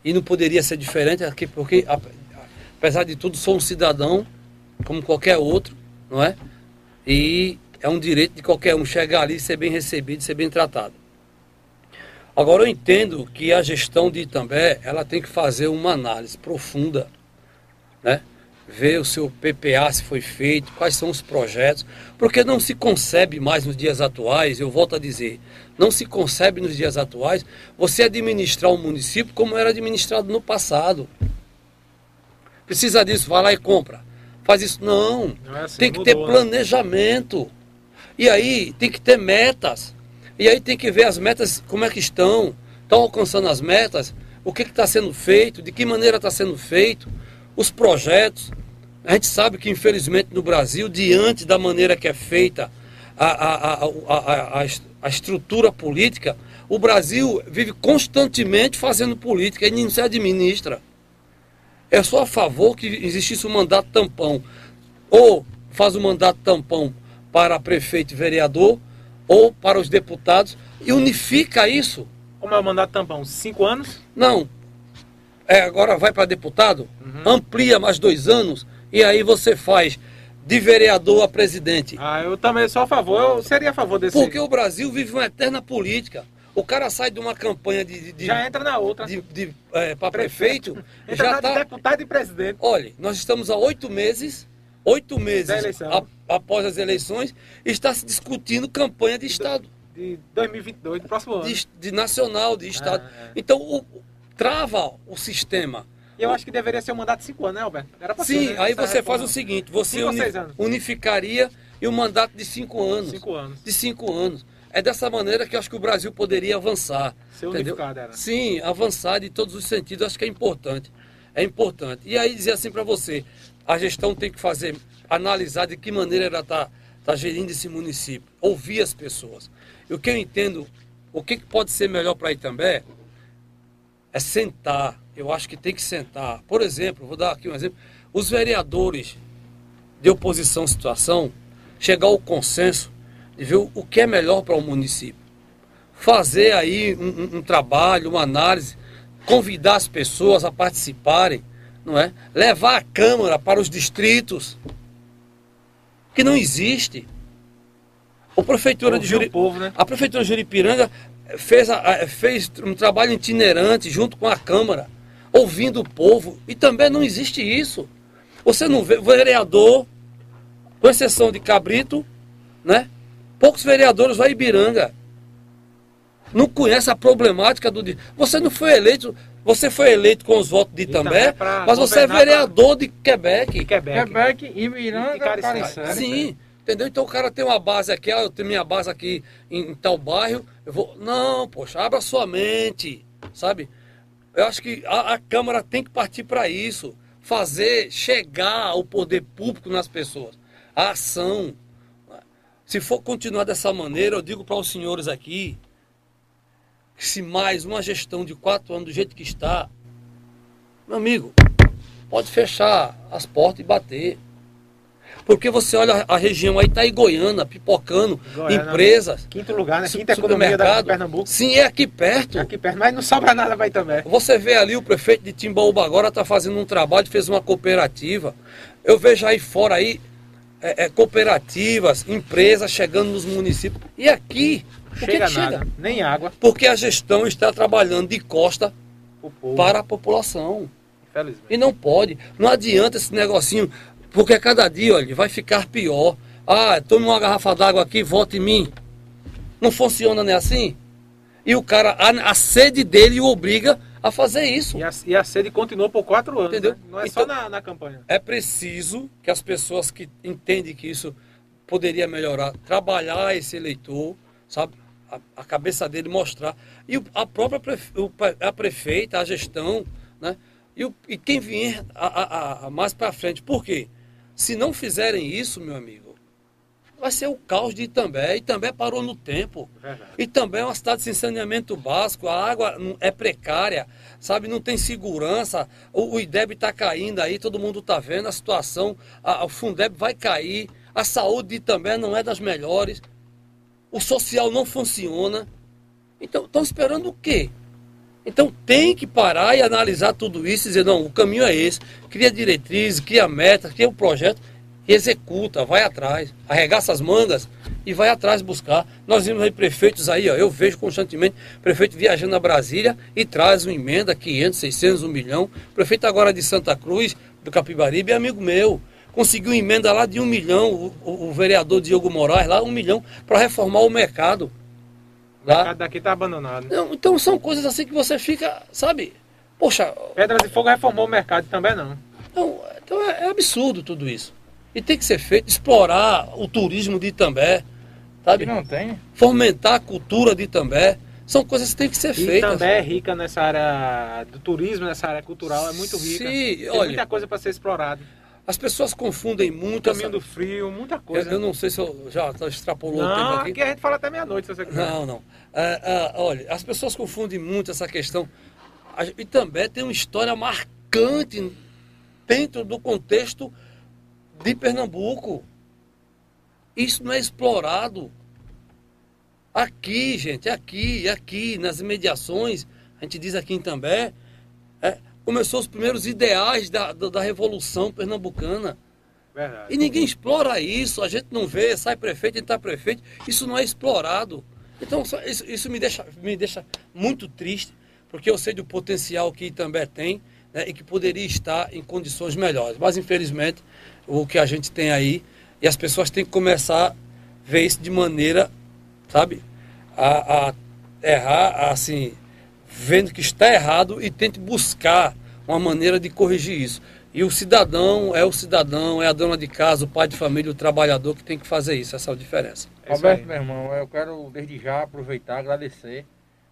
e não poderia ser diferente aqui porque apesar de tudo sou um cidadão como qualquer outro, não é? E é um direito de qualquer um chegar ali, ser bem recebido, ser bem tratado. Agora eu entendo que a gestão de Itambé, ela tem que fazer uma análise profunda, né? Ver o seu PPA se foi feito, quais são os projetos, porque não se concebe mais nos dias atuais, eu volto a dizer, não se concebe nos dias atuais você administrar um município como era administrado no passado. Precisa disso, vai lá e compra. Faz isso. Não. não é assim, tem que mudou, ter né? planejamento. Né? E aí tem que ter metas. E aí tem que ver as metas, como é que estão. Estão alcançando as metas? O que está sendo feito? De que maneira está sendo feito? Os projetos. A gente sabe que, infelizmente, no Brasil, diante da maneira que é feita a, a, a, a, a, a estrutura política, o Brasil vive constantemente fazendo política e não se administra. É só a favor que existisse um mandato tampão. Ou faz o um mandato tampão para prefeito e vereador, ou para os deputados, e unifica isso. Como é o mandato tampão? Cinco anos? Não. É, agora vai para deputado, uhum. amplia mais dois anos, e aí você faz de vereador a presidente. Ah, eu também sou a favor, eu seria a favor desse. Porque o Brasil vive uma eterna política. O cara sai de uma campanha de. de já entra na outra. De, de é, para prefeito. prefeito já tá, de deputado e presidente. Olha, nós estamos há oito meses, oito meses a, após as eleições, está se discutindo campanha de Estado. De 2022, do próximo ano. De, de nacional, de Estado. Ah, é. Então, o, trava o sistema. E eu acho que deveria ser um mandato de cinco anos, né, Alberto? Sim, ser, né? aí você faz o seguinte: você uni, unificaria e um mandato de cinco anos. Cinco anos. De cinco anos. É dessa maneira que eu acho que o Brasil poderia avançar. Ser unificado, era. Sim, avançar de todos os sentidos, acho que é importante. É importante. E aí dizer assim para você, a gestão tem que fazer, analisar de que maneira ela está tá gerindo esse município, ouvir as pessoas. E o que eu entendo, o que pode ser melhor para Itambé é sentar. Eu acho que tem que sentar. Por exemplo, vou dar aqui um exemplo. Os vereadores de oposição à situação chegar ao consenso ver o que é melhor para o município. Fazer aí um, um, um, trabalho, uma análise, convidar as pessoas a participarem, não é? Levar a Câmara para os distritos, que não existe. A prefeitura de Juri... povo, né? A prefeitura de Juripiranga fez, a, fez um trabalho itinerante junto com a Câmara, ouvindo o povo, e também não existe isso. Você não vê vereador, com exceção de Cabrito, né? Poucos vereadores vão a Ibiranga. Não conhece a problemática do. Você não foi eleito. Você foi eleito com os votos de Itambé, mas você é vereador de Quebec. Quebec. Quebec, Ibiranga, Caricé. Sim. Entendeu? Então o cara tem uma base aqui, eu tenho minha base aqui em, em tal bairro. Eu vou. Não, poxa, abra sua mente. Sabe? Eu acho que a, a Câmara tem que partir para isso. Fazer chegar o poder público nas pessoas. A ação. Se for continuar dessa maneira, eu digo para os senhores aqui que se mais uma gestão de quatro anos do jeito que está, meu amigo, pode fechar as portas e bater. Porque você olha a região aí, tá aí Goiânia, pipocando, Goiânia, empresas. Quinto lugar, né? Quinta economia da Pernambuco. Sim, é aqui perto. É aqui perto, mas não sobra nada vai também. Você vê ali o prefeito de Timbaúba agora está fazendo um trabalho, fez uma cooperativa. Eu vejo aí fora aí, é, é, cooperativas, empresas chegando nos municípios. E aqui, chega que nada, chega? nem água. Porque a gestão está trabalhando de costa para a população. E não pode. Não adianta esse negocinho, porque cada dia, olha, vai ficar pior. Ah, tome uma garrafa d'água aqui, vote em mim. Não funciona nem assim? E o cara, a, a sede dele o obriga a fazer isso. E a, e a sede continuou por quatro anos. Entendeu? Né? Não é então, só na, na campanha. É preciso que as pessoas que entendem que isso poderia melhorar, trabalhar esse eleitor, sabe? A, a cabeça dele mostrar. E a própria prefe, a prefeita, a gestão, né? E, o, e quem vier a, a, a mais para frente. Por quê? Se não fizerem isso, meu amigo, vai ser o caos de Itambé. Itambé parou no tempo. Verdade. Itambé é uma cidade sem saneamento básico, a água é precária, sabe? Não tem segurança. O, o IDEB está caindo aí, todo mundo está vendo a situação. A, o Fundeb vai cair. A saúde também não é das melhores. O social não funciona. Então, estão esperando o quê? Então tem que parar e analisar tudo isso e dizer, não, o caminho é esse. Cria diretrizes, cria metas, cria um projeto executa, vai atrás, arregaça as mangas e vai atrás buscar. Nós vimos aí prefeitos aí, ó, eu vejo constantemente prefeito viajando a Brasília e traz uma emenda, 500, 600, 1 milhão. Prefeito agora de Santa Cruz, do Capibaribe, é amigo meu. Conseguiu emenda lá de um milhão, o, o, o vereador Diogo Moraes lá, um milhão, para reformar o mercado. Lá. O mercado daqui está abandonado. Não, então são coisas assim que você fica, sabe? Poxa. Pedras de Fogo reformou o mercado também não. Não, então é, é absurdo tudo isso. E tem que ser feito, explorar o turismo de Itambé, sabe? Que não tem. Fomentar a cultura de Itambé. São coisas que têm que ser e feitas. Itambé é rica nessa área do turismo, nessa área cultural, é muito rica. Sim, tem olha, muita coisa para ser explorada. As pessoas confundem muito. O caminho essa... do frio, muita coisa. Eu, eu, não sei se eu já extrapolou não, o tempo aqui. aqui a gente fala até meia-noite, se você quiser. Não, não. É, é, olha, as pessoas confundem muito essa questão. E também tem uma história marcante dentro do contexto de Pernambuco. Isso não é explorado. Aqui, gente, aqui, aqui, nas imediações, a gente diz aqui em També, é, começou os primeiros ideais da, da, da Revolução Pernambucana. Verdade. E ninguém explora isso, a gente não vê, sai prefeito, entra prefeito, isso não é explorado. Então isso, isso me, deixa, me deixa muito triste, porque eu sei do potencial que também tem né, e que poderia estar em condições melhores. Mas infelizmente o que a gente tem aí e as pessoas têm que começar a ver isso de maneira, sabe, a, a errar, assim, vendo que está errado e tente buscar uma maneira de corrigir isso. E o cidadão é o cidadão, é a dona de casa, o pai de família, o trabalhador que tem que fazer isso, essa é a diferença. É Roberto, meu irmão, eu quero desde já aproveitar, agradecer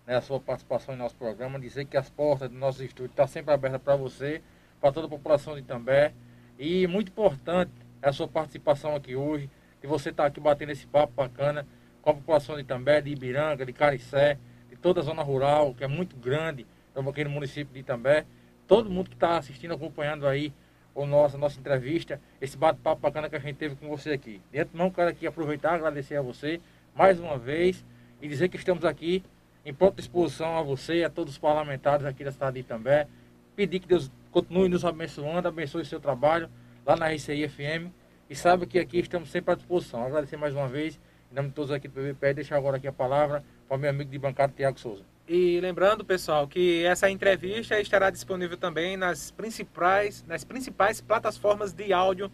né, a sua participação em nosso programa, dizer que as portas do nosso estúdio estão sempre abertas para você, para toda a população de Itambé. E muito importante a sua participação aqui hoje, que você está aqui batendo esse papo bacana com a população de Itambé, de Ibiranga, de Caricé, de toda a zona rural, que é muito grande, estamos aqui no município de Itambé. Todo mundo que está assistindo, acompanhando aí o nosso, a nossa entrevista, esse bate-papo bacana que a gente teve com você aqui. De antemão, quero aqui aproveitar, agradecer a você mais uma vez e dizer que estamos aqui em pronta disposição a você, a todos os parlamentares aqui da cidade de Itambé. Pedir que Deus continue nos abençoando, abençoe seu trabalho lá na RCI FM. E sabe que aqui estamos sempre à disposição. Agradecer mais uma vez, em nome de todos aqui do PVP, deixar agora aqui a palavra para o meu amigo de bancada, Tiago Souza. E lembrando, pessoal, que essa entrevista estará disponível também nas principais, nas principais plataformas de áudio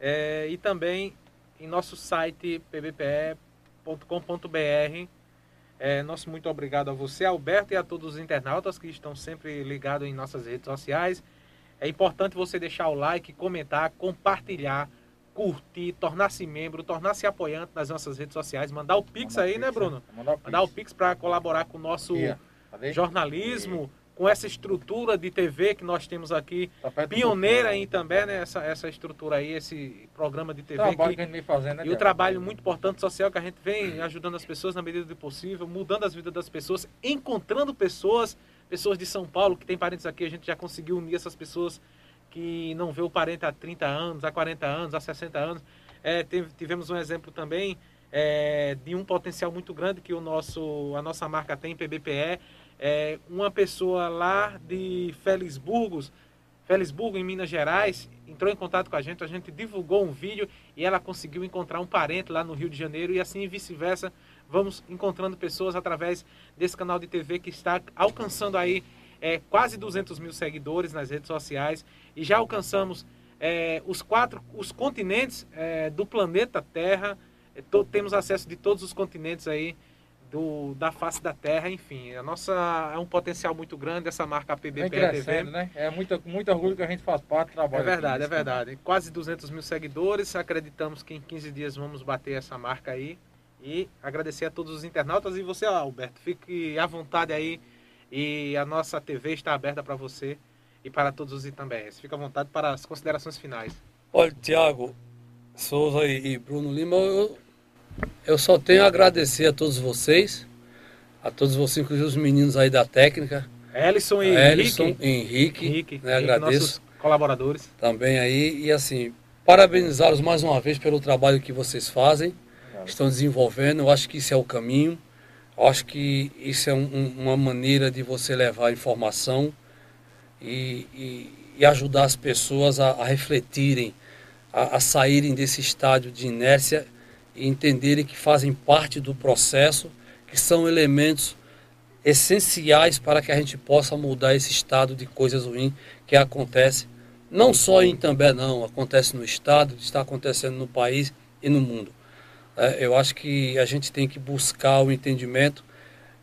é, e também em nosso site pvpe.com.br. É, nosso muito obrigado a você, Alberto, e a todos os internautas que estão sempre ligados em nossas redes sociais. É importante você deixar o like, comentar, compartilhar, curtir, tornar-se membro, tornar-se apoiante nas nossas redes sociais, mandar o Pix mandar aí, né, pix, né, Bruno? Mandar o Pix, mandar o Pix. Para colaborar com o nosso jornalismo com essa estrutura de TV que nós temos aqui, tá pioneira aí também, né? Essa, essa estrutura aí, esse programa de TV. O trabalho que, que a gente vem fazendo, né, E o trabalho muito importante social que a gente vem ajudando as pessoas na medida do possível, mudando as vidas das pessoas, encontrando pessoas, pessoas de São Paulo, que tem parentes aqui, a gente já conseguiu unir essas pessoas que não vê o parente há 30 anos, há 40 anos, há 60 anos. É, tivemos um exemplo também é, de um potencial muito grande que o nosso, a nossa marca tem, PBPE, é, uma pessoa lá de Felisburgos, Felisburgo, em Minas Gerais, entrou em contato com a gente, a gente divulgou um vídeo e ela conseguiu encontrar um parente lá no Rio de Janeiro e assim vice-versa. Vamos encontrando pessoas através desse canal de TV que está alcançando aí é, quase 200 mil seguidores nas redes sociais e já alcançamos é, os quatro os continentes é, do planeta Terra. É, to, temos acesso de todos os continentes aí do, da face da Terra, enfim. A nossa é um potencial muito grande essa marca PBP é TV. Né? É muito, muito orgulho que a gente faz parte do trabalho. É verdade, aqui, é verdade. Quase 200 mil seguidores. Acreditamos que em 15 dias vamos bater essa marca aí. E agradecer a todos os internautas e você, Alberto, fique à vontade aí. E a nossa TV está aberta para você e para todos os itambés. Fica à vontade para as considerações finais. Olha, Tiago Souza e Bruno Lima, eu eu só tenho a agradecer a todos vocês, a todos vocês, inclusive os meninos aí da técnica. Ellison e Ellison, Henrique. Henrique, Henrique né, agradeço. colaboradores. Também aí, e assim, parabenizá-los mais uma vez pelo trabalho que vocês fazem, estão desenvolvendo, eu acho que isso é o caminho, eu acho que isso é um, uma maneira de você levar informação e, e, e ajudar as pessoas a, a refletirem, a, a saírem desse estádio de inércia entenderem que fazem parte do processo, que são elementos essenciais para que a gente possa mudar esse estado de coisas ruins que acontece não só em Itambé não, acontece no estado, está acontecendo no país e no mundo. É, eu acho que a gente tem que buscar o entendimento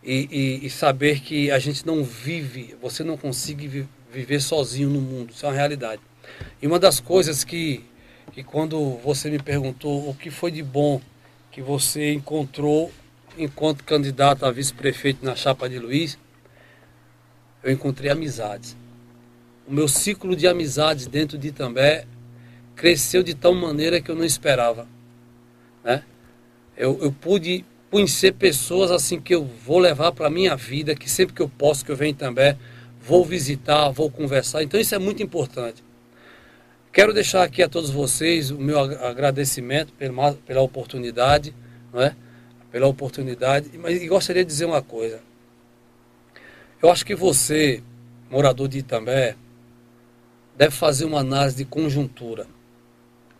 e, e, e, saber que a gente não vive, você não consegue viver sozinho no mundo, isso é uma realidade. E uma das coisas que que quando você me perguntou o que foi de bom que você encontrou enquanto candidato a vice-prefeito na chapa de Luiz, eu encontrei amizades. O meu ciclo de amizades dentro de Itambé cresceu de tal maneira que eu não esperava. Né? Eu, eu pude conhecer pessoas assim que eu vou levar para a minha vida, que sempre que eu posso, que eu venho em Itambé, vou visitar, vou conversar. Então isso é muito importante. Quero deixar aqui a todos vocês o meu agradecimento pela, pela oportunidade, não é? Pela oportunidade, mas gostaria de dizer uma coisa. Eu acho que você, morador de Itambé, deve fazer uma análise de conjuntura.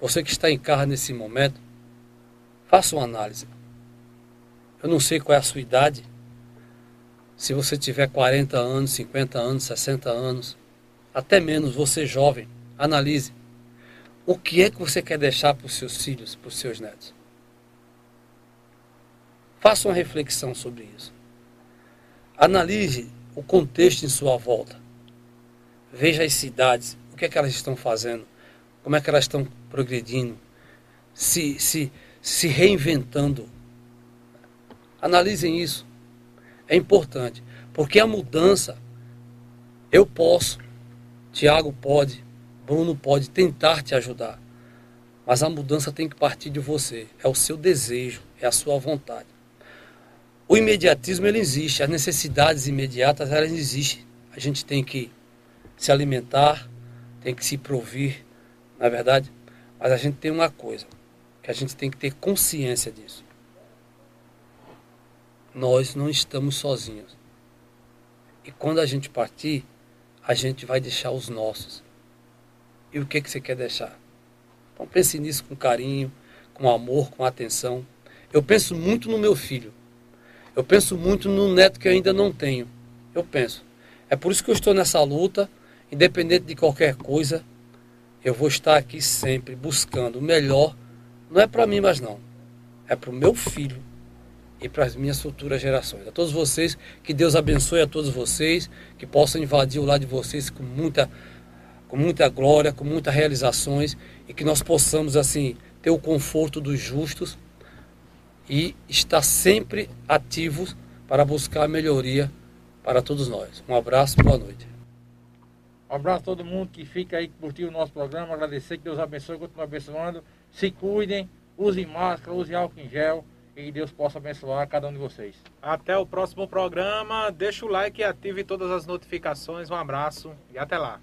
Você que está em casa nesse momento, faça uma análise. Eu não sei qual é a sua idade. Se você tiver 40 anos, 50 anos, 60 anos, até menos, você jovem, analise. O que é que você quer deixar para os seus filhos, para os seus netos? Faça uma reflexão sobre isso. Analise o contexto em sua volta. Veja as cidades, o que é que elas estão fazendo, como é que elas estão progredindo, se, se, se reinventando. Analisem isso. É importante, porque a mudança, eu posso, Tiago pode, Bruno pode tentar te ajudar, mas a mudança tem que partir de você. É o seu desejo, é a sua vontade. O imediatismo ele existe, as necessidades imediatas elas existem. A gente tem que se alimentar, tem que se provir, na é verdade. Mas a gente tem uma coisa, que a gente tem que ter consciência disso. Nós não estamos sozinhos. E quando a gente partir, a gente vai deixar os nossos e o que, que você quer deixar. Então pense nisso com carinho, com amor, com atenção. Eu penso muito no meu filho. Eu penso muito no neto que eu ainda não tenho. Eu penso. É por isso que eu estou nessa luta, independente de qualquer coisa, eu vou estar aqui sempre buscando o melhor. Não é para mim mais não. É para o meu filho e para as minhas futuras gerações. A todos vocês, que Deus abençoe a todos vocês, que possam invadir o lado de vocês com muita com muita glória, com muitas realizações e que nós possamos assim ter o conforto dos justos e estar sempre ativos para buscar a melhoria para todos nós. Um abraço, boa noite. Um abraço a todo mundo que fica aí curtindo o nosso programa, agradecer que Deus abençoe, continue abençoando. Se cuidem, usem máscara, usem álcool em gel e Deus possa abençoar cada um de vocês. Até o próximo programa. Deixa o like e ative todas as notificações. Um abraço e até lá.